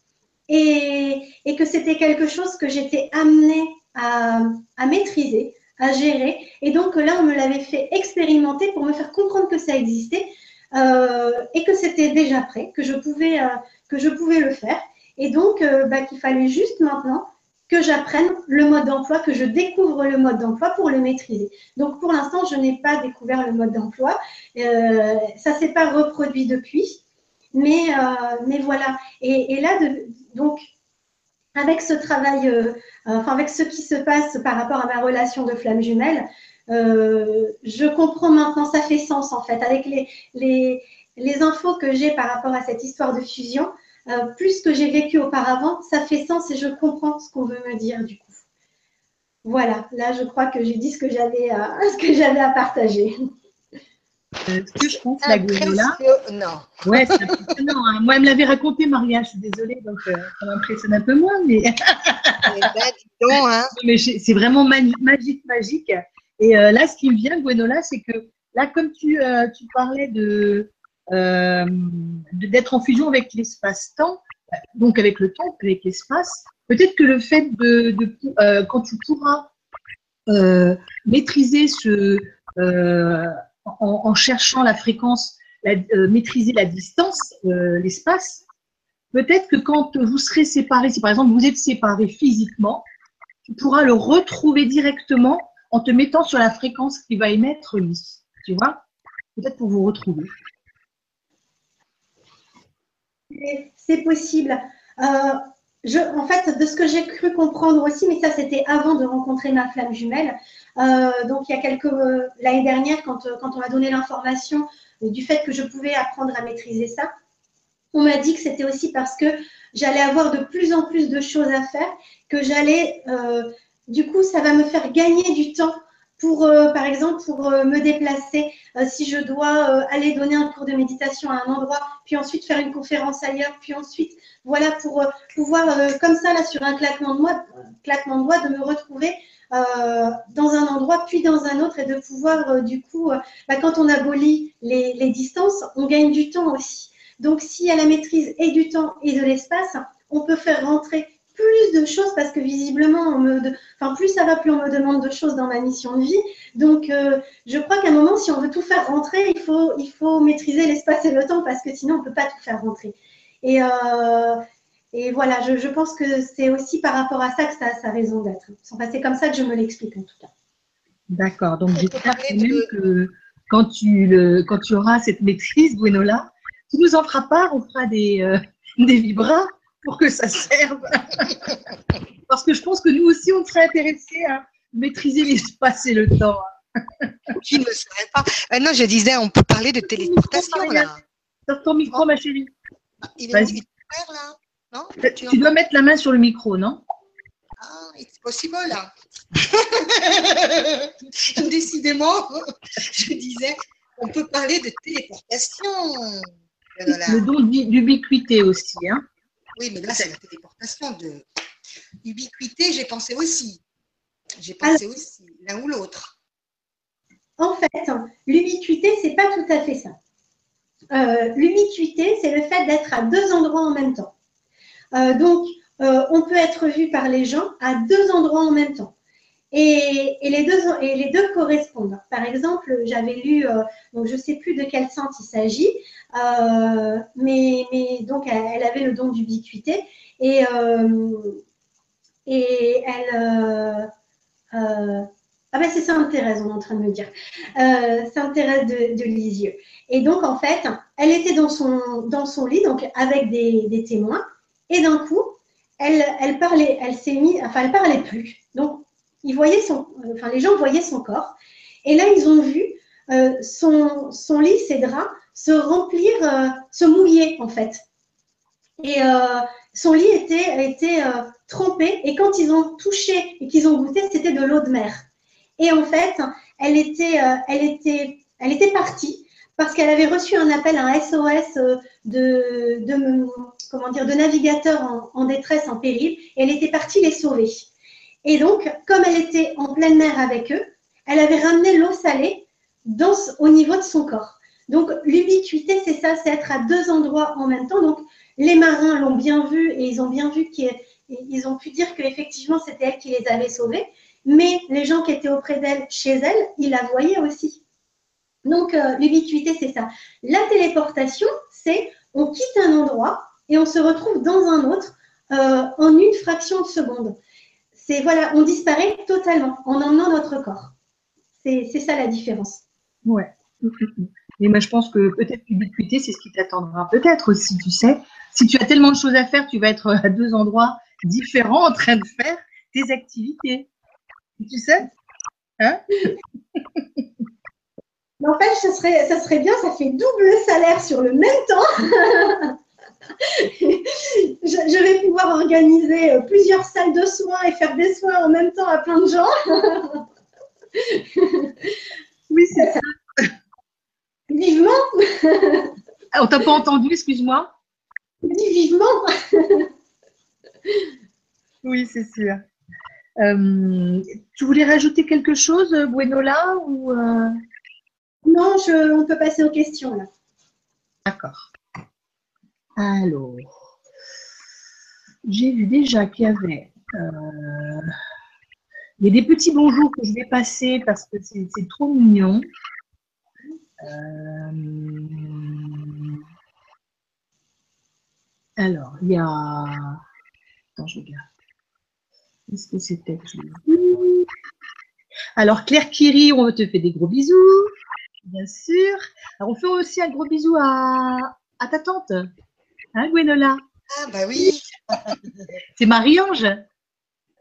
Speaker 3: et, et que c'était quelque chose que j'étais amenée à, à, maîtriser, à gérer. Et donc là, on me l'avait fait expérimenter pour me faire comprendre que ça existait euh, et que c'était déjà prêt, que je pouvais, euh, que je pouvais le faire. Et donc, euh, bah, qu'il fallait juste maintenant que j'apprenne le mode d'emploi, que je découvre le mode d'emploi pour le maîtriser. Donc pour l'instant, je n'ai pas découvert le mode d'emploi. Euh, ça ne s'est pas reproduit depuis. Mais, euh, mais voilà. Et, là, donc, avec ce travail, euh, enfin avec ce qui se passe par rapport à ma relation de flamme jumelle, je comprends maintenant, ça fait sens en fait, avec les, les, les infos que j'ai par rapport à cette histoire de fusion. Euh, plus que j'ai vécu auparavant, ça fait sens et je comprends ce qu'on veut me dire du coup. Voilà, là je crois que j'ai dit ce que j'avais à, [LAUGHS] ce que j'avais à partager.
Speaker 1: Euh, ce que je pense, la là. Non. Ouais, c'est impressionnant. Hein. Moi, elle me l'avait raconté, Maria, je suis désolée, donc euh, ça m'impressionne un peu moins, mais. [LAUGHS] Ben, hein. mais c'est vraiment magique, magique. Et là, ce qui me vient, Gwenola, c'est que là, comme tu, tu parlais de, euh, d'être en fusion avec l'espace-temps, donc avec le temps, avec l'espace. Peut-être que le fait de, euh, quand tu pourras euh, maîtriser ce, en, cherchant la fréquence, maîtriser la distance, l'espace, peut-être que quand vous serez séparés, si par exemple vous êtes séparés physiquement, tu pourras le retrouver directement en te mettant sur la fréquence qui va émettre lui. Tu vois? Peut-être pour vous retrouver
Speaker 3: c'est possible. Euh, en fait, de ce que j'ai cru comprendre aussi, mais ça c'était avant de rencontrer ma flamme jumelle. Euh, donc il y a quelques euh, l'année dernière, quand, quand on m'a donné l'information du fait que je pouvais apprendre à maîtriser ça, on m'a dit que c'était aussi parce que j'allais avoir de plus en plus de choses à faire, que j'allais, du coup, ça va me faire gagner du temps pour, par exemple, pour me déplacer, euh, si je dois euh, aller donner un cours de méditation à un endroit, puis ensuite faire une conférence ailleurs, puis ensuite, voilà, pour euh, pouvoir, comme ça, là, sur un claquement de doigts, claquement de, doigts, de me retrouver dans un endroit, puis dans un autre, et de pouvoir, du coup, bah, quand on abolit les, les distances, on gagne du temps aussi. Donc, s'il y a la maîtrise et du temps et de l'espace, on peut faire rentrer plus de choses parce que visiblement, on me enfin, plus ça va, plus on me demande de choses dans ma mission de vie. Donc, euh, je crois qu'à un moment, si on veut tout faire rentrer, il faut, il faut maîtriser l'espace et le temps parce que sinon, on ne peut pas tout faire rentrer. Et, euh, et voilà, je, je, pense que c'est aussi par rapport à ça que ça a sa raison d'être. Enfin, c'est comme ça que je me l'explique en tout cas.
Speaker 1: D'accord. Donc, j'espère même que quand tu, le, quand tu auras cette maîtrise, Gwenola, tu nous en feras part, on fera des, euh, [LAUGHS] des vibras pour que ça serve. [LAUGHS] Parce que je pense que nous aussi, on serait intéressés à maîtriser l'espace et le temps.
Speaker 2: Qui ne serait pas? Euh, Non, je disais, on peut parler de téléportation là.
Speaker 1: Sors ton micro, ma chérie. Il est ouvert là? Non? Tu, dois mettre la main sur le micro, non?
Speaker 2: Ah, c'est possible là. [LAUGHS] Décidément, je disais, on peut parler de téléportation.
Speaker 1: Le don d'ubiquité aussi. Hein
Speaker 2: oui, mais là, c'est la téléportation de ubiquité, j'ai pensé aussi. J'ai pensé aussi, l'un ou l'autre.
Speaker 3: En fait, l'ubiquité, c'est pas tout à fait ça. Euh, l'ubiquité, c'est le fait d'être à deux endroits en même temps. Euh, donc, euh, on peut être vu par les gens à deux endroits en même temps. Et, les, deux, correspondent. Par exemple, j'avais lu, donc je ne sais plus de quel sens il s'agit, euh, mais, donc, elle, avait le don d'ubiquité. Et, euh, et elle. ah ben c'est Sainte-Thérèse, on est en train de me dire. Sainte-Thérèse de, de, Lisieux. Et donc, en fait, elle était dans son, dans son lit, donc avec des, des témoins, et d'un coup, elle, elle parlait, elle s'est mise, enfin, elle parlait plus. Donc, ils voyaient son, enfin, les gens voyaient son corps. Et là, ils ont vu euh, son, son, lit, ses draps, se remplir, euh, se mouiller en fait. Et euh, son lit était, était trempé. Et quand ils ont touché et qu'ils ont goûté, c'était de l'eau de mer. Et en fait, elle était, elle était, elle était partie parce qu'elle avait reçu un appel, un SOS de, de comment dire, de en, en, détresse, en péril, et elle était partie les sauver. Et donc, comme elle était en pleine mer avec eux, elle avait ramené l'eau salée au niveau de son corps. Donc, l'ubiquité, c'est ça, c'est être à deux endroits en même temps. Donc, les marins l'ont bien vu et ils ont bien vu qu'ils ont pu dire qu'effectivement, c'était elle qui les avait sauvés. Mais les gens qui étaient auprès d'elle, chez elle, ils la voyaient aussi. Donc, euh, l'ubiquité, c'est ça. La téléportation, c'est on quitte un endroit et on se retrouve dans un autre euh, en une fraction de seconde. C'est voilà, on disparaît totalement en emmenant notre corps. C'est ça la différence.
Speaker 1: Ouais. Et moi, je pense que peut-être l'ubiquité, c'est ce qui t'attendra. Peut-être aussi, tu sais. Si tu as tellement de choses à faire, tu vas être à deux endroits différents en train de faire tes activités. Tu sais hein?
Speaker 3: En fait, ça serait, ça serait bien, ça fait double salaire sur le même temps. [LAUGHS] je, vais pouvoir organiser euh, plusieurs salles de soins et faire des soins en même temps à plein de gens. [LAUGHS]
Speaker 1: oui, c'est ça.
Speaker 3: Vivement.
Speaker 1: On t'a pas entendu, excuse-moi.
Speaker 3: vivement.
Speaker 1: oui, c'est sûr. Euh, tu voulais rajouter quelque chose, Buenola ou euh?
Speaker 3: Non, je, on peut passer aux questions là.
Speaker 1: D'accord. Alors, j'ai vu déjà qu'il y avait euh, il y a des petits bonjours que je vais passer parce que c'est trop mignon. Euh, alors, il y a. Attends, je regarde. Qu'est-ce que c'était Alors, Claire Kiri, on te fait des gros bisous, bien sûr. Alors, on fait aussi un gros bisou à, à ta tante. Hein, Gwenola
Speaker 2: Ah, bah oui. [LAUGHS]
Speaker 1: C'est Marie-Ange.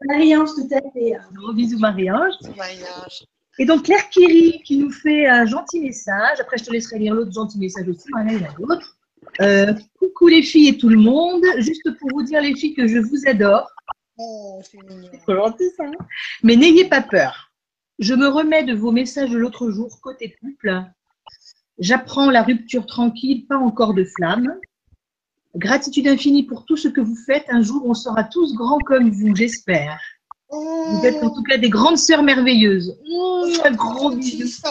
Speaker 3: Marie-Ange, tout à fait.
Speaker 1: Un gros bisou, Marie-Ange. Marie-Ange. Et donc, Claire Kiri qui nous fait un gentil message. Après, je te laisserai lire l'autre gentil message aussi. Il y en a d'autres. Euh, coucou les filles et tout le monde. Juste pour vous dire, les filles, que je vous adore.
Speaker 2: Oh, c'est mignon.
Speaker 1: C'est gentil, ça. Hein. Mais n'ayez pas peur. Je me remets de vos messages de l'autre jour, côté couple. J'apprends la rupture tranquille, pas encore de flamme. Gratitude infinie pour tout ce que vous faites. Un jour, on sera tous grands comme vous, j'espère. Vous êtes en tout cas des grandes sœurs merveilleuses. un gros bisou.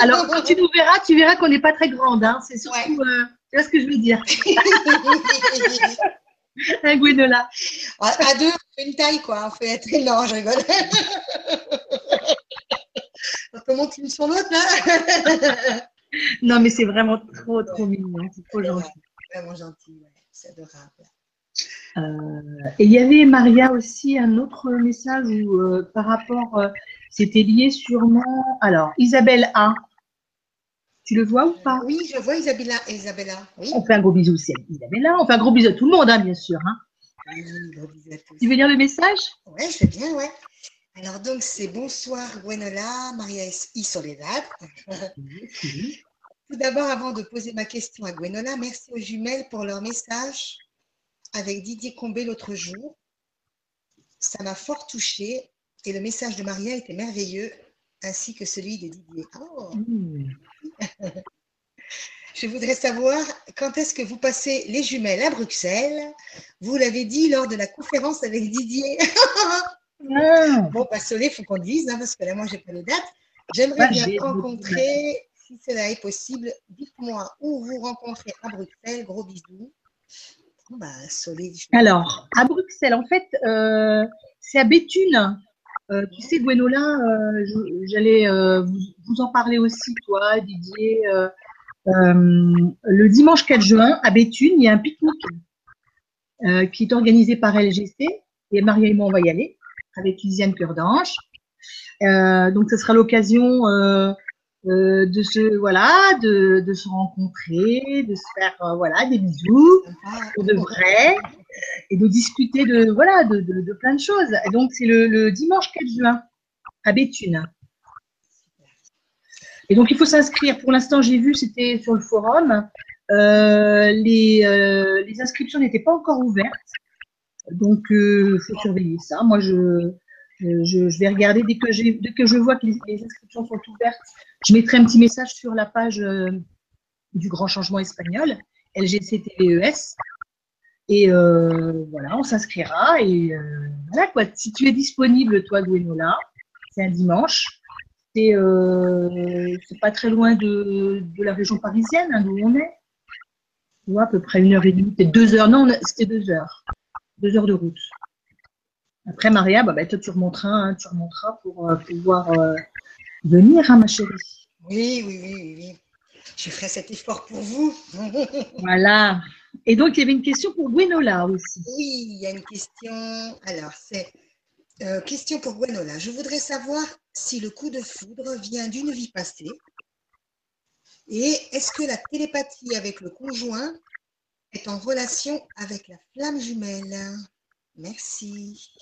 Speaker 1: Alors, quand tu nous verras, tu verras qu'on n'est pas très grande. Hein. C'est surtout, euh, tu vois ce que je veux dire. un Gwenola.
Speaker 2: À deux, une taille, quoi. On fait non, je rigole. Comment tu me sur l'autre, là
Speaker 1: Non, mais c'est vraiment trop, trop mignon. C'est trop gentil
Speaker 2: vraiment gentil, c'est adorable.
Speaker 1: Euh, et il y avait Maria aussi un autre message où euh, par rapport, euh, c'était lié sûrement. Alors, Isabelle A. Tu le vois ou pas?
Speaker 2: Oui, je vois Isabella. Isabella
Speaker 1: On fait un gros bisou aussi à Isabella. On fait un gros bisou à tout le monde, hein, bien sûr. Hein. Oui, gros bisou à tous. Tu veux lire le message?
Speaker 2: Oui, je veux bien, ouais. Alors donc c'est bonsoir Gwenola, Maria y Soledad. Tout d'abord, avant de poser ma question à Gwenola, merci aux jumelles pour leur message avec Didier Combé l'autre jour. Ça m'a fort touchée et le message de Maria était merveilleux, ainsi que celui de Didier. Oh. Mmh. [LAUGHS] Je voudrais savoir quand est-ce que vous passez les jumelles à Bruxelles? Vous l'avez dit lors de la conférence avec Didier. Mmh. [LAUGHS] Bon, pas bah, il faut qu'on dise, hein, parce que là, moi, je n'ai pas les dates. J'aimerais bien rencontrer si cela est possible, dites-moi où vous rencontrez à Bruxelles. Gros bisous.
Speaker 1: Bah, Alors, à Bruxelles, en fait, euh, c'est à Béthune. Euh, tu sais, Gwenola, euh, j'allais vous, en parler aussi, toi, Didier. le dimanche 4 juin, à Béthune, il y a un pique-nique qui est organisé par LGC. Et Maria et moi, on va y aller avec Lisiane Cœur d'Ange. Donc, ce sera l'occasion euh, de se voilà, de, de, se rencontrer, de se faire euh, voilà des bisous, de vrai, et de discuter de voilà de, de, plein de choses. Et donc, c'est le, dimanche 4 juin à Béthune. Et donc, il faut s'inscrire. Pour l'instant, j'ai vu, c'était sur le forum. Euh, les, les, inscriptions n'étaient pas encore ouvertes. Donc, il faut surveiller ça. Moi, je, je, vais regarder dès que, dès que je vois que les, inscriptions sont ouvertes. Je mettrai un petit message sur la page euh, du Grand Changement Espagnol, LGCTVES. Et euh, voilà, on s'inscrira. Et voilà quoi. Si tu es disponible, toi, Gwenola, c'est un dimanche. C'est pas très loin de, de la région parisienne, hein, d'où on est à peu près une heure et demie, peut-être deux heures. Non, c'était deux heures. Deux heures de route. Après, Maria, bah, bah toi, tu remonteras, hein, tu remonteras pour euh, pouvoir euh, venir, hein, ma chérie.
Speaker 2: Oui, oui, oui, oui. Je ferai cet effort pour vous. [LAUGHS]
Speaker 1: voilà. Et donc, il y avait une question pour Gwenola aussi.
Speaker 2: Oui, il y a une question. Alors, c'est euh, question pour Gwenola. Je voudrais savoir si le coup de foudre vient d'une vie passée et est-ce que la télépathie avec le conjoint est en relation avec la flamme jumelle? Merci.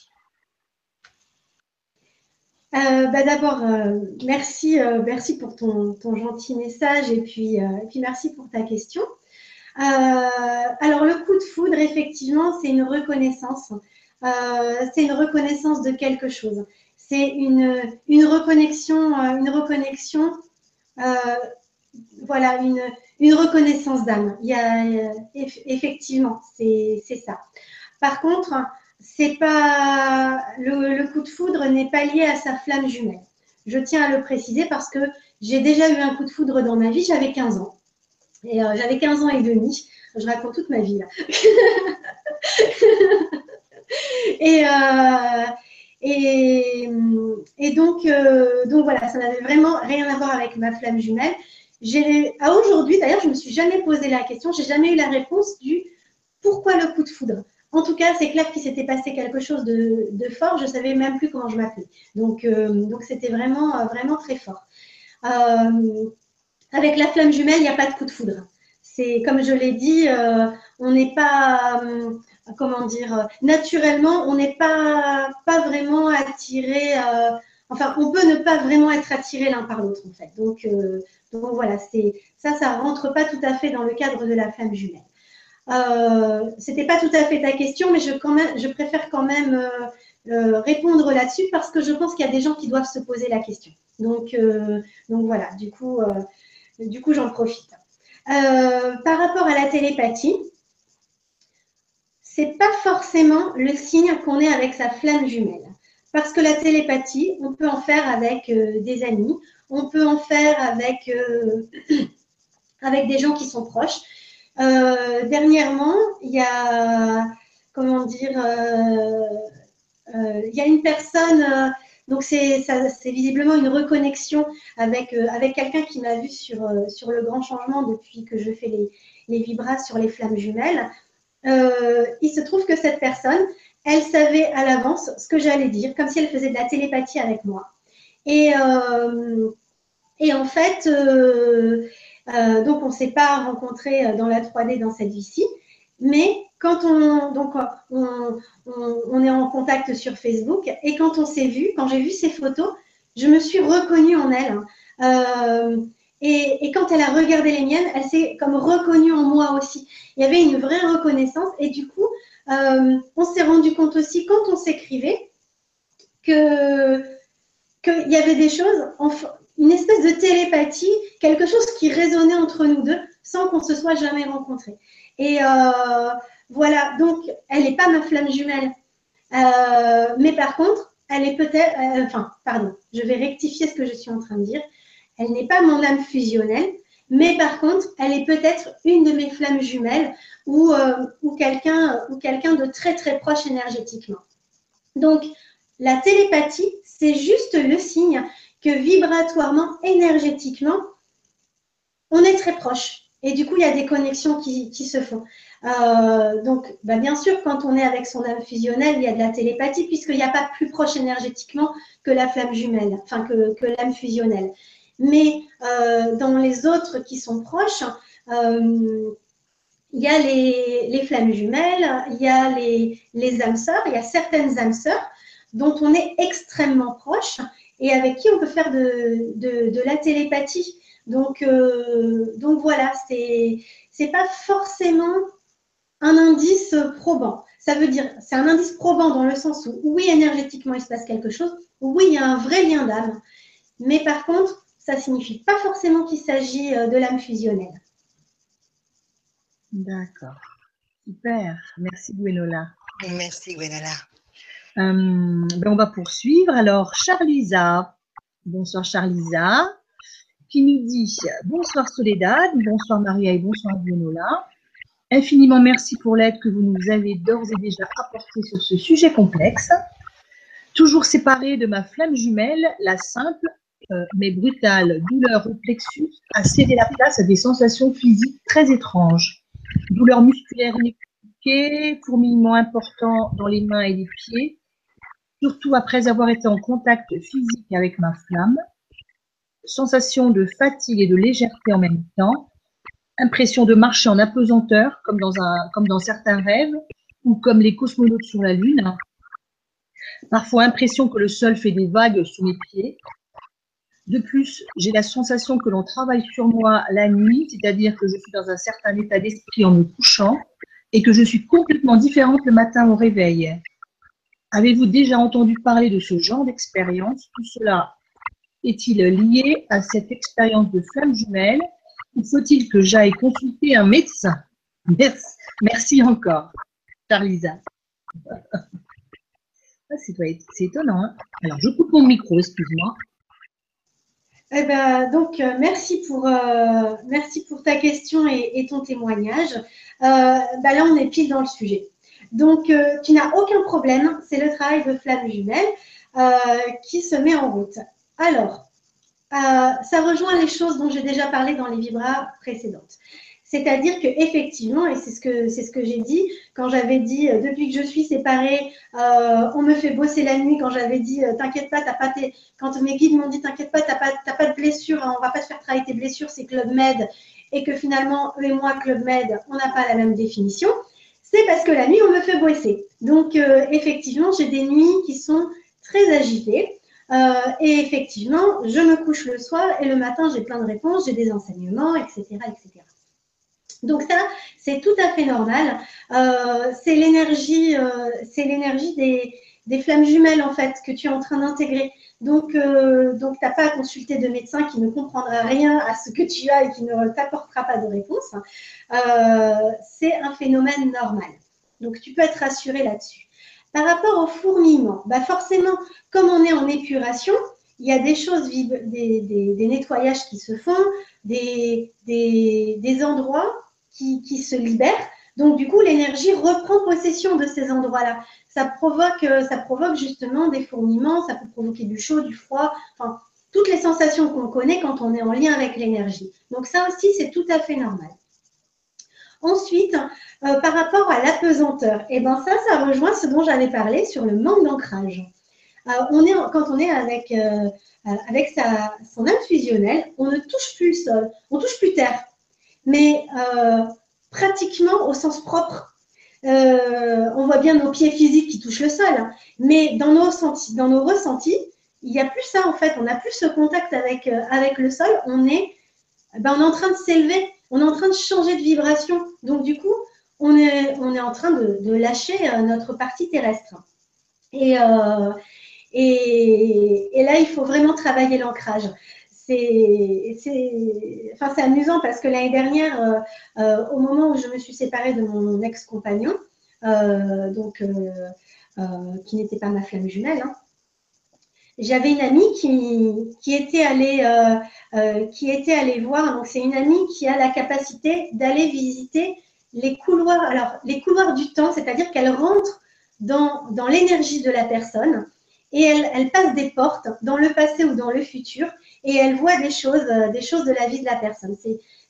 Speaker 3: Euh, bah D'abord, euh, merci, euh, merci pour ton, ton, gentil message et puis, et puis merci pour ta question. Alors, le coup de foudre, effectivement, c'est une reconnaissance. C'est une reconnaissance de quelque chose. C'est une, une reconnexion, une reconnexion voilà, une, une reconnaissance d'âme. Effectivement, c'est ça. Par contre, c'est pas le, coup de foudre n'est pas lié à sa flamme jumelle. Je tiens à le préciser parce que j'ai déjà eu un coup de foudre dans ma vie, j'avais 15 ans. Et euh, j'avais 15 ans et demi. Je raconte toute ma vie là. [LAUGHS] et, euh, et, donc, euh, donc voilà, ça n'avait vraiment rien à voir avec ma flamme jumelle à aujourd'hui, d'ailleurs, je ne me suis jamais posé la question, j'ai jamais eu la réponse du pourquoi le coup de foudre. En tout cas, c'est clair qu'il s'était passé quelque chose de, fort. Je savais même plus comment je m'appelais. Donc, euh, donc c'était vraiment, euh, vraiment très fort. Euh, avec la flamme jumelle, il n'y a pas de coup de foudre. C'est comme je l'ai dit, on n'est pas, comment dire, naturellement, on n'est pas, pas vraiment attiré. enfin, on peut ne pas vraiment être attiré l'un par l'autre, en fait. Donc, donc voilà, c'est ça, ça rentre pas tout à fait dans le cadre de la femme jumelle. Euh, C'était pas tout à fait ta question, mais je, préfère quand même euh, euh, répondre là-dessus parce que je pense qu'il y a des gens qui doivent se poser la question. Donc, voilà, du coup, j'en profite. Par rapport à la télépathie, c'est pas forcément le signe qu'on est avec sa flamme jumelle. Parce que la télépathie, on peut en faire avec des amis, on peut en faire avec [CLEARS THROAT] des gens qui sont proches. Euh, dernièrement, il y a, comment dire, euh, euh il y a une personne, donc c'est visiblement une reconnexion avec, avec quelqu'un qui m'a vu sur, sur le grand changement depuis que je fais les, les vibras sur les flammes jumelles. il se trouve que cette personne, elle savait à l'avance ce que j'allais dire, comme si elle faisait de la télépathie avec moi. Et, et en fait, euh, donc on ne s'est pas rencontrés dans la 3D dans cette vie-ci, mais quand on, donc on, on, on, est en contact sur Facebook et quand on s'est vu, quand j'ai vu ces photos, je me suis reconnue en elle. Euh, et, et, quand elle a regardé les miennes, elle s'est comme reconnue en moi aussi. Il y avait une vraie reconnaissance et du coup, euh, on s'est rendu compte aussi quand on s'écrivait que qu'il y avait des choses, une espèce de télépathie, quelque chose qui résonnait entre nous deux sans qu'on se soit jamais rencontrés. Et euh, voilà, donc elle n'est pas ma flamme jumelle. Euh, mais par contre, elle est peut-être, euh, enfin, pardon, je vais rectifier ce que je suis en train de dire. Elle n'est pas mon âme fusionnelle, mais par contre, elle est peut-être une de mes flammes jumelles ou, ou quelqu'un ou quelqu'un de très très proche énergétiquement. Donc, la télépathie, c'est juste le signe que vibratoirement, énergétiquement, on est très proche. Et du coup, il y a des connexions qui, se font. Euh, donc, bah, bien sûr, quand on est avec son âme fusionnelle, il y a de la télépathie, puisqu'il n'y a pas plus proche énergétiquement que la flamme jumelle, enfin que, l'âme fusionnelle. Mais euh, dans les autres qui sont proches, euh, il y a les, flammes jumelles, il y a les, les âmes sœurs, il y a certaines âmes sœurs dont on est extrêmement proche et avec qui on peut faire de la télépathie. Donc, euh, donc voilà, c'est n'est pas forcément un indice probant. Ça veut dire, c'est un indice probant dans le sens où, oui, énergétiquement, il se passe quelque chose, oui, il y a un vrai lien d'âme, mais par contre, ça ne signifie pas forcément qu'il s'agit euh, de l'âme fusionnelle.
Speaker 1: D'accord. Super. Merci, Gwenola.
Speaker 2: Merci, Gwenola.
Speaker 1: Euh, ben on va poursuivre. Alors, Charlisa. Bonsoir, Charlisa qui nous dit Bonsoir Soledad, bonsoir Maria et bonsoir Vionola. Infiniment merci pour l'aide que vous nous avez d'ores et déjà apportée sur ce sujet complexe. Toujours séparée de ma flamme jumelle, la simple euh, mais brutale douleur au plexus a cédé la place à des sensations physiques très étranges. Douleur musculaire inexpliquée, fourmillement important dans les mains et les pieds, surtout après avoir été en contact physique avec ma flamme sensation de fatigue et de légèreté en même temps, impression de marcher en apesanteur, comme dans, comme dans certains rêves, ou comme les cosmonautes sur la Lune. Parfois impression que le sol fait des vagues sous mes pieds. De plus, j'ai la sensation que l'on travaille sur moi la nuit, c'est-à-dire que je suis dans un certain état d'esprit en me couchant et que je suis complètement différente le matin au réveil. Avez-vous déjà entendu parler de ce genre d'expérience? Tout cela est-il lié à cette expérience de flamme jumelle ou faut-il que j'aille consulter un médecin? Merci, encore, Charlisa. [LAUGHS] Ah, c'est étonnant. Hein. Alors, je coupe mon micro, excuse-moi.
Speaker 3: Eh ben, donc, euh, merci, pour, euh, merci pour ta question et, ton témoignage. Euh, ben là, on est pile dans le sujet. Donc, tu n'as aucun problème. C'est le travail de flamme jumelle qui se met en route. Alors, euh, ça rejoint les choses dont j'ai déjà parlé dans les vibras précédentes. C'est-à-dire que effectivement, et c'est ce que j'ai dit quand j'avais dit euh, depuis que je suis séparée, euh, on me fait bosser la nuit. Quand j'avais dit t'inquiète pas, t'as pas tes... quand mes guides m'ont dit t'inquiète pas, t'as pas pas de blessure, hein, on va pas te faire travailler tes blessures, c'est Club Med, et que finalement eux et moi Club Med, on n'a pas la même définition. C'est parce que la nuit on me fait bosser. Donc effectivement, j'ai des nuits qui sont très agitées. Euh, et effectivement, je me couche le soir et le matin, j'ai plein de réponses, j'ai des enseignements, etc. etc. Donc ça, c'est tout à fait normal. Euh, c'est l'énergie, euh, c'est l'énergie des, flammes jumelles en fait que tu es en train d'intégrer. Donc, donc tu n'as pas à consulter de médecin qui ne comprendra rien à ce que tu as et qui ne t'apportera pas de réponse. c'est un phénomène normal. Donc tu peux être rassuré là-dessus. Par rapport au fourmillement, bah forcément, comme on est en épuration, il y a des choses, des, nettoyages qui se font, des, endroits qui, se libèrent. Donc, du coup, l'énergie reprend possession de ces endroits-là. Ça provoque, ça provoque justement des fourmillements, ça peut provoquer du chaud, du froid, enfin, toutes les sensations qu'on connaît quand on est en lien avec l'énergie. Donc, ça aussi, c'est tout à fait normal. Ensuite, euh, par rapport à l'apesanteur, et eh ben ça, ça rejoint ce dont j'avais parlé sur le manque d'ancrage. Euh, on est, quand on est avec, euh, son âme fusionnelle, on ne touche plus le sol, on touche plus terre, mais pratiquement au sens propre. on voit bien nos pieds physiques qui touchent le sol, mais dans nos, ressentis, il n'y a plus ça en fait. On n'a plus ce contact avec, avec le sol. On est, ben, on est en train de s'élever on est en train de changer de vibration. Donc, du coup, on est, en train de, lâcher euh, notre partie terrestre. Euh, et, là, il faut vraiment travailler l'ancrage. C'est enfin, amusant parce que l'année dernière, euh, au moment où je me suis séparée de mon ex-compagnon, donc qui n'était pas ma flamme jumelle, hein, j'avais une amie qui, était allée, euh, euh, qui était allée voir. Donc, c'est une amie qui a la capacité d'aller visiter les couloirs. Alors, les couloirs du temps, c'est-à-dire qu'elle rentre dans, dans l'énergie de la personne et elle, elle, passe des portes dans le passé ou dans le futur et elle voit des choses, euh, des choses de la vie de la personne.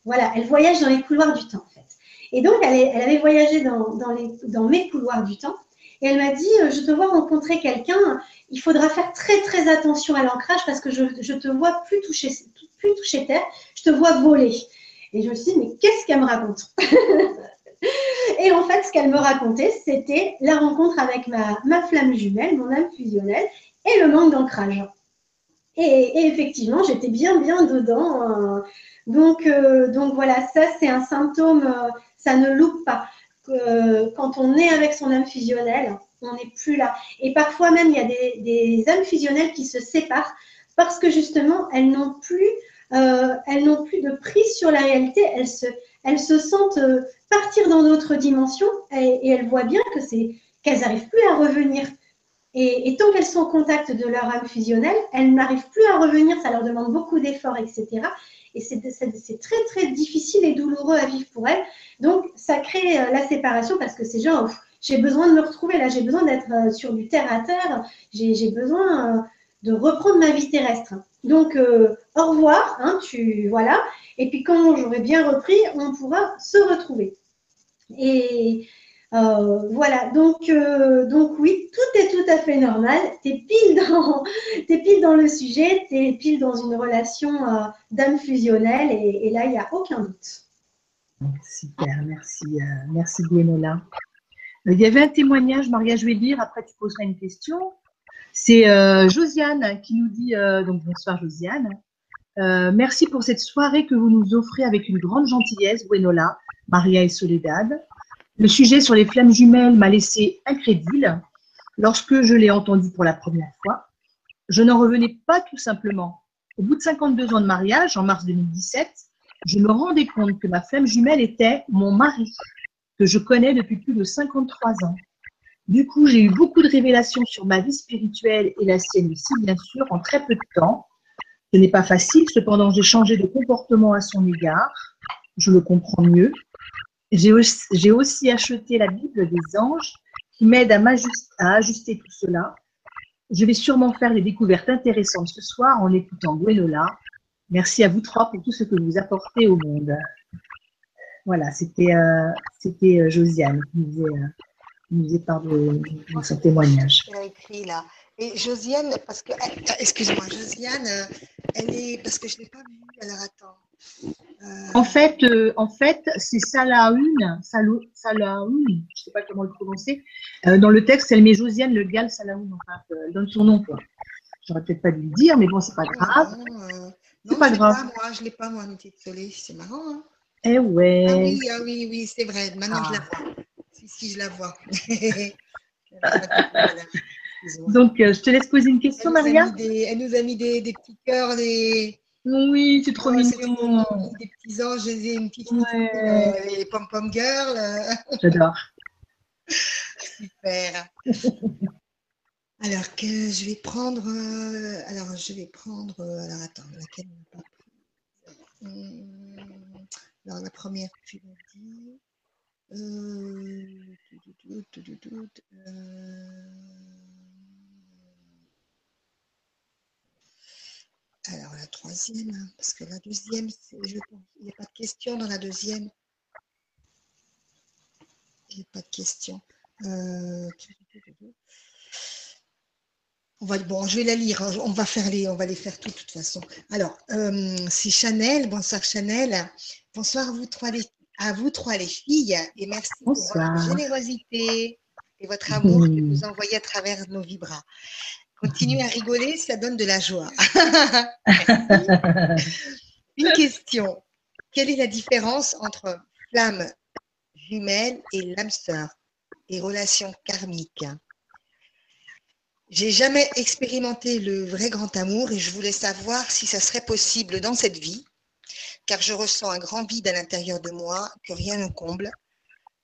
Speaker 3: Voilà, elle voyage dans les couloirs du temps, en fait. Et donc, elle, avait voyagé dans, mes couloirs du temps. Et elle m'a dit, euh, je te vois rencontrer quelqu'un, il faudra faire très, très attention à l'ancrage parce que je, je te vois plus toucher, terre, je te vois voler. Et je me suis dit, mais qu'est-ce qu'elle me raconte [LAUGHS] Et en fait, ce qu'elle me racontait, c'était la rencontre avec ma flamme jumelle, mon âme fusionnelle, et le manque d'ancrage. Et, effectivement, j'étais bien, bien dedans. Euh. donc, euh, donc voilà, ça, c'est un symptôme, euh, ça ne loupe pas. quand on est avec son âme fusionnelle, on n'est plus là. Et parfois même, il y a des, des, âmes fusionnelles qui se séparent parce que justement, elles n'ont plus, elles n'ont plus de prise sur la réalité. Elles se, elles se sentent partir dans d'autres dimensions et, et, elles voient bien que c'est qu'elles n'arrivent plus à revenir. Et, tant qu'elles sont en contact de leur âme fusionnelle, elles n'arrivent plus à revenir, ça leur demande beaucoup d'efforts, etc. Et c'est très, très difficile et douloureux à vivre pour elles. Donc, ça crée euh, la séparation parce que c'est genre, j'ai besoin de me retrouver là, j'ai besoin d'être euh, sur du terre à terre, j'ai besoin euh, de reprendre ma vie terrestre. Donc, au revoir, hein, tu, voilà. Et puis, quand j'aurai bien repris, on pourra se retrouver. Et, euh, voilà, donc, euh, donc oui, tout est tout à fait normal. Tu es, [LAUGHS] pile dans, le sujet, tu es pile dans une relation euh, d'âme fusionnelle et, là, il n'y a aucun doute.
Speaker 1: Super, merci, merci Gwenola. Il y avait un témoignage, Maria, je vais lire, après tu poseras une question. C'est Josiane qui nous dit, donc bonsoir Josiane, merci pour cette soirée que vous nous offrez avec une grande gentillesse, Gwenola, Maria et Soledad. Le sujet sur les flammes jumelles m'a laissé incrédule lorsque je l'ai entendu pour la première fois. Je n'en revenais pas tout simplement. Au bout de 52 ans de mariage, en mars 2017, je me rendais compte que ma flamme jumelle était mon mari, que je connais depuis plus de 53 ans. Du coup, j'ai eu beaucoup de révélations sur ma vie spirituelle et la sienne aussi, bien sûr, en très peu de temps. Ce n'est pas facile, cependant j'ai changé de comportement à son égard. Je le comprends mieux. J'ai aussi, acheté la Bible des anges qui m'aide à, à, ajuster tout cela. Je vais sûrement faire des découvertes intéressantes ce soir en écoutant Gwenola. Merci à vous trois pour tout ce que vous apportez au monde. Voilà, c'était euh, euh, Josiane qui nous faisait, euh, nous faisait part de, son témoignage.
Speaker 2: Elle a écrit là. Et Josiane, parce que, excuse-moi, Josiane, elle est, parce que je ne l'ai pas vue, alors attends.
Speaker 1: En fait, euh, en fait c'est Salahoun, Salahoun, je ne sais pas comment le prononcer. Euh, dans le texte, elle met Josiane Le Gall Salahoun, enfin, elle donne son nom. Quoi. J'aurais peut-être pas dû le dire, mais bon, c'est pas grave.
Speaker 2: Euh, c'est pas grave. Pas, moi, je l'ai pas, moi, petite Soleil, c'est marrant. Hein
Speaker 1: eh ouais.
Speaker 2: Ah oui, ah oui, oui, c'est vrai. Maintenant, je la ah. vois. Si, si, je la vois. [LAUGHS]
Speaker 1: Donc, je te laisse poser une question, Maria.
Speaker 2: elle nous a mis des, des petits cœurs, des
Speaker 1: oui, c'est trop mignon.
Speaker 2: Des petits anges, une petite ouais. les pom-pom girls. [LAUGHS]
Speaker 1: J'adore.
Speaker 2: Super. Alors que je vais prendre. Euh, alors je vais prendre. Euh, alors attends, laquelle on pas hum, Alors la première, tu l'as dit. Alors la troisième, parce que la deuxième, il n'y a pas de question dans la deuxième. Il n'y a pas de question. Euh, on va, bon, je vais la lire. Hein, on va faire les, on va les faire toutes de toute façon. Alors, euh, c'est Chanel. Bonsoir Chanel. Bonsoir à vous trois les, à vous trois les filles et merci pour votre générosité et votre amour que vous envoyez à travers nos vibras. Continuez à rigoler, ça donne de la joie. [LAUGHS] Une question. Quelle est la différence entre flamme jumelle et l'âme sœur et relations karmiques J'ai jamais expérimenté le vrai grand amour et je voulais savoir si ça serait possible dans cette vie, car je ressens un grand vide à l'intérieur de moi que rien ne comble.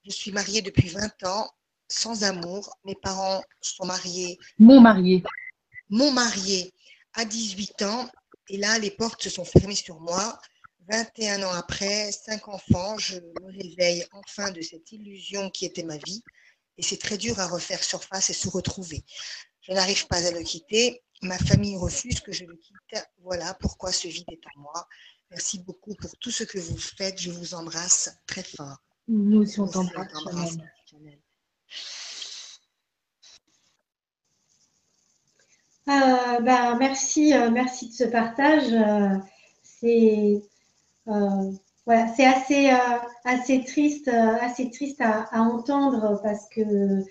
Speaker 2: Je suis mariée depuis 20 ans sans amour. Mes parents sont mariés.
Speaker 1: Mon marié
Speaker 2: mon marié à 18 ans, et là, les portes se sont fermées sur moi. 21 ans après, cinq enfants, je me réveille enfin de cette illusion qui était ma vie. Et c'est très dur à refaire surface et se retrouver. Je n'arrive pas à le quitter. Ma famille refuse que je le quitte. Voilà pourquoi ce vide est en moi. Merci beaucoup pour tout ce que vous faites. Je vous embrasse très fort.
Speaker 1: Nous aussi, on t'embrasse.
Speaker 3: Euh, bah, merci, euh, merci de ce partage. Euh, c'est voilà, c'est assez, assez triste, assez triste à, entendre parce que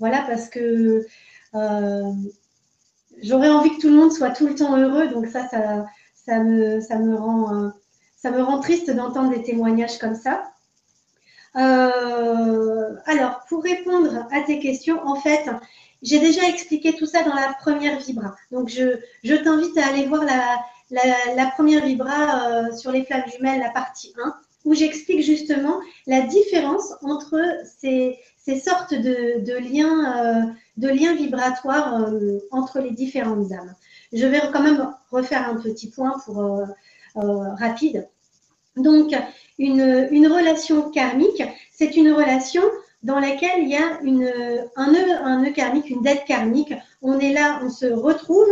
Speaker 3: voilà, parce que j'aurais envie que tout le monde soit tout le temps heureux. Donc ça, ça me, ça me rend, ça me rend triste d'entendre des témoignages comme ça. Alors, pour répondre à tes questions, en fait, j'ai déjà expliqué tout ça dans la première vibra. Donc, je, je t'invite à aller voir la, la, première vibra euh, sur les flammes jumelles, la partie 1, où j'explique justement la différence entre ces, ces sortes de, de liens, euh, de liens vibratoires euh, entre les différentes âmes. Je vais quand même refaire un petit point pour rapide. Donc, une, relation karmique, c'est une relation dans laquelle il y a une, un, nœud, un nœud karmique, une dette karmique. On est là, on se retrouve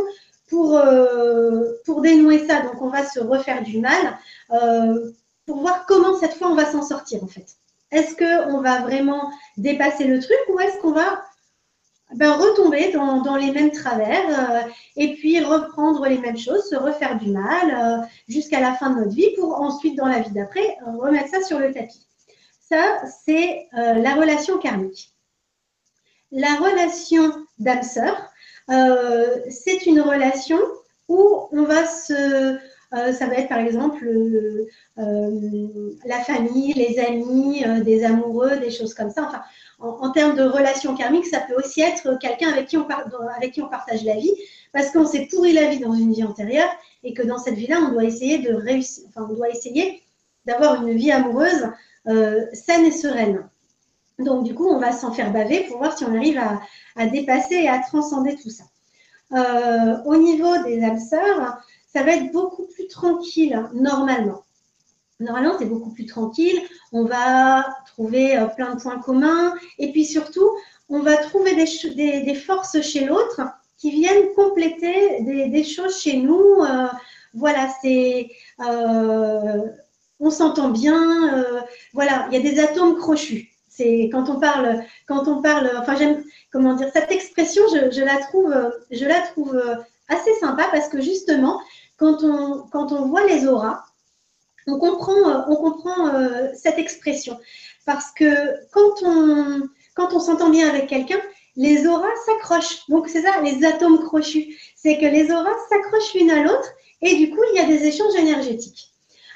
Speaker 3: pour, euh, pour dénouer ça. Donc, on va se refaire du mal euh, pour voir comment cette fois on va s'en sortir en fait. Est-ce qu'on va vraiment dépasser le truc ou est-ce qu'on va ben, retomber dans, les mêmes travers euh, et puis reprendre les mêmes choses, se refaire du mal jusqu'à la fin de notre vie pour ensuite, dans la vie d'après, remettre ça sur le tapis ça, c'est euh, la relation karmique. La relation d'âme-sœur, euh, c'est une relation où on va se... Euh, ça va être par exemple la famille, les amis, des amoureux, des choses comme ça. Enfin, en, termes de relation karmique, ça peut aussi être quelqu'un avec, qui on avec qui on partage la vie, parce qu'on s'est pourri la vie dans une vie antérieure et que dans cette vie-là, on doit essayer de réussir, enfin, on doit essayer d'avoir une vie amoureuse euh, saine et sereine. Donc, du coup, on va s'en faire baver pour voir si on arrive à, dépasser et à transcender tout ça. Euh, au niveau des âmes sœurs, ça va être beaucoup plus tranquille, normalement. Normalement, c'est beaucoup plus tranquille. On va trouver euh, plein de points communs. Et puis surtout, on va trouver des, forces chez l'autre qui viennent compléter des, choses chez nous. voilà, c'est on s'entend bien. Euh, voilà, il y a des atomes crochus. C'est quand on parle, quand on parle, enfin j'aime, comment dire, cette expression, je, la trouve, je la trouve assez sympa parce que justement, quand on, voit les auras, on comprend, comprend euh, cette expression parce que quand on, s'entend bien avec quelqu'un, les auras s'accrochent. Donc c'est ça, les atomes crochus. C'est que les auras s'accrochent l'une à l'autre et du coup il y a des échanges énergétiques.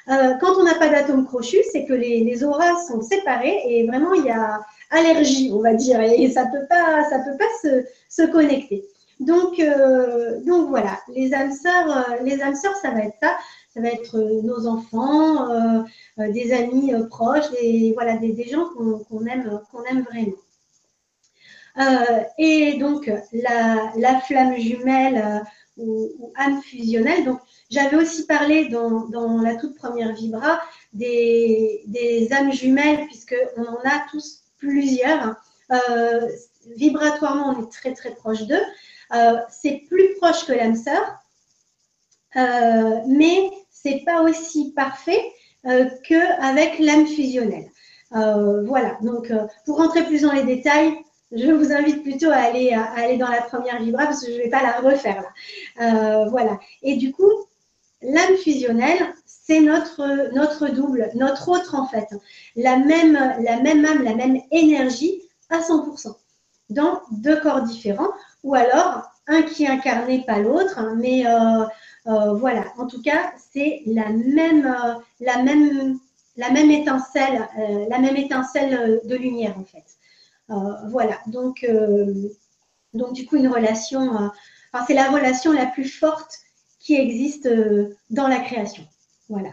Speaker 3: Euh, quand on n'a pas d'atomes crochus, c'est que les, auras sont séparées et vraiment il y a allergie, on va dire, et ça ça peut pas se, connecter. Donc, euh, donc voilà, les âmes sœurs, euh, les âmes sœurs, ça va être ça. Ça va être nos enfants, des amis proches, des, voilà, des, gens qu'on aime, qu'on aime vraiment. et donc, la, la flamme jumelle ou, ou, âme fusionnelle, donc j'avais aussi parlé dans, la toute première Vibra des, âmes jumelles, puisqu'on en a tous plusieurs. Euh, vibratoirement, on est très très proche d'eux. Euh, c'est plus proche que l'âme sœur, euh, mais c'est pas aussi parfait qu'avec l'âme fusionnelle. voilà, donc pour rentrer plus dans les détails, je vous invite plutôt à aller, aller dans la première vibra parce que je ne vais pas la refaire là. voilà. Et du coup, l'âme fusionnelle, c'est notre, notre double, notre autre en fait. La même, la même âme, la même énergie à 100%, dans deux corps différents, ou alors un qui incarnait pas l'autre, mais euh, euh, voilà, en tout cas, c'est la même, euh, la même, la même étincelle, la même étincelle de lumière en fait. voilà, donc, donc du coup, une relation, enfin, c'est la relation la plus forte qui existe dans la création. Voilà.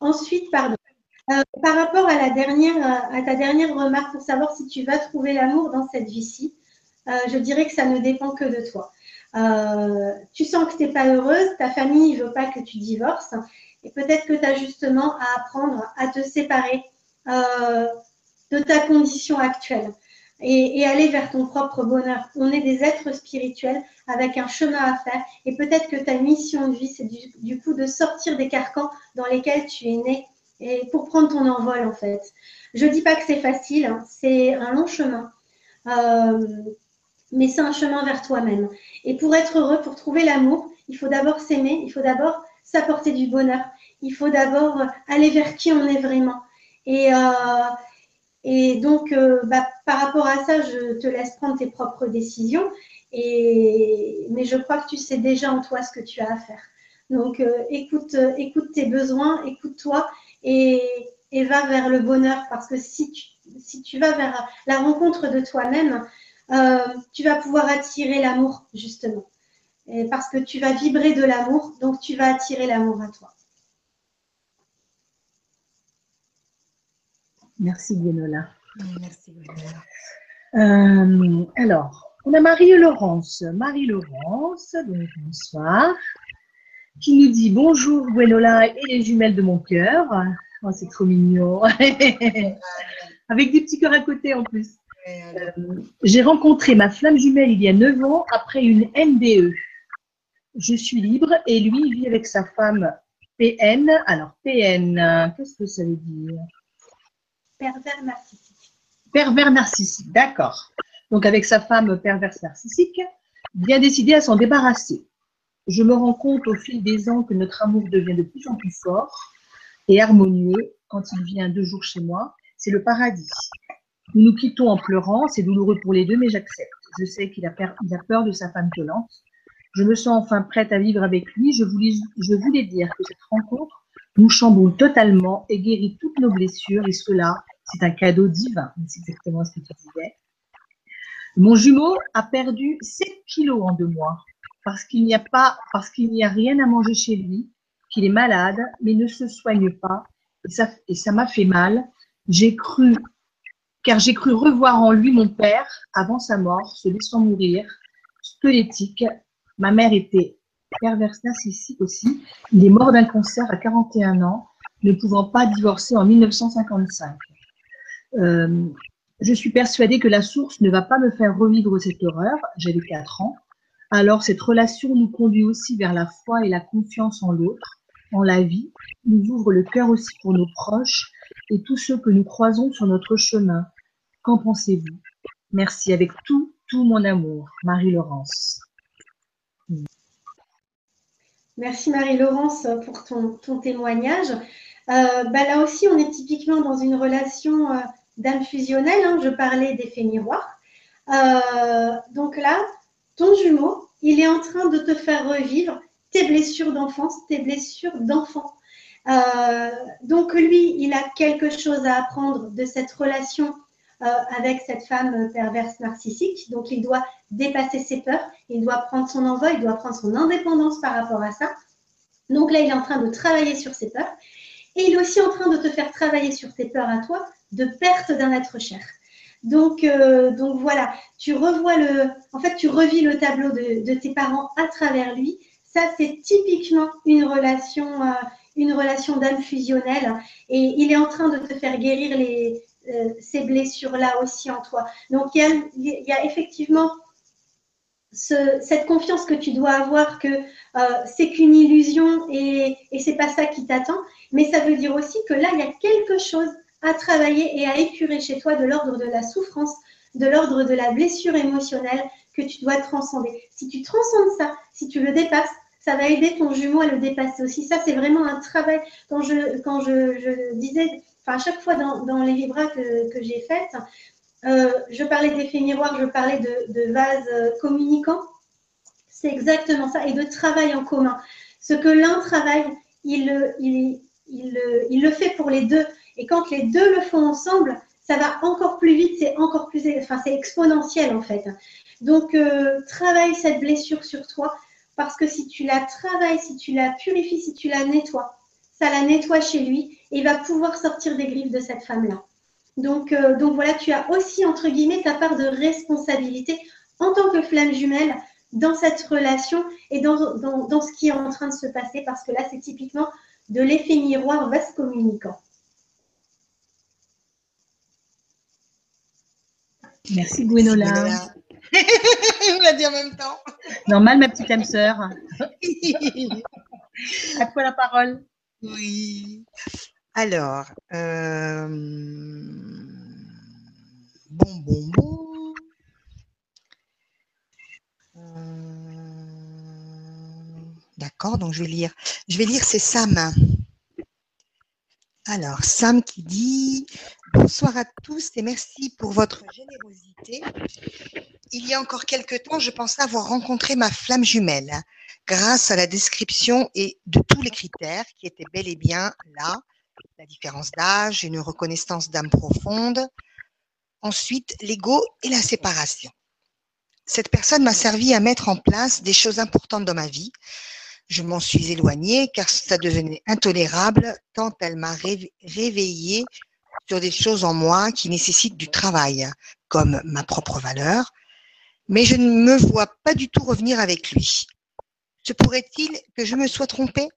Speaker 3: Ensuite, pardon. Euh, par rapport euh, à ta dernière remarque pour savoir si tu vas trouver l'amour dans cette vie-ci, je dirais que ça ne dépend que de toi. tu sens que tu n'es pas heureuse, ta famille ne veut pas que tu divorces, et peut-être que tu as justement à apprendre à te séparer de ta condition actuelle. et, aller vers ton propre bonheur. On est des êtres spirituels avec un chemin à faire et peut-être que ta mission de vie, c'est du, coup de sortir des carcans dans lesquels tu es né et pour prendre ton envol en fait. Je ne dis pas que c'est facile, hein. c'est un long chemin, euh, mais c'est un chemin vers toi-même. Et pour être heureux, pour trouver l'amour, il faut d'abord s'aimer, il faut d'abord s'apporter du bonheur, il faut d'abord aller vers qui on est vraiment. Et, euh, et donc, euh, bah, par rapport à ça, je te laisse prendre tes propres décisions. Et, mais je crois que tu sais déjà en toi ce que tu as à faire. Donc, écoute, écoute tes besoins, écoute-toi et, et, va vers le bonheur. Parce que si tu, si tu vas vers la rencontre de toi-même, tu vas pouvoir attirer l'amour, justement. Et parce que tu vas vibrer de l'amour, donc tu vas attirer l'amour à toi.
Speaker 1: Merci Gwenola. Merci euh, alors, on a Marie-Laurence. Marie-Laurence, bonsoir, qui nous dit bonjour Gwenola et les jumelles de mon cœur. Oh, c'est trop mignon. [LAUGHS] Avec des petits cœurs à côté en plus. Euh, j'ai rencontré ma flamme jumelle il y a 9 ans après une NDE. Je suis libre et lui vit avec sa femme PN. Alors, PN, qu'est-ce que ça veut dire?
Speaker 3: Pervers narcissique.
Speaker 1: Pervers narcissique, d'accord. Donc avec sa femme perverse narcissique, bien décidé à s'en débarrasser. Je me rends compte au fil des ans que notre amour devient de plus en plus fort et harmonieux quand il vient deux jours chez moi. C'est le paradis. Nous nous quittons en pleurant, c'est douloureux pour les deux, mais j'accepte. Je sais qu'il a, peur de sa femme violente. Je me sens enfin prête à vivre avec lui. Je voulais, dire que cette rencontre nous chamboule totalement et guérit toutes nos blessures, et cela c'est un cadeau divin. C'est exactement ce que tu disais. Mon jumeau a perdu 7 kilos en deux mois parce qu'il n'y a pas, parce qu'il n'y a rien à manger chez lui, qu'il est malade, mais ne se soigne pas. Et ça, et ça m'a fait mal. J'ai cru, car j'ai cru revoir en lui mon père avant sa mort, se laissant mourir, squelettique. Ma mère était perverse narcissique aussi. Il est mort d'un cancer à 41 ans, ne pouvant pas divorcer en 1955. Euh, je suis persuadée que la source ne va pas me faire revivre cette horreur. J'avais 4 ans. Alors cette relation nous conduit aussi vers la foi et la confiance en l'autre, en la vie, nous ouvre le cœur aussi pour nos proches et tous ceux que nous croisons sur notre chemin. Qu'en pensez-vous? Merci avec tout, tout mon amour. Marie-Laurence.
Speaker 3: Merci Marie-Laurence pour ton, ton témoignage. Euh, bah là aussi, on est typiquement dans une relation euh, d'âme fusionnelle. Hein. je parlais d'effet miroir. Euh, donc là, ton jumeau, il est en train de te faire revivre tes blessures d'enfance, tes blessures d'enfant. donc lui, il a quelque chose à apprendre de cette relation avec cette femme perverse narcissique. Donc il doit dépasser ses peurs, il doit prendre son envol, il doit prendre son indépendance par rapport à ça. Donc là, il est en train de travailler sur ses peurs. Et il est aussi en train de te faire travailler sur tes peurs à toi de perte d'un être cher. Donc, euh, donc voilà, tu revois le, en fait, tu revis le tableau de, tes parents à travers lui. Ça, c'est typiquement une relation, euh, une relation d'âme fusionnelle. Et il est en train de te faire guérir les, euh, ces blessures-là aussi en toi. Donc, il y a, il y a effectivement ce, cette confiance que tu dois avoir que c'est qu'une illusion et, et c'est pas ça qui t'attend. Mais ça veut dire aussi que là, il y a quelque chose à travailler et à épurer chez toi de l'ordre de la souffrance, de l'ordre de la blessure émotionnelle que tu dois transcender. Si tu transcendes ça, si tu le dépasses, ça va aider ton jumeau à le dépasser aussi. Ça, c'est vraiment un travail. Quand je, quand je, disais, enfin, à chaque fois dans, les vibras que, j'ai faites, euh, je parlais d'effet miroir, je parlais de, de vase euh, communicant. C'est exactement ça. Et de travail en commun. Ce que l'un travaille, il, il, il, le fait pour les deux. Et quand les deux le font ensemble, ça va encore plus vite, c'est encore plus, enfin, c'est exponentiel en fait. Donc, euh, travaille cette blessure sur toi parce que si tu la travailles, si tu la purifies, si tu la nettoies, ça la nettoie chez lui et il va pouvoir sortir des griffes de cette femme-là. Donc, euh, donc voilà, tu as aussi, entre guillemets, ta part de responsabilité en tant que flamme jumelle dans cette relation et dans, dans, dans ce qui est en train de se passer parce que là, c'est typiquement de l'effet miroir vaste communicant.
Speaker 1: Merci Gwenola. [LAUGHS]
Speaker 2: On l'a dit en même temps.
Speaker 1: Normal, ma petite âme sœur. [LAUGHS] à toi la parole.
Speaker 2: Oui. Alors, euh, bon, bon, bon. Euh, D'accord, donc je vais lire. Je vais lire, c'est Sam. Alors, Sam qui dit Bonsoir à tous et merci pour votre générosité. Il y a encore quelque temps, je pensais avoir rencontré ma flamme jumelle grâce à la description et de tous les critères qui étaient bel et bien là. La différence d'âge, une reconnaissance d'âme profonde. Ensuite, l'ego et la séparation. Cette personne m'a servi à mettre en place des choses importantes dans ma vie. Je m'en suis éloignée car ça devenait intolérable tant elle m'a réveillée sur des choses en moi qui nécessitent du travail, comme ma propre valeur. Mais je ne me vois pas du tout revenir avec lui. Se pourrait-il que je me sois trompée?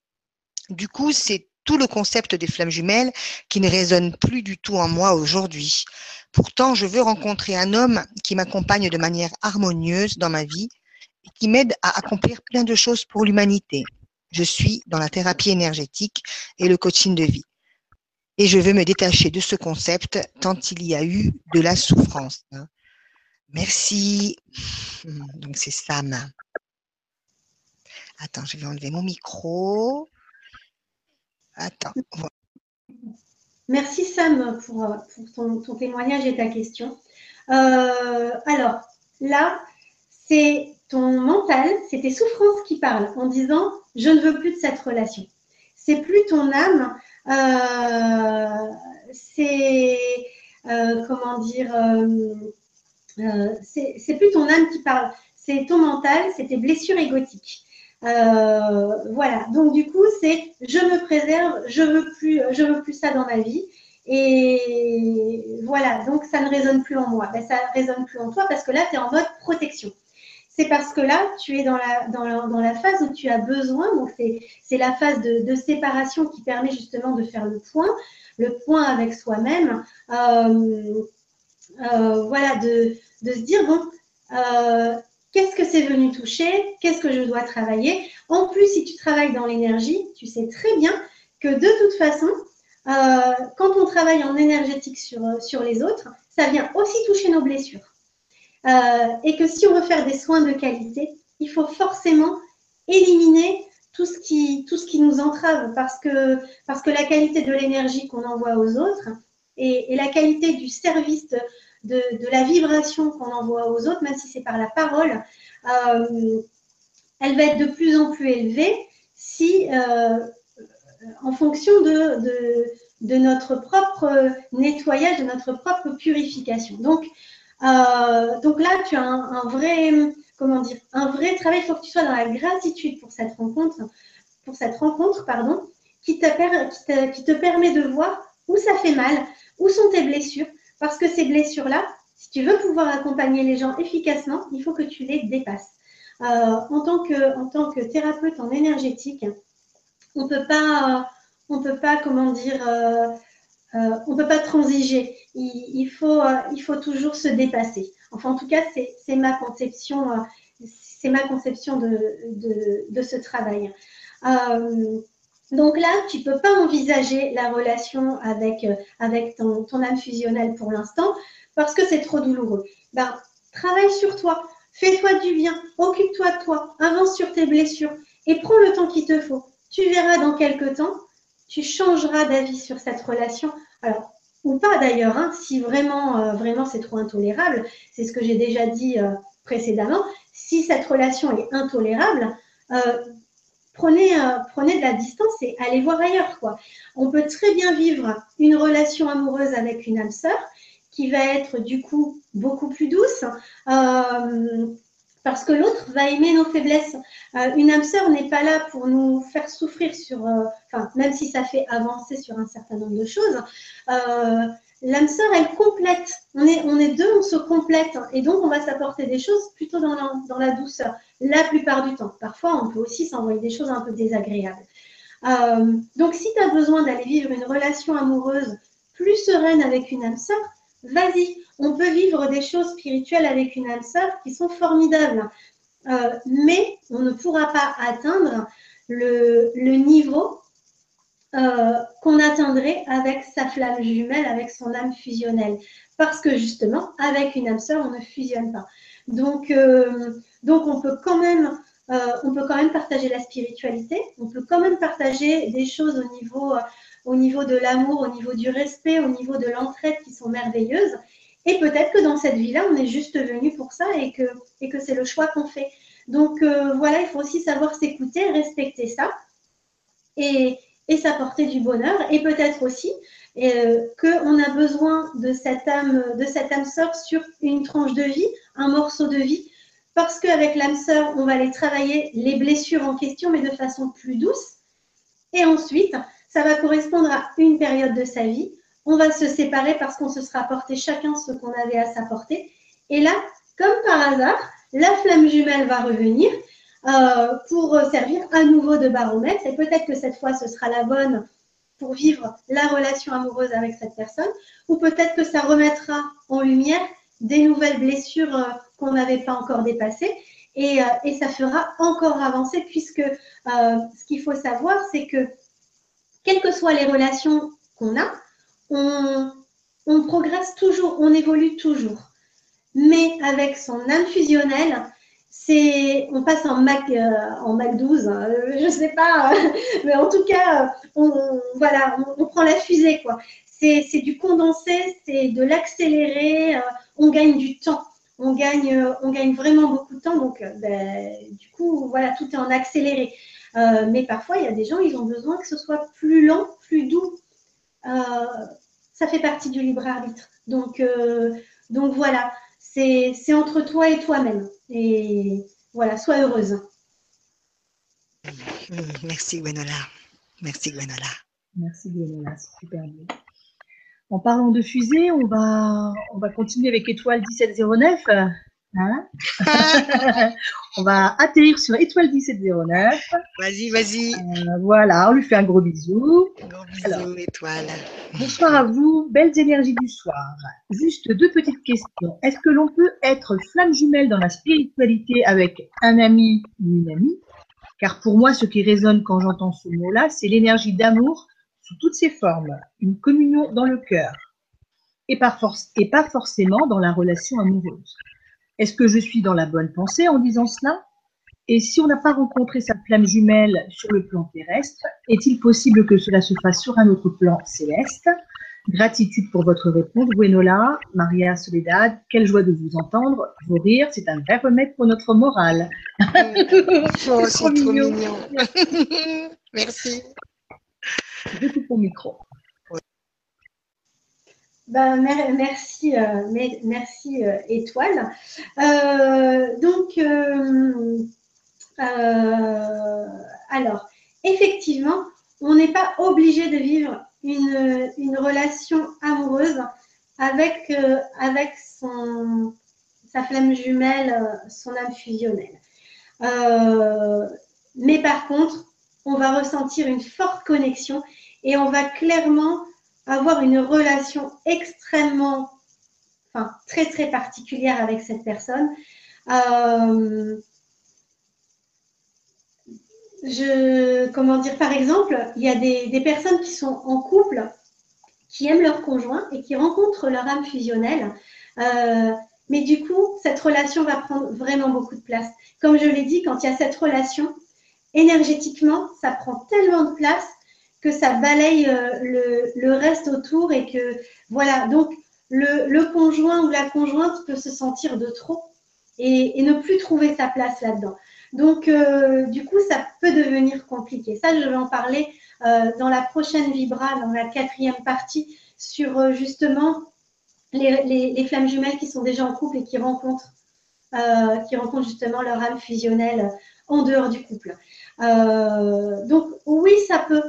Speaker 2: Du coup, c'est tout le concept des flammes jumelles qui ne résonne plus du tout en moi aujourd'hui. Pourtant, je veux rencontrer un homme qui m'accompagne de manière harmonieuse dans ma vie qui m'aide à accomplir plein de choses pour l'humanité. Je suis dans la thérapie énergétique et le coaching de vie. Et je veux me détacher de ce concept tant il y a eu de la souffrance. Merci. Donc c'est Sam. Attends, je vais enlever mon micro. Attends.
Speaker 3: Merci Sam pour, ton, témoignage et ta question. Euh, alors là, c'est ton mental, c'est tes souffrances qui parlent en disant je ne veux plus de cette relation. C'est plus ton âme, euh, c'est euh, comment dire, c'est plus ton âme qui parle, c'est ton mental, c'est tes blessures égotiques. Euh, voilà. Donc du coup, c'est je me préserve, je veux plus, je veux plus ça dans ma vie. Et voilà. Donc ça ne résonne plus en moi. Ben, ça ne résonne plus en toi parce que là, tu es en mode protection. C'est parce que là, tu es dans la, dans la phase où tu as besoin. Donc c'est la phase de, séparation qui permet justement de faire le point, le point avec soi-même. Euh, euh, voilà, de, de, se dire bon qu'est-ce que c'est venu toucher, qu'est-ce que je dois travailler? En plus, si tu travailles dans l'énergie, tu sais très bien que de toute façon, euh, quand on travaille en énergétique sur, euh, sur les autres, ça vient aussi toucher nos blessures. Euh, et que si on veut faire des soins de qualité, il faut forcément éliminer tout ce qui, tout ce qui nous entrave parce que, parce que la qualité de l'énergie qu'on envoie aux autres et, la qualité du service de, la vibration qu'on envoie aux autres, même si c'est par la parole, euh, elle va être de plus en plus élevée si, euh, en fonction de, de, notre propre nettoyage, de notre propre purification. Donc, euh, donc là, tu as un, vrai, comment dire, un vrai travail. Il faut que tu sois dans la gratitude pour cette rencontre, pour cette rencontre, pardon, qui, te permet de voir où ça fait mal, où sont tes blessures, parce que ces blessures-là, si tu veux pouvoir accompagner les gens efficacement, il faut que tu les dépasses. Euh, en, tant que, en tant que thérapeute en énergétique, on peut pas, on peut pas, comment dire, euh, euh, on peut pas transiger. Il, faut, il faut toujours se dépasser. Enfin, en tout cas, c'est ma conception, c'est ma conception de, de, ce travail. Donc là, tu ne peux pas envisager la relation avec, euh, avec ton, âme fusionnelle pour l'instant parce que c'est trop douloureux. Ben, travaille sur toi, fais-toi du bien, occupe-toi de toi, avance sur tes blessures et prends le temps qu'il te faut. Tu verras dans quelques temps, tu changeras d'avis sur cette relation. Ou pas d'ailleurs, hein, si vraiment, euh, vraiment c'est trop intolérable, c'est ce que j'ai déjà dit euh, précédemment, si cette relation est intolérable, prenez, euh, prenez de la distance et allez voir ailleurs. Quoi. On peut très bien vivre une relation amoureuse avec une âme sœur qui va être du coup beaucoup plus douce. Euh, parce que l'autre va aimer nos faiblesses. Euh, une âme sœur n'est pas là pour nous faire souffrir sur, enfin, même si ça fait avancer sur un certain nombre de choses, l'âme sœur, elle complète. On est, on est deux, on se complète. Et donc, on va s'apporter des choses plutôt dans la, dans la, douceur, la plupart du temps. Parfois, on peut aussi s'envoyer des choses un peu désagréables. Euh, donc, si tu as besoin d'aller vivre une relation amoureuse plus sereine avec une âme sœur, vas-y. On peut vivre des choses spirituelles avec une âme sœur qui sont formidables, euh, mais on ne pourra pas atteindre le, niveau euh, qu'on atteindrait avec sa flamme jumelle, avec son âme fusionnelle. Parce que justement, avec une âme sœur, on ne fusionne pas. Donc, euh, on, peut quand même, partager la spiritualité, on peut quand même partager des choses au niveau de l'amour, au niveau du respect, au niveau de l'entraide qui sont merveilleuses. Et peut-être que dans cette vie-là, on est juste venu pour ça et que, c'est le choix qu'on fait. Donc euh, voilà, il faut aussi savoir s'écouter, respecter ça et, et s'apporter du bonheur. Et peut-être aussi euh, qu'on a besoin de cette âme, de cette âme sœur sur une tranche de vie, un morceau de vie, parce qu'avec l'âme sœur, on va aller travailler les blessures en question, mais de façon plus douce. Et ensuite, ça va correspondre à une période de sa vie on va se séparer parce qu'on se sera apporté chacun ce qu'on avait à s'apporter. Et là, comme par hasard, la flamme jumelle va revenir euh, pour servir à nouveau de baromètre. Et peut-être que cette fois, ce sera la bonne pour vivre la relation amoureuse avec cette personne. Ou peut-être que ça remettra en lumière des nouvelles blessures euh, qu'on n'avait pas encore dépassées. Et, euh, et, ça fera encore avancer puisque ce qu'il faut savoir, c'est que quelles que soient les relations qu'on a, on, progresse toujours, on évolue toujours. Mais avec son âme fusionnelle, c'est, on passe en Mac, euh, en Mac 12, hein, euh, je ne sais pas, mais en tout cas, on, voilà, on, prend la fusée, quoi. C'est, du condensé, c'est de l'accélérer, euh, on gagne du temps, on gagne, on gagne vraiment beaucoup de temps, donc ben, du coup, voilà, tout est en accéléré. mais parfois, il y a des gens, ils ont besoin que ce soit plus lent, plus doux, ça fait partie du libre arbitre. Donc, euh, donc voilà, c'est entre toi et toi-même. Et voilà, sois heureuse.
Speaker 2: Merci Gwenola. Merci Gwenola.
Speaker 1: Merci Gwenola, c'est super bien. En parlant de fusée, on va, on va continuer avec étoile 1709. Hein [LAUGHS] on va atterrir sur étoile 1709.
Speaker 2: Vas-y, vas-y.
Speaker 1: Euh, voilà, on lui fait un gros bisou.
Speaker 2: Gros bisou, étoile.
Speaker 1: Bonsoir à vous, belles énergies du soir. Juste deux petites questions. Est-ce que l'on peut être flamme jumelle dans la spiritualité avec un ami ou une amie? Car pour moi, ce qui résonne quand j'entends ce mot-là, c'est l'énergie d'amour sous toutes ses formes, une communion dans le cœur, et pas, et pas forcément dans la relation amoureuse. Est-ce que je suis dans la bonne pensée en disant cela? Et si on n'a pas rencontré sa flamme jumelle sur le plan terrestre, est-il possible que cela se fasse sur un autre plan céleste? Gratitude pour votre réponse, Gwenola, Maria Soledad. Quelle joie de vous entendre. Vos rires, c'est un vrai remède pour notre morale. [LAUGHS]
Speaker 2: Oh, c'est trop mignon. Merci.
Speaker 1: Je coupe mon micro.
Speaker 3: Ben, merci, euh, merci euh, Étoile. Euh, donc, alors, effectivement, on n'est pas obligé de vivre une, relation amoureuse avec, avec son, sa flamme jumelle, son âme fusionnelle. mais par contre, on va ressentir une forte connexion et on va clairement avoir une relation extrêmement, enfin très très particulière avec cette personne. Euh, je, comment dire, par exemple, il y a des, personnes qui sont en couple, qui aiment leur conjoint et qui rencontrent leur âme fusionnelle. Euh, mais du coup, cette relation va prendre vraiment beaucoup de place. Comme je l'ai dit, quand il y a cette relation, énergétiquement, ça prend tellement de place que ça balaye euh, le, reste autour et que voilà, donc le, conjoint ou la conjointe peut se sentir de trop et, ne plus trouver sa place là-dedans. Donc, euh, du coup, ça peut devenir compliqué. Ça, je vais en parler euh, dans la prochaine Vibra, dans la quatrième partie, sur justement les, flammes jumelles qui sont déjà en couple et qui rencontrent, qui rencontrent justement leur âme fusionnelle en dehors du couple. donc, oui, ça peut.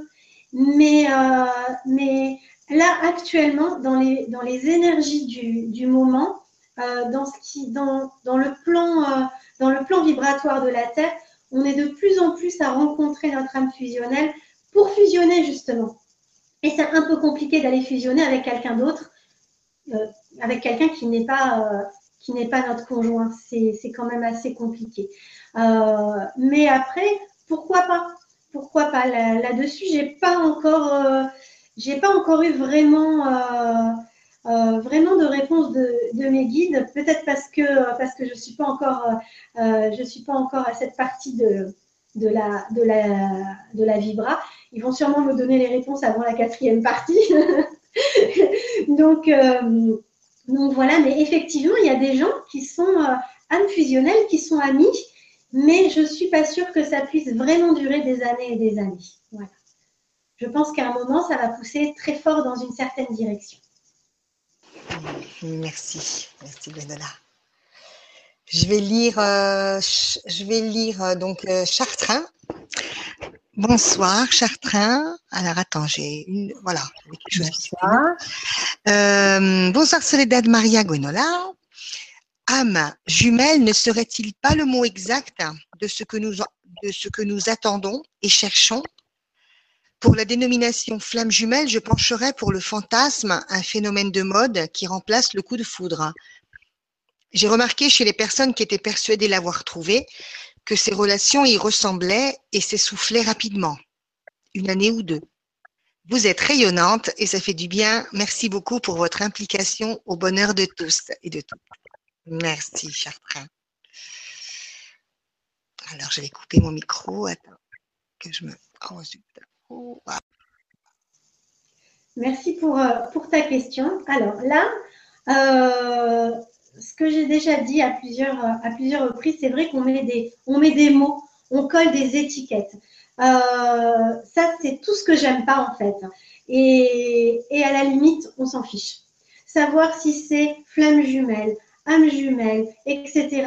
Speaker 3: Mais, euh, mais là, actuellement, dans les, énergies du, moment, euh, dans, le plan, euh, vibratoire de la Terre, on est de plus en plus à rencontrer notre âme fusionnelle pour fusionner justement. Et c'est un peu compliqué d'aller fusionner avec quelqu'un d'autre avec quelqu'un pas qui n'est pas notre conjoint. C'est quand même assez compliqué. mais après, pourquoi pas? Pourquoi pas Là-dessus, j'ai pas encore, j'ai pas encore eu vraiment euh, vraiment de réponse de, mes guides, peut-être parce que, parce que je ne suis, pas encore, euh, je suis pas encore à cette partie de, de, la, de, la, de la Vibra. Ils vont sûrement me donner les réponses avant la quatrième partie. [LAUGHS] donc, euh, donc voilà, mais effectivement, il y a des gens qui sont âmes fusionnelles, qui sont amis, mais je ne suis pas sûre que ça puisse vraiment durer des années et des années. Voilà. Je pense qu'à un moment, ça va pousser très fort dans une certaine direction.
Speaker 2: Merci, merci Gwenola. Je vais lire, euh, je vais lire euh, donc euh, Chartrain. Bonsoir Chartrain. Alors attends, j'ai une, voilà, quelque chose bonsoir. bonsoir Soledad Maria Gwenola. Âme jumelle ne serait-il pas le mot exact de ce que nous, attendons et cherchons? Pour la dénomination flamme jumelle, je pencherai pour le fantasme, un phénomène de mode qui remplace le coup de foudre. J'ai remarqué chez les personnes qui étaient persuadées l'avoir trouvé que ces relations y ressemblaient et s'essoufflaient rapidement, une année ou deux. Vous êtes rayonnante et ça fait du bien. Merci beaucoup pour votre implication au bonheur de tous et de toutes. Merci, Chartrain. Alors, je vais couper mon micro. Attends, que je me. Oh,
Speaker 3: Merci pour, euh, pour ta question. Alors là, euh, ce que j'ai déjà dit à plusieurs, à plusieurs reprises, c'est vrai qu'on met, des, met des mots, on colle des étiquettes. Euh, ça, c'est tout ce que j'aime pas en fait. Et, et, à la limite, on s'en fiche. Savoir si c'est flamme jumelle, âme jumelle, etc.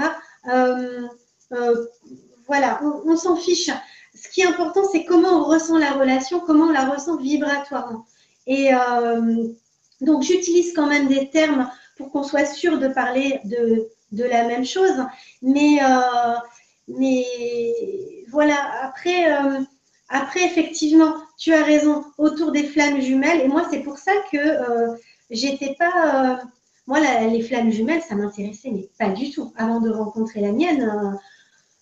Speaker 3: voilà, on s'en fiche ce qui est important, c'est comment on ressent la relation, comment on la ressent vibratoirement. Et euh, donc, j'utilise quand même des termes pour qu'on soit sûr de parler de, la même chose. Mais, euh, voilà, après, euh, après, effectivement, tu as raison, autour des flammes jumelles. Et moi, c'est pour ça que j'étais pas. Moi, les flammes jumelles, ça m'intéressait, mais pas du tout. Avant de rencontrer la mienne,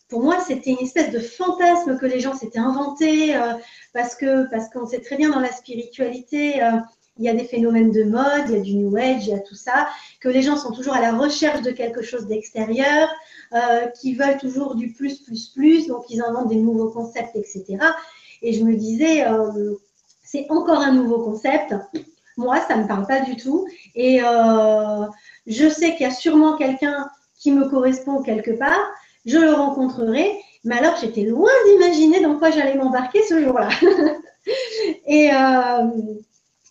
Speaker 3: pour moi, c'était une espèce de fantasme que les gens s'étaient inventé euh, parce que parce qu'on sait très bien dans la spiritualité, euh, il y a des phénomènes de mode, il y a du New Age, il y a tout ça, que les gens sont toujours à la recherche de quelque chose d'extérieur, euh, qui veulent toujours du plus, plus, plus, donc ils inventent des nouveaux concepts, etc. Et je me disais, c'est encore un nouveau concept. Moi, ça ne me parle pas du tout. Et je sais qu'il y a sûrement quelqu'un qui me correspond quelque part je le rencontrerai. Mais alors, j'étais loin d'imaginer dans quoi j'allais m'embarquer ce jour-là. [LAUGHS] et, euh,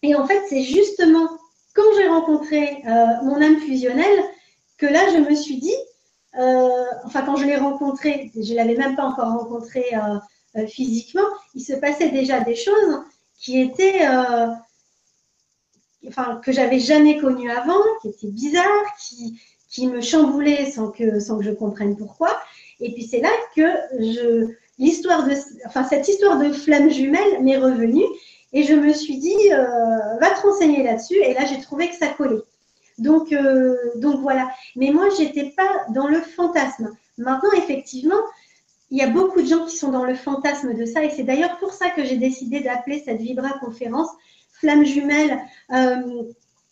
Speaker 3: et, en fait, c'est justement quand j'ai rencontré euh, mon âme fusionnelle que là, je me suis dit, euh, enfin, quand je l'ai rencontré, je ne l'avais même pas encore rencontré physiquement, il se passait déjà des choses qui étaient, enfin, que j'avais jamais connues avant, qui étaient bizarres, qui, qui me chamboulait sans que, sans que je comprenne pourquoi. Et puis c'est là que je, l'histoire de, enfin cette histoire de flamme jumelle m'est revenue et je me suis dit, euh, va te renseigner là-dessus. Et là, j'ai trouvé que ça collait. Donc, euh, donc voilà. Mais moi, j'étais pas dans le fantasme. Maintenant, effectivement, il y a beaucoup de gens qui sont dans le fantasme de ça. Et c'est d'ailleurs pour ça que j'ai décidé d'appeler cette Vibra conférence Flamme jumelle euh,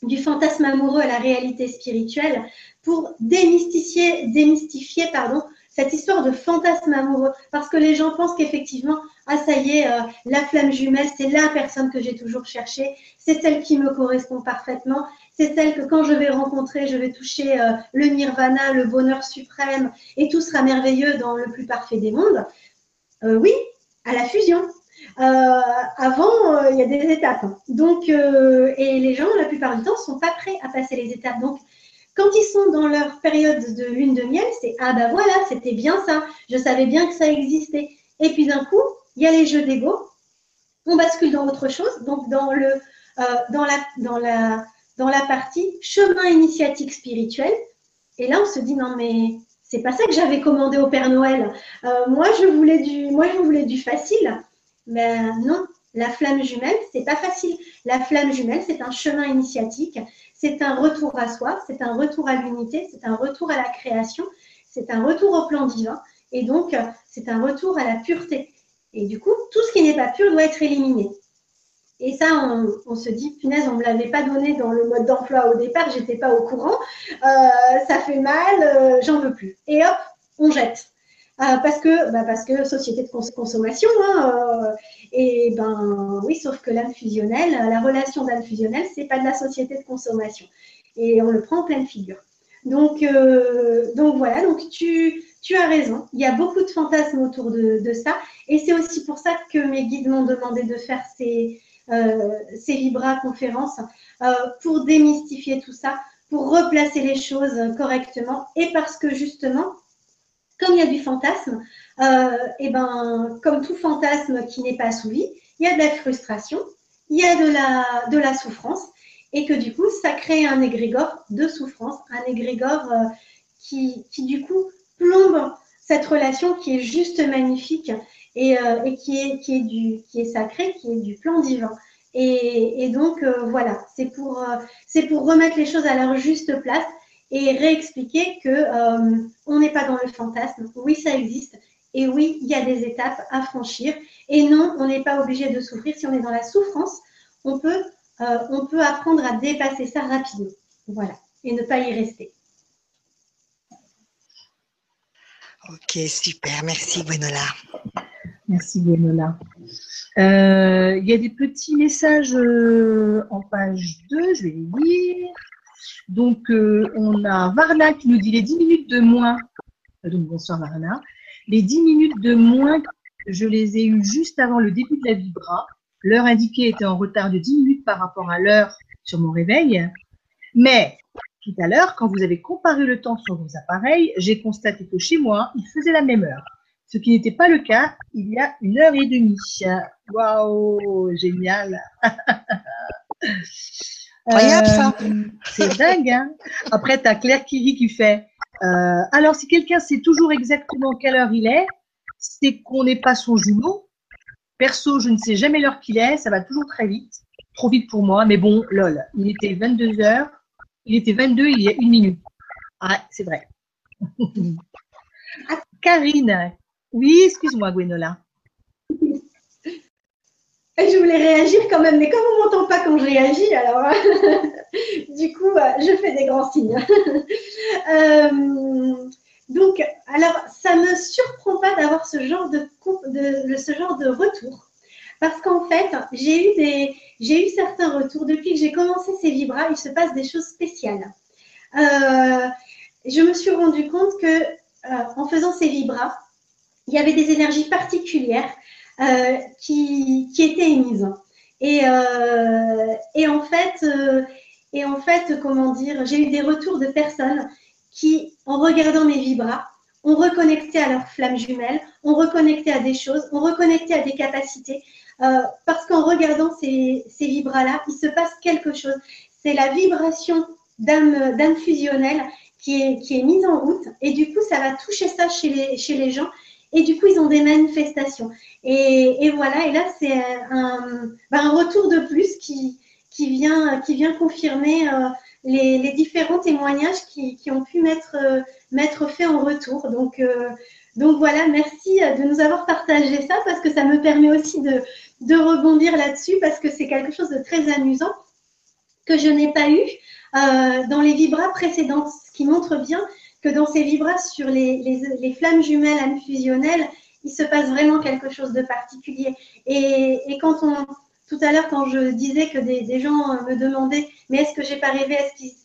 Speaker 3: du fantasme amoureux à la réalité spirituelle pour démystifier, démystifier cette histoire de fantasme amoureux. Parce que les gens pensent qu'effectivement, ah ça y est, euh, la flamme jumelle, c'est la personne que j'ai toujours cherchée, c'est celle qui me correspond parfaitement, c'est celle que quand je vais rencontrer, je vais toucher euh, le nirvana, le bonheur suprême, et tout sera merveilleux dans le plus parfait des mondes. Oui, à la fusion. Avant, il y a des étapes. Donc, et les gens, la plupart du temps, sont pas prêts à passer les étapes. Donc, quand ils sont dans leur période de lune de miel, c'est ah ben voilà, c'était bien ça, je savais bien que ça existait. Et puis d'un coup, il y a les jeux d'ego, on bascule dans autre chose, donc dans le euh, dans la dans la dans la partie chemin initiatique spirituel. Et là, on se dit non mais c'est pas ça que j'avais commandé au Père Noël. Euh, moi, je voulais du moi je voulais du facile, mais non, la flamme jumelle, c'est pas facile. La flamme jumelle, c'est un chemin initiatique, c'est un retour à soi, c'est un retour à l'unité, c'est un retour à la création, c'est un retour au plan divin, et donc c'est un retour à la pureté. Et du coup, tout ce qui n'est pas pur doit être éliminé. Et ça, on, se dit, punaise, on ne me l'avait pas donné dans le mode d'emploi au départ, j'étais pas au courant, euh, ça fait mal, euh, j'en veux plus. Et hop, on jette. Euh, parce que, bah parce que société de consommation, hein, et ben oui, sauf que l'âme fusionnelle, la relation d'âme fusionnelle, c'est pas de la société de consommation. Et on le prend en pleine figure. Donc, donc voilà, donc tu, tu as raison, il y a beaucoup de fantasmes autour de, de ça. Et c'est aussi pour ça que mes guides m'ont demandé de faire ces, euh, ces Libra conférences euh, pour démystifier tout ça, pour replacer les choses correctement et parce que justement, comme il y a du fantasme, euh, et ben, comme tout fantasme qui n'est pas assouvi, il y a de la frustration, il y a de la, de la souffrance et que du coup, ça crée un égrégore de souffrance, un égrégore qui, qui, du coup plombe cette relation qui est juste magnifique et, euh, et qui, est, qui, est du, qui est sacré, qui est du plan divin. Et, et donc, euh, voilà, c'est pour, euh, c'est pour remettre les choses à leur juste place et réexpliquer que on n'est pas dans le fantasme. Oui, ça existe. Et oui, il y a des étapes à franchir. Et non, on n'est pas obligé de souffrir. Si on est dans la souffrance, on peut, on peut apprendre à dépasser ça rapidement. Voilà. Et ne pas y rester.
Speaker 2: Ok, super. Merci, Gwenola.
Speaker 1: Merci Gwenola. Euh, il y a des petits messages euh, en page 2, je vais les lire. Donc, euh, on a Varna qui nous dit les 10 minutes de moins. Donc, bonsoir Varna. Les 10 minutes de moins, je les ai eues juste avant le début de la vibra. L'heure indiquée était en retard de 10 minutes par rapport à l'heure sur mon réveil. Mais tout à l'heure, quand vous avez comparé le temps sur vos appareils, j'ai constaté que chez moi, il faisait la même heure ce qui n'était pas le cas il y a une heure et demie. Waouh, génial. [LAUGHS]
Speaker 2: Incroyable ça.
Speaker 1: Euh, c'est dingue. Hein Après, tu as Claire Kiri qui fait. Euh, alors, si quelqu'un sait toujours exactement quelle heure il est, c'est qu'on n'est pas son jumeau. Perso, je ne sais jamais l'heure qu'il est. Ça va toujours très vite. Trop vite pour moi. Mais bon, lol. Il était 22 heures. Il était 22 il y a une minute. Ah, c'est vrai. Karine, oui, excuse-moi, Gwenola.
Speaker 3: Je voulais réagir quand même, mais comme on ne m'entend pas quand je réagis, alors [LAUGHS] du coup, euh, je fais des grands signes. [LAUGHS] Euh, donc, alors, ça ne me surprend pas d'avoir ce genre de, ce genre de retour. Parce qu'en fait, j'ai eu, eu certains retours. Depuis que j'ai commencé ces vibras, il se passe des choses spéciales. Euh, je me suis rendu compte que en faisant ces vibras, il y avait des énergies particulières euh, qui, qui, étaient émises. Et, euh, et en fait, euh, et en fait, comment dire, j'ai eu des retours de personnes qui, en regardant mes vibras, ont reconnecté à leur flamme jumelle, ont reconnecté à des choses, ont reconnecté à des capacités. Parce qu'en regardant ces, ces vibras-là, il se passe quelque chose. C'est la vibration d'âme fusionnelle qui est, mise en route. Et du coup, ça va toucher ça chez les gens. Et du coup, ils ont des manifestations. Et, voilà, et là, c'est un, ben, retour de plus qui, vient, confirmer euh, les, différents témoignages qui, ont pu mettre, euh, mettre fait en retour. Donc, euh, donc voilà, merci de nous avoir partagé ça parce que ça me permet aussi de rebondir là-dessus parce que c'est quelque chose de très amusant que je n'ai pas eu dans les vibras précédentes, ce qui montre bien que dans ces vibrations sur les, flammes jumelles âmes fusionnelles, il se passe vraiment quelque chose de particulier. Et, quand on, tout à l'heure, quand je disais que des, gens me demandaient, mais est-ce que j'ai pas rêvé,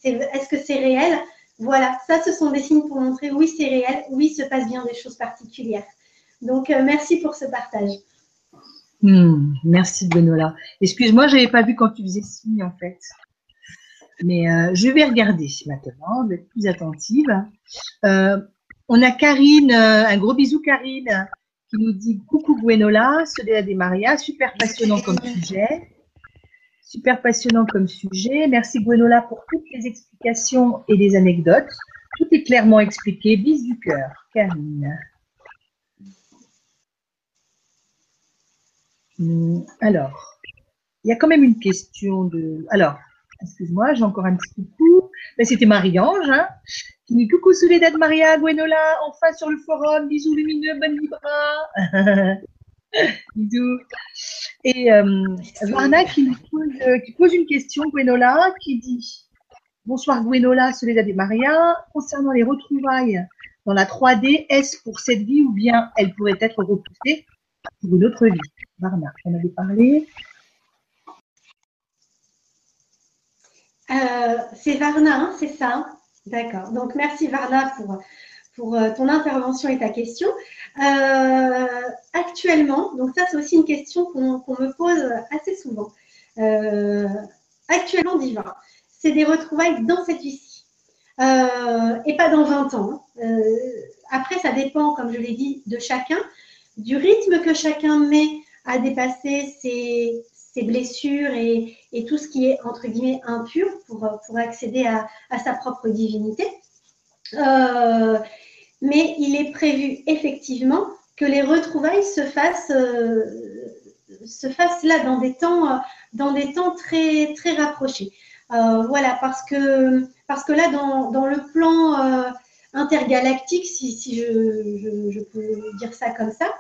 Speaker 3: est-ce que c'est réel? Voilà, ça, ce sont des signes pour montrer oui, c'est réel, oui, il se passe bien des choses particulières. Donc, euh, merci pour ce partage.
Speaker 1: Hmm, merci Benoît. Excuse-moi, je n'avais pas vu quand tu faisais signe en fait. Mais euh, je vais regarder maintenant, d'être plus attentive. Euh, on a Karine, euh, un gros bisou Karine, qui nous dit coucou Gwenola, Soledad des Maria, super passionnant comme sujet. Super passionnant comme sujet. Merci Gwenola pour toutes les explications et les anecdotes. Tout est clairement expliqué. Bis du cœur, Karine. Hum, alors, il y a quand même une question de. Alors, excuse-moi, j'ai encore un petit coucou. Ben, C'était Marie-Ange, hein, qui dit coucou Soledad Maria, Gwenola, enfin sur le forum, bisous lumineux, bonne vibra. [LAUGHS] bisous. Et euh, Varna qui, nous pose, euh, qui pose une question, Gwenola, qui dit Bonsoir Gwenola, Soledad et Maria, concernant les retrouvailles dans la 3D, est-ce pour cette vie ou bien elle pourrait être repoussée pour une autre vie? Varna, on avait parlé.
Speaker 3: Euh, c'est Varna, hein, c'est ça D'accord. Donc, merci Varna pour, euh, ton intervention et ta question. Euh, actuellement, donc ça, c'est aussi une question qu'on me pose assez souvent. Actuellement, Divin, c'est des retrouvailles dans cette vie-ci et pas dans 20 ans. Euh, après, ça dépend, comme je l'ai dit, de chacun, du rythme que chacun met à dépasser ses, blessures et, tout ce qui est, entre guillemets, impur pour, accéder à, sa propre divinité. Euh, mais il est prévu effectivement que les retrouvailles se fassent, euh, se fassent là dans des temps, dans des temps très, très rapprochés. Euh, voilà, parce que, parce que là, dans, le plan intergalactique, si, je, peux dire ça comme ça,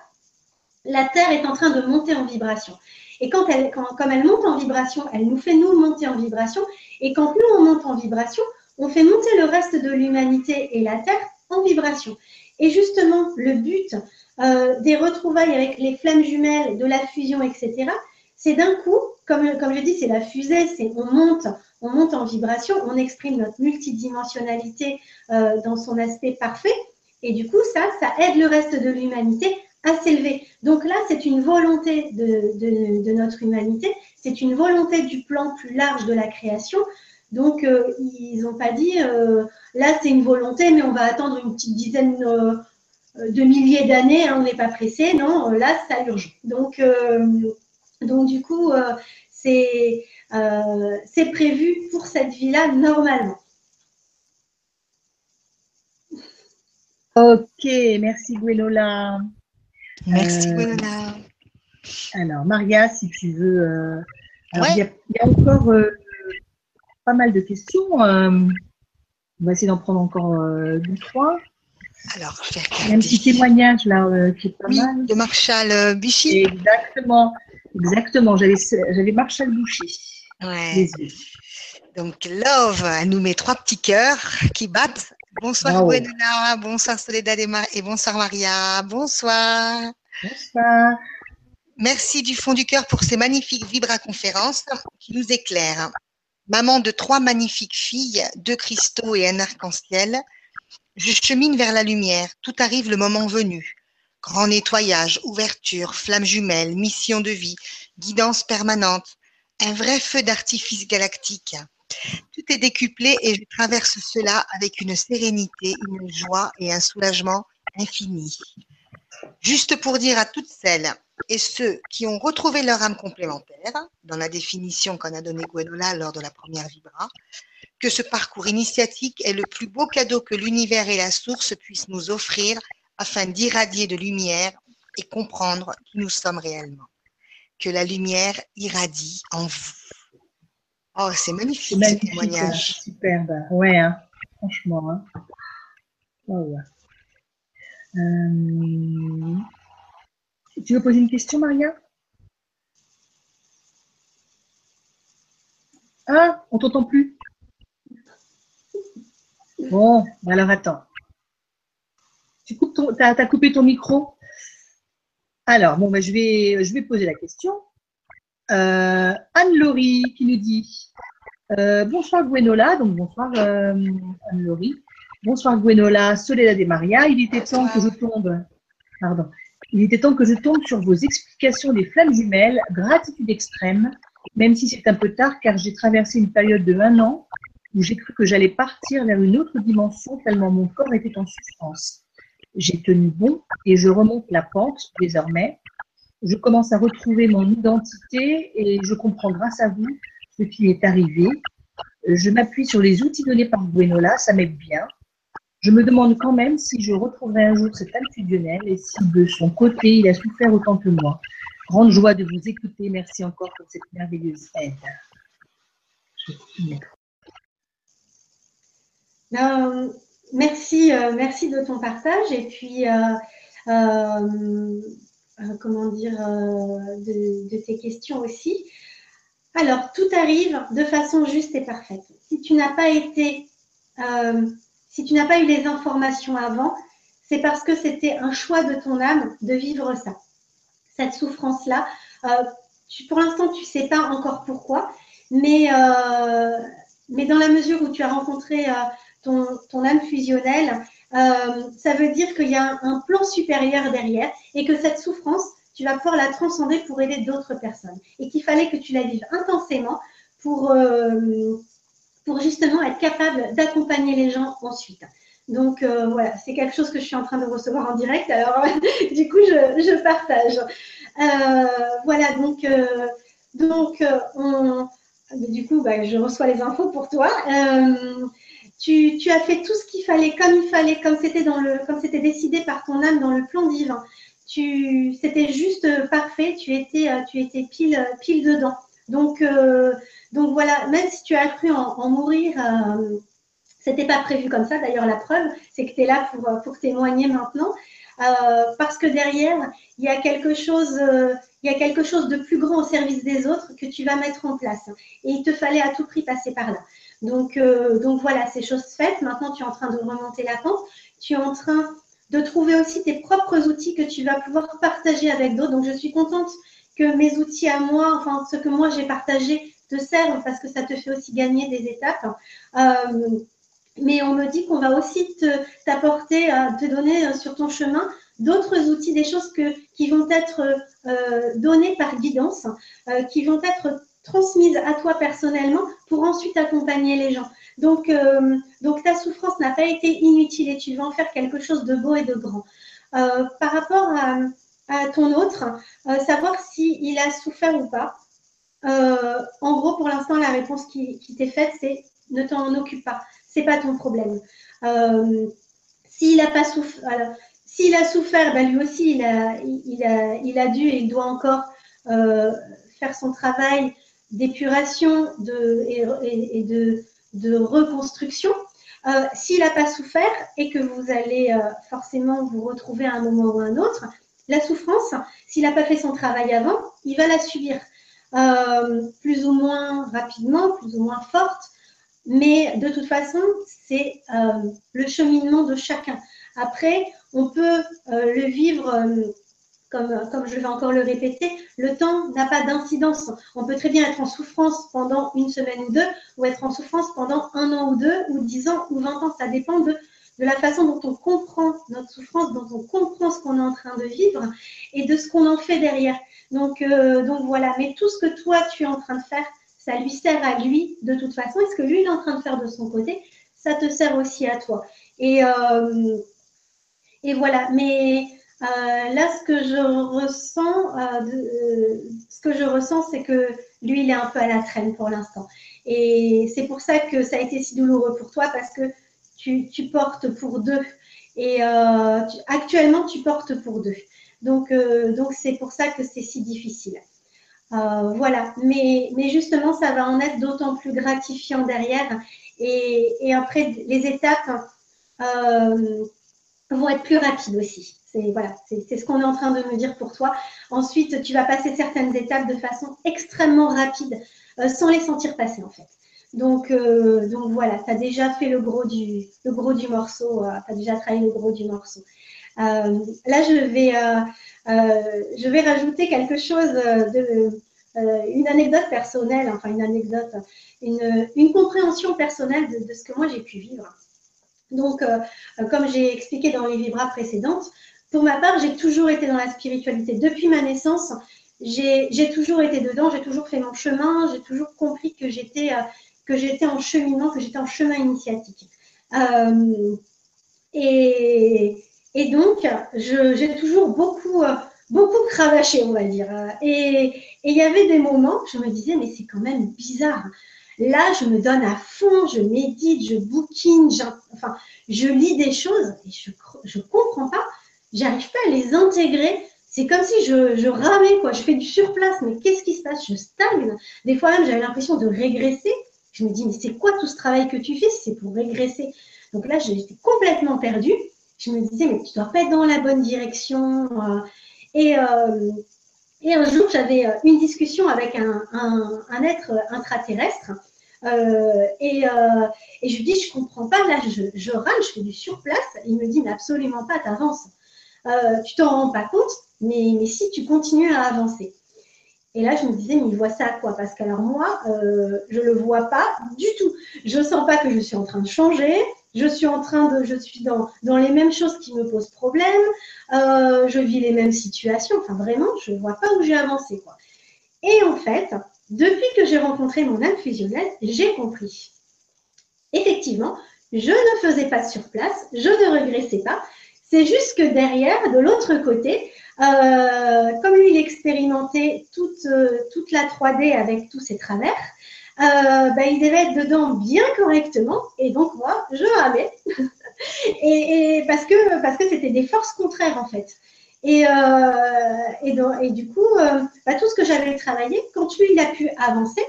Speaker 3: la Terre est en train de monter en vibration. Et quand elle, quand, comme elle monte en vibration, elle nous fait nous monter en vibration. Et quand nous, on monte en vibration, on fait monter le reste de l'humanité et la Terre en vibration. Et justement, le but euh, des retrouvailles avec les flammes jumelles, de la fusion, etc., c'est d'un coup, comme, comme je dis, c'est la fusée, c'est on monte, on monte en vibration, on exprime notre multidimensionnalité euh, dans son aspect parfait. Et du coup, ça, ça aide le reste de l'humanité à s'élever. Donc là, c'est une volonté de, notre humanité, c'est une volonté du plan plus large de la création donc, euh, ils n'ont pas dit, euh, là, c'est une volonté, mais on va attendre une petite dizaine euh, de milliers d'années, hein, on n'est pas pressé. Non, là, ça urge. Donc, donc du coup, c'est prévu pour cette vie-là normalement.
Speaker 1: Ok, merci Gwenola.
Speaker 2: Merci Gwenola.
Speaker 1: Alors, Maria, si tu veux. alors, il, y a, il, y a, encore pas mal de questions. Euh, on va essayer d'en prendre encore euh, deux, trois.
Speaker 2: Alors,
Speaker 1: Il y a un petit témoignage là euh, qui est pas
Speaker 2: oui,
Speaker 1: mal.
Speaker 2: De Marshall Bichy.
Speaker 1: Exactement, exactement. J'avais Marshall Boucher.
Speaker 2: Ouais. Donc, Love, elle nous met trois petits cœurs qui battent. Bonsoir wow. Bonsoir Soledad et bonsoir Maria, bonsoir.
Speaker 1: Bonsoir.
Speaker 2: Merci du fond du cœur pour ces magnifiques vibra-conférences qui nous éclairent. Maman de trois magnifiques filles, deux cristaux et un arc-en-ciel, je chemine vers la lumière. Tout arrive le moment venu. Grand nettoyage, ouverture, flamme jumelle, mission de vie, guidance permanente, un vrai feu d'artifice galactique. Tout est décuplé et je traverse cela avec une sérénité, une joie et un soulagement infini. Juste pour dire à toutes celles et ceux qui ont retrouvé leur âme complémentaire, dans la définition qu'en a donnée Gwenola lors de la première Vibra, que ce parcours initiatique est le plus beau cadeau que l'univers et la source puissent nous offrir afin d'irradier de lumière et comprendre qui nous sommes réellement. Que la lumière irradie en vous. Oh, c'est magnifique, magnifique, ce témoignage.
Speaker 1: Superbe, ouais, hein. franchement. Hein. Oh, ouais. Euh... Tu veux poser une question, Maria? Ah, on t'entend plus. Bon, alors attends. Tu as, as, coupé ton micro? Alors, bon, ben, je, vais, je vais poser la question. Euh, Anne-Laurie qui nous dit euh, Bonsoir Gwenola, donc bonsoir euh, Anne-Laurie. Bonsoir Gwenola, Soledad et Maria. Il était temps que je tombe. Pardon. Il était temps que je tombe sur vos explications des flammes jumelles, gratitude extrême, même si c'est un peu tard car j'ai traversé une période de un an où j'ai cru que j'allais partir vers une autre dimension tellement mon corps était en souffrance. J'ai tenu bon et je remonte la pente désormais. Je commence à retrouver mon identité et je comprends grâce à vous ce qui est arrivé. Je m'appuie sur les outils donnés par Gwenola, ça m'aide bien. Je me demande quand même si je retrouverai un jour cet âme et si de son côté il a souffert autant que moi. grande joie de vous écouter. Merci encore pour cette merveilleuse aide.
Speaker 3: Euh, merci, euh, merci de ton partage et puis euh, comment dire de, de, tes questions aussi. Alors, tout arrive de façon juste et parfaite. Si tu n'as pas été, si tu n'as pas eu les informations avant, c'est parce que c'était un choix de ton âme de vivre ça, cette souffrance-là. pour l'instant, tu ne sais pas encore pourquoi, mais, mais dans la mesure où tu as rencontré ton, âme fusionnelle, euh, ça veut dire qu'il y a un, plan supérieur derrière et que cette souffrance, tu vas pouvoir la transcender pour aider d'autres personnes. Et qu'il fallait que tu la vives intensément pour, euh, pour justement être capable d'accompagner les gens ensuite. Donc euh, voilà, c'est quelque chose que je suis en train de recevoir en direct. Alors [LAUGHS] du coup, je, partage. voilà, donc, donc on, du coup, bah, je reçois les infos pour toi tu, as fait tout ce qu'il fallait, comme il fallait, comme c'était dans le, comme c'était décidé par ton âme dans le plan divin. Tu, c'était juste parfait. Tu étais, euh, tu étais pile, pile dedans. Donc, euh, donc voilà. Même si tu as cru en, mourir, euh, c'était pas prévu comme ça. D'ailleurs, la preuve, c'est que tu es là pour, pour témoigner maintenant. parce que derrière, il y a quelque chose, il y a quelque chose de plus grand au service des autres que tu vas mettre en place. Et il te fallait à tout prix passer par là. Donc, euh, donc voilà, c'est chose faite. Maintenant, tu es en train de remonter la pente. Tu es en train de trouver aussi tes propres outils que tu vas pouvoir partager avec d'autres. Donc, je suis contente que mes outils à moi, enfin, ce que moi j'ai partagé, te servent parce que ça te fait aussi gagner des étapes. Euh, mais on me dit qu'on va aussi t'apporter, euh, te, donner sur ton chemin d'autres outils, des choses qui vont être données par guidance, qui vont être transmise à toi personnellement pour ensuite accompagner les gens. Donc, euh, donc ta souffrance n'a pas été inutile et tu vas en faire quelque chose de beau et de grand. Euh, par rapport à, ton autre, euh, savoir s'il a souffert ou pas. en gros, pour l'instant, la réponse qui, t'est faite, c'est ne t'en occupe pas. C'est pas ton problème. s'il a pas souffert, s'il a souffert, ben lui aussi, il a, il, a, il a dû et il doit encore faire son travail d'épuration de, et, de, de, reconstruction. Euh, s'il n'a pas souffert et que vous allez euh, forcément vous retrouver à un moment ou à un autre, la souffrance, s'il n'a pas fait son travail avant, il va la subir euh, plus ou moins rapidement, plus ou moins forte, mais de toute façon, c'est le cheminement de chacun. Après, on peut le vivre comme, comme, je vais encore le répéter, le temps n'a pas d'incidence. On peut très bien être en souffrance pendant une semaine ou deux, ou être en souffrance pendant un an ou deux, ou dix ans ou vingt ans. Ça dépend de, de la façon dont on comprend notre souffrance, dont on comprend ce qu'on est en train de vivre et de ce qu'on en fait derrière. Donc, euh, donc voilà, mais tout ce que toi tu es en train de faire, ça lui sert à lui de toute façon. Et ce que lui est en train de faire de son côté, ça te sert aussi à toi. Et, euh, et voilà, mais euh, là, ce que je ressens, euh, euh, ce que je ressens, c'est que lui, il est un peu à la traîne pour l'instant. Et c'est pour ça que ça a été si douloureux pour toi parce que tu, portes pour deux. Et actuellement, tu portes pour deux. Donc, donc c'est pour ça que c'est si difficile. voilà. Mais, mais justement, ça va en être d'autant plus gratifiant derrière. Et, et après, les étapes vont être plus rapides aussi. C'est voilà, c'est ce qu'on est en train de me dire pour toi. Ensuite, tu vas passer certaines étapes de façon extrêmement rapide, euh, sans les sentir passer en fait. Donc, euh, donc voilà, tu as déjà fait le gros du, morceau, euh, tu as déjà travaillé le gros du morceau. là, je vais, je rajouter quelque chose de, une anecdote personnelle, enfin une anecdote, une, compréhension personnelle de ce que moi j'ai pu vivre. Donc, comme j'ai expliqué dans les vibras précédentes, pour ma part, j'ai toujours été dans la spiritualité. Depuis ma naissance, j'ai toujours été dedans, j'ai toujours fait mon chemin, j'ai toujours compris que j'étais euh, en cheminement, que j'étais en chemin initiatique. Euh, et, donc, j'ai toujours beaucoup, euh, beaucoup cravaché, on va dire. Et il y avait des moments, je me disais, mais c'est quand même bizarre. Là, je me donne à fond, je médite, je bouquine, enfin, je lis des choses et je ne comprends pas j'arrive pas à les intégrer. c'est comme si je, ramais, quoi. Je fais du surplace, mais qu'est-ce qui se passe? Je stagne. Des fois même, j'avais l'impression de régresser. Je me dis, mais c'est quoi tout ce travail que tu fais si c'est pour régresser? Donc là, j'étais complètement perdue. Je me disais, mais tu dois pas être dans la bonne direction. Euh. Et, euh, et un jour, j'avais euh, une discussion avec un, être intraterrestre. et, je lui dis, je comprends pas, là, je, je râle, je fais du surplace. Il me dit, mais absolument pas, tu avances. tu t'en rends pas compte, mais, mais si tu continues à avancer. Et là, je me disais, mais il voit ça à quoi? Parce qu'alors moi, euh, je ne le vois pas du tout. Je ne sens pas que je suis en train de changer. Je suis en train de, je suis dans, dans les mêmes choses qui me posent problème. Euh, je vis les mêmes situations. Enfin, vraiment, je ne vois pas où j'ai avancé. Quoi. Et en fait, depuis que j'ai rencontré mon âme fusionnelle, j'ai compris. Effectivement, je ne faisais pas sur place, je ne regressais pas. C'est juste que derrière, de l'autre côté, euh, comme lui, il expérimentait toute, euh, toute la 3D avec tous ses travers, euh, bah, il devait être dedans bien correctement. Et donc, moi, je ramais. [LAUGHS] et, parce que parce que c'était des forces contraires, en fait. Et, et, et, du coup, bah, tout ce que j'avais travaillé, quand lui, il a pu avancer,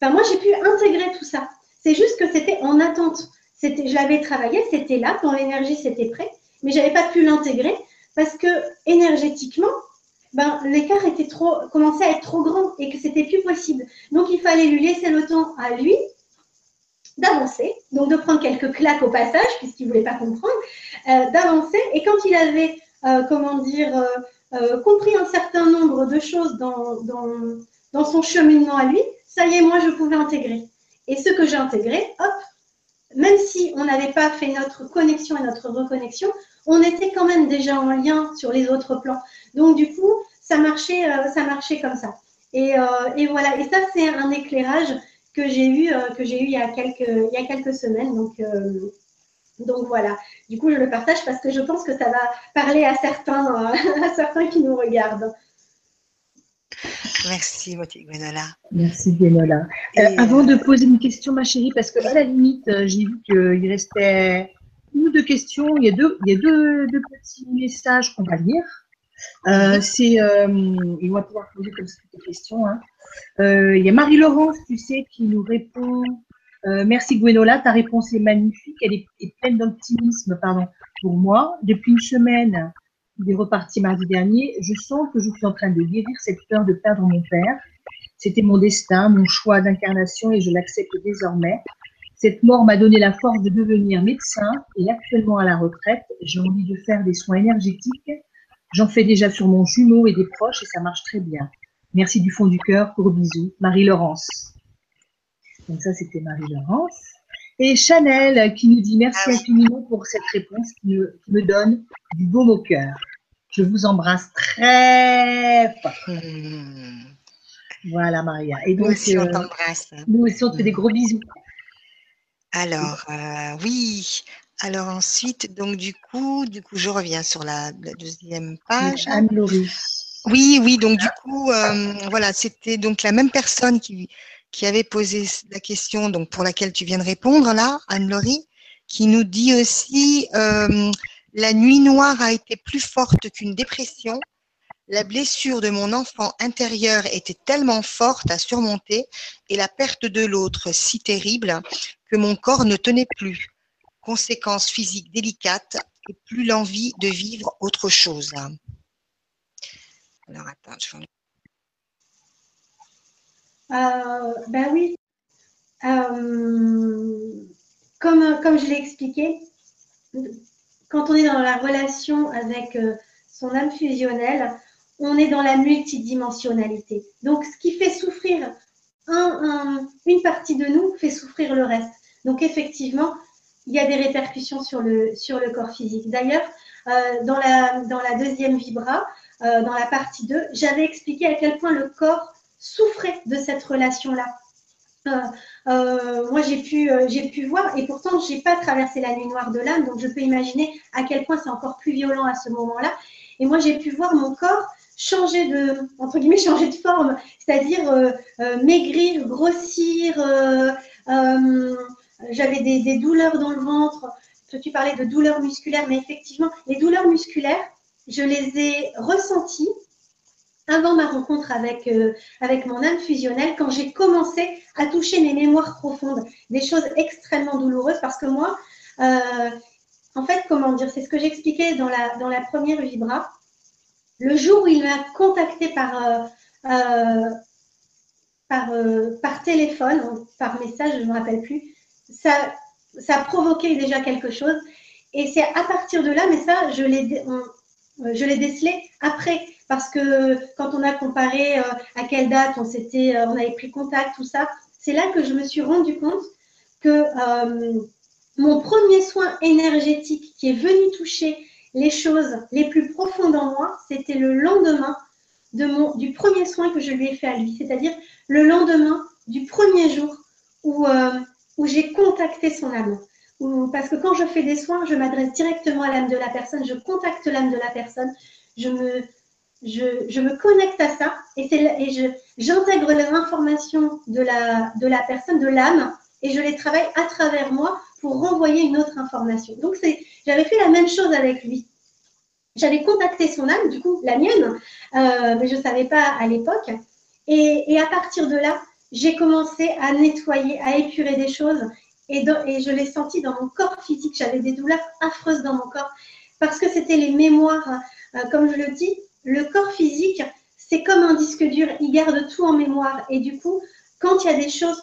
Speaker 3: bah, moi, j'ai pu intégrer tout ça. C'est juste que c'était en attente. C'était, travaillé, c'était là, dans l'énergie, c'était prêt, mais j'avais pas pu l'intégrer parce que énergétiquement, ben, l'écart était trop, commençait à être trop grand et que c'était plus possible. Donc il fallait lui laisser le temps à lui d'avancer, donc de prendre quelques claques au passage puisqu'il voulait pas comprendre, euh, d'avancer. Et quand il avait, euh, comment dire, euh, compris un certain nombre de choses dans, dans, dans son cheminement à lui, ça y est, moi je pouvais intégrer. Et ce que j'ai intégré, hop, même si on n'avait pas fait notre connexion et notre reconnexion, on était quand même déjà en lien sur les autres plans. Donc du coup, ça marchait, euh, ça marchait comme ça. Et, euh, et voilà. Et ça, c'est un éclairage que j'ai eu, euh, que j'ai eu il y a quelques, il y a quelques semaines. Donc donc voilà. Du coup, je le partage parce que je pense que ça va parler à certains, [LAUGHS] à certains qui nous regardent.
Speaker 2: Merci, Gwenola.
Speaker 1: Merci, Gwenola. avant de poser une question, ma chérie, parce que à la limite, j'ai vu qu'il restait une deux questions. Il y a deux, il y a deux, deux petits messages qu'on va lire. Euh, c'est, euh, on va pouvoir poser comme ça des questions. Hein. Euh, il y a Marie-Laurence, tu sais, qui nous répond. Euh, merci Gwenola, ta réponse est magnifique. Elle est, pleine d'optimisme, pardon, pour moi. Depuis une semaine, il est reparti mardi dernier. Je sens que je suis en train de guérir cette peur de perdre mon père. C'était mon destin, mon choix d'incarnation et je l'accepte désormais. Cette mort m'a donné la force de devenir médecin et actuellement à la retraite, j'ai envie de faire des soins énergétiques. J'en fais déjà sur mon jumeau et des proches et ça marche très bien. Merci du fond du cœur, gros bisous. Marie-Laurence. Donc ça, c'était Marie-Laurence. Et Chanel qui nous dit merci ah infiniment pour cette réponse qui me, donne du baume au cœur. Je vous embrasse très fort. Hmm. Voilà, Maria.
Speaker 2: Et donc, nous aussi, on euh, t'embrasse.
Speaker 1: Nous aussi, on te fait des gros bisous.
Speaker 2: Alors, euh, oui. Alors ensuite, donc du coup, du coup, je reviens sur la, deuxième page.
Speaker 1: Anne-Laurie.
Speaker 2: Oui, oui. Donc du coup, euh, voilà, c'était donc la même personne qui, qui avait posé la question, donc pour laquelle tu viens de répondre là, Anne-Laurie, qui nous dit aussi euh, la nuit noire a été plus forte qu'une dépression. La blessure de mon enfant intérieur était tellement forte à surmonter et la perte de l'autre si terrible que mon corps ne tenait plus. Conséquences physiques délicates et plus l'envie de vivre autre chose.
Speaker 3: Alors attends, je vais... Euh, ben oui. Euh, comme, comme je l'ai expliqué, quand on est dans la relation avec euh, son âme fusionnelle, on est dans la multidimensionnalité. Donc, ce qui fait souffrir une partie de nous fait souffrir le reste. Donc effectivement, il y a des répercussions sur le, sur le corps physique. D'ailleurs, euh, dans, la, dans la deuxième vibra, euh, dans la partie 2, j'avais expliqué à quel point le corps souffrait de cette relation-là. Euh, moi, j'ai pu, j'ai pu voir, et pourtant, je n'ai pas traversé la nuit noire de l'âme, donc je peux imaginer à quel point c'est encore plus violent à ce moment-là. Et moi, j'ai pu voir mon corps changer de, entre guillemets, changer de forme, c'est-à-dire maigrir, grossir, j'avais des, des, douleurs dans le ventre. Tu parlais de douleurs musculaires, mais effectivement, les douleurs musculaires, je les ai ressentis avant ma rencontre avec, euh, avec mon âme fusionnelle, quand j'ai commencé à toucher mes mémoires profondes, des choses extrêmement douloureuses, parce que moi, euh, en fait, comment dire, c'est ce que j'expliquais dans la, dans la première vibra. Le jour où il m'a contacté par, euh, par, par téléphone, par message, je ne me rappelle plus, ça, ça a provoqué déjà quelque chose. Et c'est à partir de là, mais ça, je l'ai, je l'ai décelé après parce que quand on a comparé euh, à quelle date on s'était, euh, on avait pris contact, tout ça, c'est là que je me suis rendu compte que euh, mon premier soin énergétique qui est venu toucher les choses les plus profondes en moi, c'était le lendemain du premier soin que je lui ai fait à lui, c'est-à-dire le lendemain du premier jour où, où j'ai contacté son âme. Parce que quand je fais des soins, je m'adresse directement à l'âme de la personne, je contacte l'âme de la personne, je me, je, me connecte à ça et, et j'intègre les informations de la, de la personne, de l'âme, et je les travaille à travers moi pour renvoyer une autre information. Donc, j'avais fait la même chose avec lui. J'avais contacté son âme, du coup, la mienne, euh, mais je ne savais pas à l'époque. Et, et, à partir de là, j'ai commencé à nettoyer, à épurer des choses. Et, et je l'ai senti dans mon corps physique. J'avais des douleurs affreuses dans mon corps parce que c'était les mémoires, euh, comme je le dis, le corps physique, c'est comme un disque dur, il garde tout en mémoire. Et du coup, quand il y a des choses,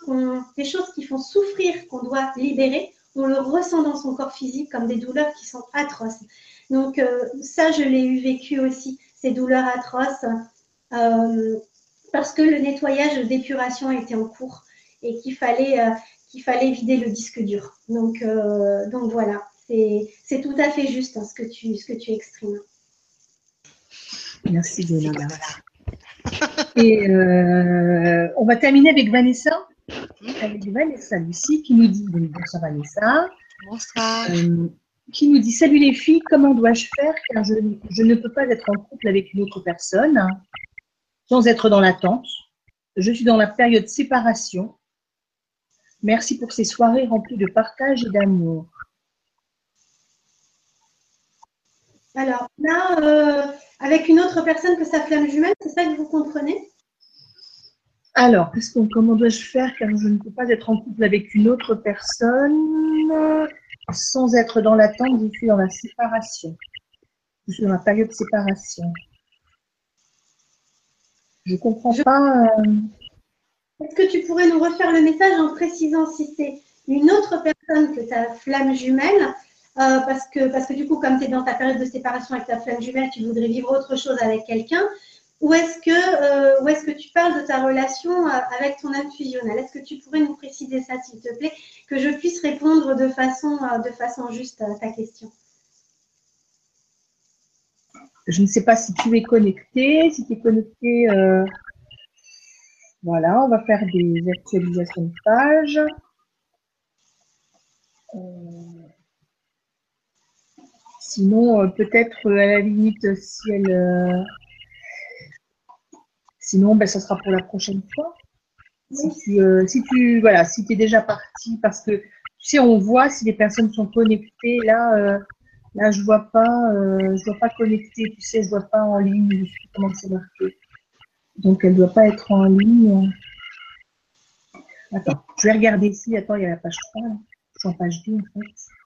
Speaker 3: des choses qui font souffrir, qu'on doit libérer, on le ressent dans son corps physique comme des douleurs qui sont atroces. Donc euh, ça, je l'ai eu vécu aussi, ces douleurs atroces, euh, parce que le nettoyage d'épuration était en cours et qu'il fallait, euh, vider le disque dur. Donc, donc voilà, c'est tout à fait juste hein, ce que tu exprimes.
Speaker 1: Merci Gwenola. Et euh, on va terminer avec Vanessa. Avec Vanessa Lucie qui nous dit bonsoir Vanessa.
Speaker 2: Bonsoir.
Speaker 1: Euh, qui nous dit Salut les filles, comment dois-je faire car je, je, ne peux pas être en couple avec une autre personne sans être dans l'attente. Je suis dans la période séparation. Merci pour ces soirées remplies de partage et d'amour.
Speaker 3: Alors là, euh, avec une autre personne que sa flamme jumelle, c'est ça que vous comprenez?
Speaker 1: Alors, comment dois-je faire car je ne peux pas être en couple avec une autre personne sans être dans l'attente, je suis dans la séparation? Je suis dans la période de séparation. Je ne comprends pas. Euh,
Speaker 3: Est-ce que tu pourrais nous refaire le message en précisant si c'est une autre personne que ta flamme jumelle euh, parce, que, parce que du coup, comme tu es dans ta période de séparation avec ta flamme jumelle, tu voudrais vivre autre chose avec quelqu'un. Ou est-ce que, euh, est que tu parles de ta relation euh, avec ton âme fusionnelle? Est-ce que tu pourrais nous préciser ça, s'il te plaît, que je puisse répondre de façon, de façon juste à ta question
Speaker 1: Je ne sais pas si tu es connecté. Si tu es connecté, voilà, on va faire des actualisations de page. Sinon, euh, peut-être euh, à la limite, si elle. Euh, sinon, ben, ça sera pour la prochaine fois. Si tu, si tu voilà, si es déjà parti, parce que tu on voit si les personnes sont connectées. Là, là, je vois pas, je vois pas connecté. Tu sais, je vois pas en ligne. Je comment c'est marqué. Donc, elle doit pas être en ligne. Attends, je vais regarder ici. Attends, il y a la page 3. Je suis en page 2 en fait.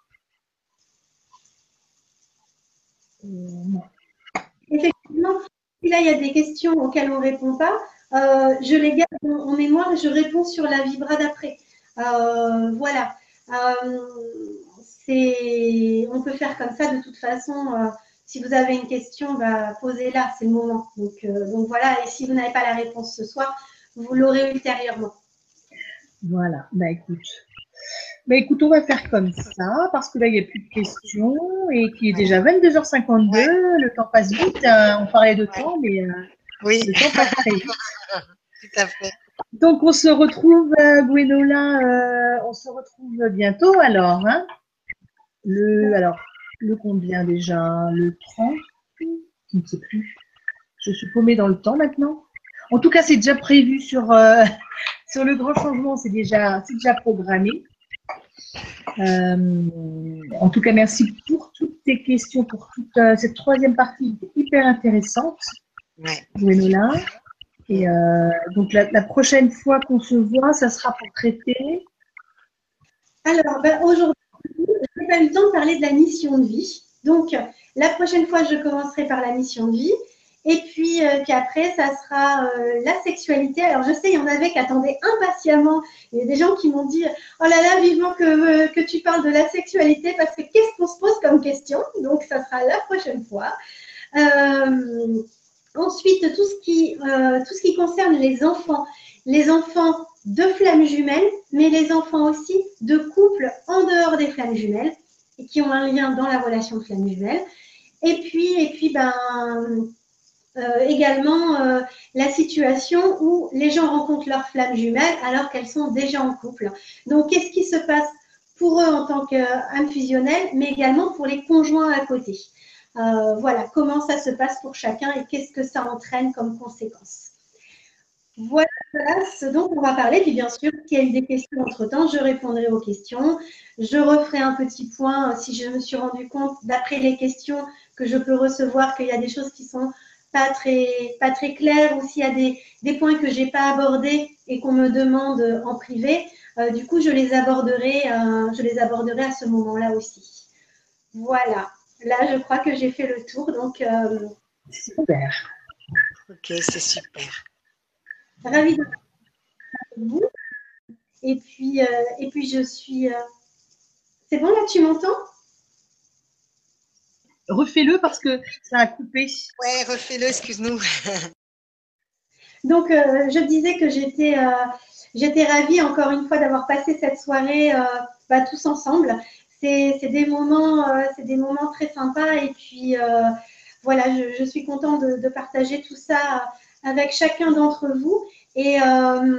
Speaker 3: Effectivement, si là il y a des questions auxquelles on ne répond pas, euh, je les garde en, mémoire et je réponds sur la vibra d'après. Euh, voilà. Euh, on peut faire comme ça de toute façon. si vous avez une question, bah, posez-la, c'est le moment. Donc, donc voilà, et si vous n'avez pas la réponse ce soir, vous l'aurez ultérieurement.
Speaker 1: Voilà, bah écoute, bah, écoute, on va faire comme ça, parce que là, il n'y a plus de questions et qu'il est déjà 22h52. Le temps passe vite. Hein. on parlait de temps, mais euh,
Speaker 2: oui.
Speaker 1: le temps passe très vite. [LAUGHS]
Speaker 2: Tout à fait.
Speaker 1: Donc, on se retrouve, euh, Gwenola, euh, on se retrouve bientôt alors. Hein le, alors, le combien déjà? Le 30 Je ne sais plus. Je suis paumée dans le temps maintenant. En tout cas, c'est déjà prévu sur, euh, [LAUGHS] sur le grand changement, c'est déjà, déjà programmé. Euh, en tout cas, merci pour toutes tes questions pour toute euh, cette troisième partie hyper intéressante.
Speaker 2: Ouais.
Speaker 1: Gwenola. Et euh, donc la, la prochaine fois qu'on se voit, ça sera pour traiter.
Speaker 3: Alors, ben, aujourd'hui, je n'ai pas eu le temps de parler de la mission de vie. Donc, la prochaine fois, je commencerai par la mission de vie. Et puis, euh, puis après, ça sera euh, la sexualité. Alors, je sais, il y en avait qui attendaient impatiemment. Il y a des gens qui m'ont dit Oh là là, vivement que, euh, que tu parles de la sexualité, parce que qu'est-ce qu'on se pose comme question? Donc, ça sera la prochaine fois. Euh, ensuite, tout ce, qui, tout ce qui concerne les enfants. Les enfants de flammes jumelles, mais les enfants aussi de couples en dehors des flammes jumelles et qui ont un lien dans la relation de flammes jumelles. Et puis, et puis ben, euh, également euh, la situation où les gens rencontrent leurs flammes jumelles alors qu'elles sont déjà en couple. Donc, qu'est-ce qui se passe pour eux en tant qu'âme fusionnelle, mais également pour les conjoints à côté? Euh, Voilà, comment ça se passe pour chacun et qu'est-ce que ça entraîne comme conséquence? Voilà ce dont on va parler. Puis bien sûr, s'il y a eu des questions entre-temps, je répondrai aux questions. Je referai un petit point si je me suis rendu compte, d'après les questions que je peux recevoir, qu'il y a des choses qui sont pas très, pas très claires ou s'il y a des, des points que j'ai pas abordés et qu'on me demande en privé. euh, du coup, je les aborderai, euh, je les aborderai à ce moment-là aussi. Voilà. Là, je crois que j'ai fait le tour. Donc, euh,
Speaker 1: Super.
Speaker 2: Ok, c'est super.
Speaker 3: ravie de avec vous. Et puis, euh, et puis je suis. euh, C'est bon là, tu m'entends?
Speaker 1: Refais-le parce que ça a coupé.
Speaker 2: Ouais, refais-le, excuse-nous. [LAUGHS]
Speaker 3: Donc, euh, je disais que j'étais euh, j'étais ravie encore une fois d'avoir passé cette soirée euh, bah, tous ensemble. C'est c'est des moments, euh, c'est des moments très sympas et puis euh, voilà, je, je suis contente de, de partager tout ça avec chacun d'entre vous. Et, euh,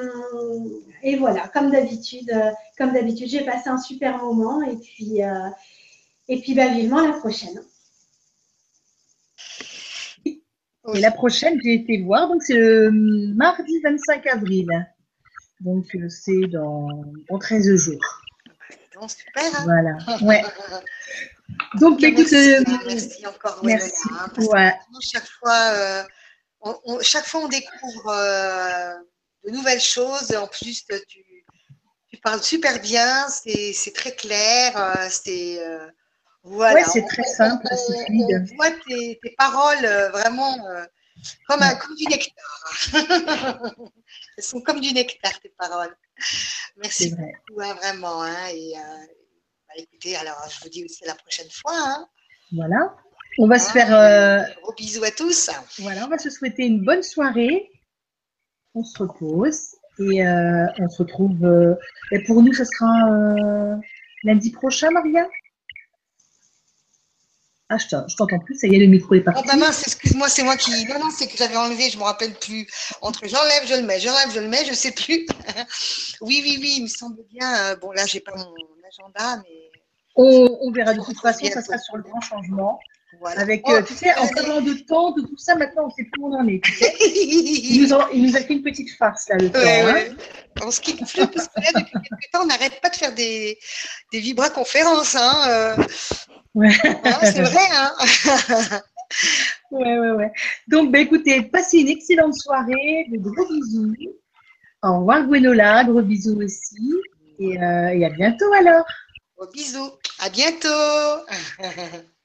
Speaker 3: et voilà, comme d'habitude, euh, comme d'habitude, j'ai passé un super moment et puis euh, et puis bah, vivement la prochaine.
Speaker 1: Et la prochaine, j'ai été voir, donc c'est le mardi 25 avril. Donc euh, c'est dans, dans 13 jours.
Speaker 2: Bon, super. hein.
Speaker 1: Voilà. Ouais. Donc écoute,
Speaker 2: merci,
Speaker 1: euh,
Speaker 2: merci encore.
Speaker 1: merci.
Speaker 2: Hein, parce que
Speaker 1: Ouais.
Speaker 2: vraiment, chaque fois, euh, on, on- chaque fois, on découvre euh, de nouvelles choses. En plus, tu, tu parles super bien, c'est très clair. c'est euh, voilà.
Speaker 1: Ouais, c'est très simple, c'est fluide.
Speaker 2: On voit tes, tes paroles euh, vraiment euh, comme, un, comme du nectar. [LAUGHS] Elles sont comme du nectar, tes paroles. Merci
Speaker 1: vrai.
Speaker 2: beaucoup, hein, vraiment. hein, et, euh, bah, écoutez, alors, je vous dis aussi à la prochaine fois. hein.
Speaker 1: Voilà. On va se
Speaker 2: Ah,
Speaker 1: faire,
Speaker 2: Gros bisous à tous.
Speaker 1: voilà, on va se souhaiter une bonne soirée. On se repose et on se retrouve. et pour nous, ce sera lundi prochain, Maria? Ah, je t'en- je t'entends plus. Ça y est, le micro est
Speaker 2: Oh
Speaker 1: parti.
Speaker 2: bah mince, excuse-moi, c'est moi qui. Non, non, c'est que j'avais enlevé, je me rappelle plus. Entre j'enlève, je le mets, j'enlève, je le mets, je sais plus. [LAUGHS] oui, oui, oui, il me semble bien. euh, Bon, là, j'ai pas mon agenda, mais
Speaker 1: On, on verra de toute façon. Ça sera sur le grand changement.
Speaker 2: voilà.
Speaker 1: Avec,
Speaker 2: Oh,
Speaker 1: euh, tu sais, en parlant de temps, de tout ça, maintenant, on sait plus où on en est. tu sais. [LAUGHS] Il nous, a, il nous a fait une petite farce là, le temps.
Speaker 2: Ouais,
Speaker 1: hein.
Speaker 2: ouais. On se quitte plus parce que là, depuis quelques temps, on n'arrête pas de faire des, des vibra-conférences. Hein, euh.
Speaker 1: Ouais.
Speaker 2: Hein, c'est vrai, hein [LAUGHS]
Speaker 1: Ouais, ouais, ouais. Donc, bah, écoutez, passez une excellente soirée, de gros bisous. Au revoir, Gwenola, gros bisous aussi. Et, euh, et à bientôt alors.
Speaker 2: Gros bisous. À bientôt. [LAUGHS]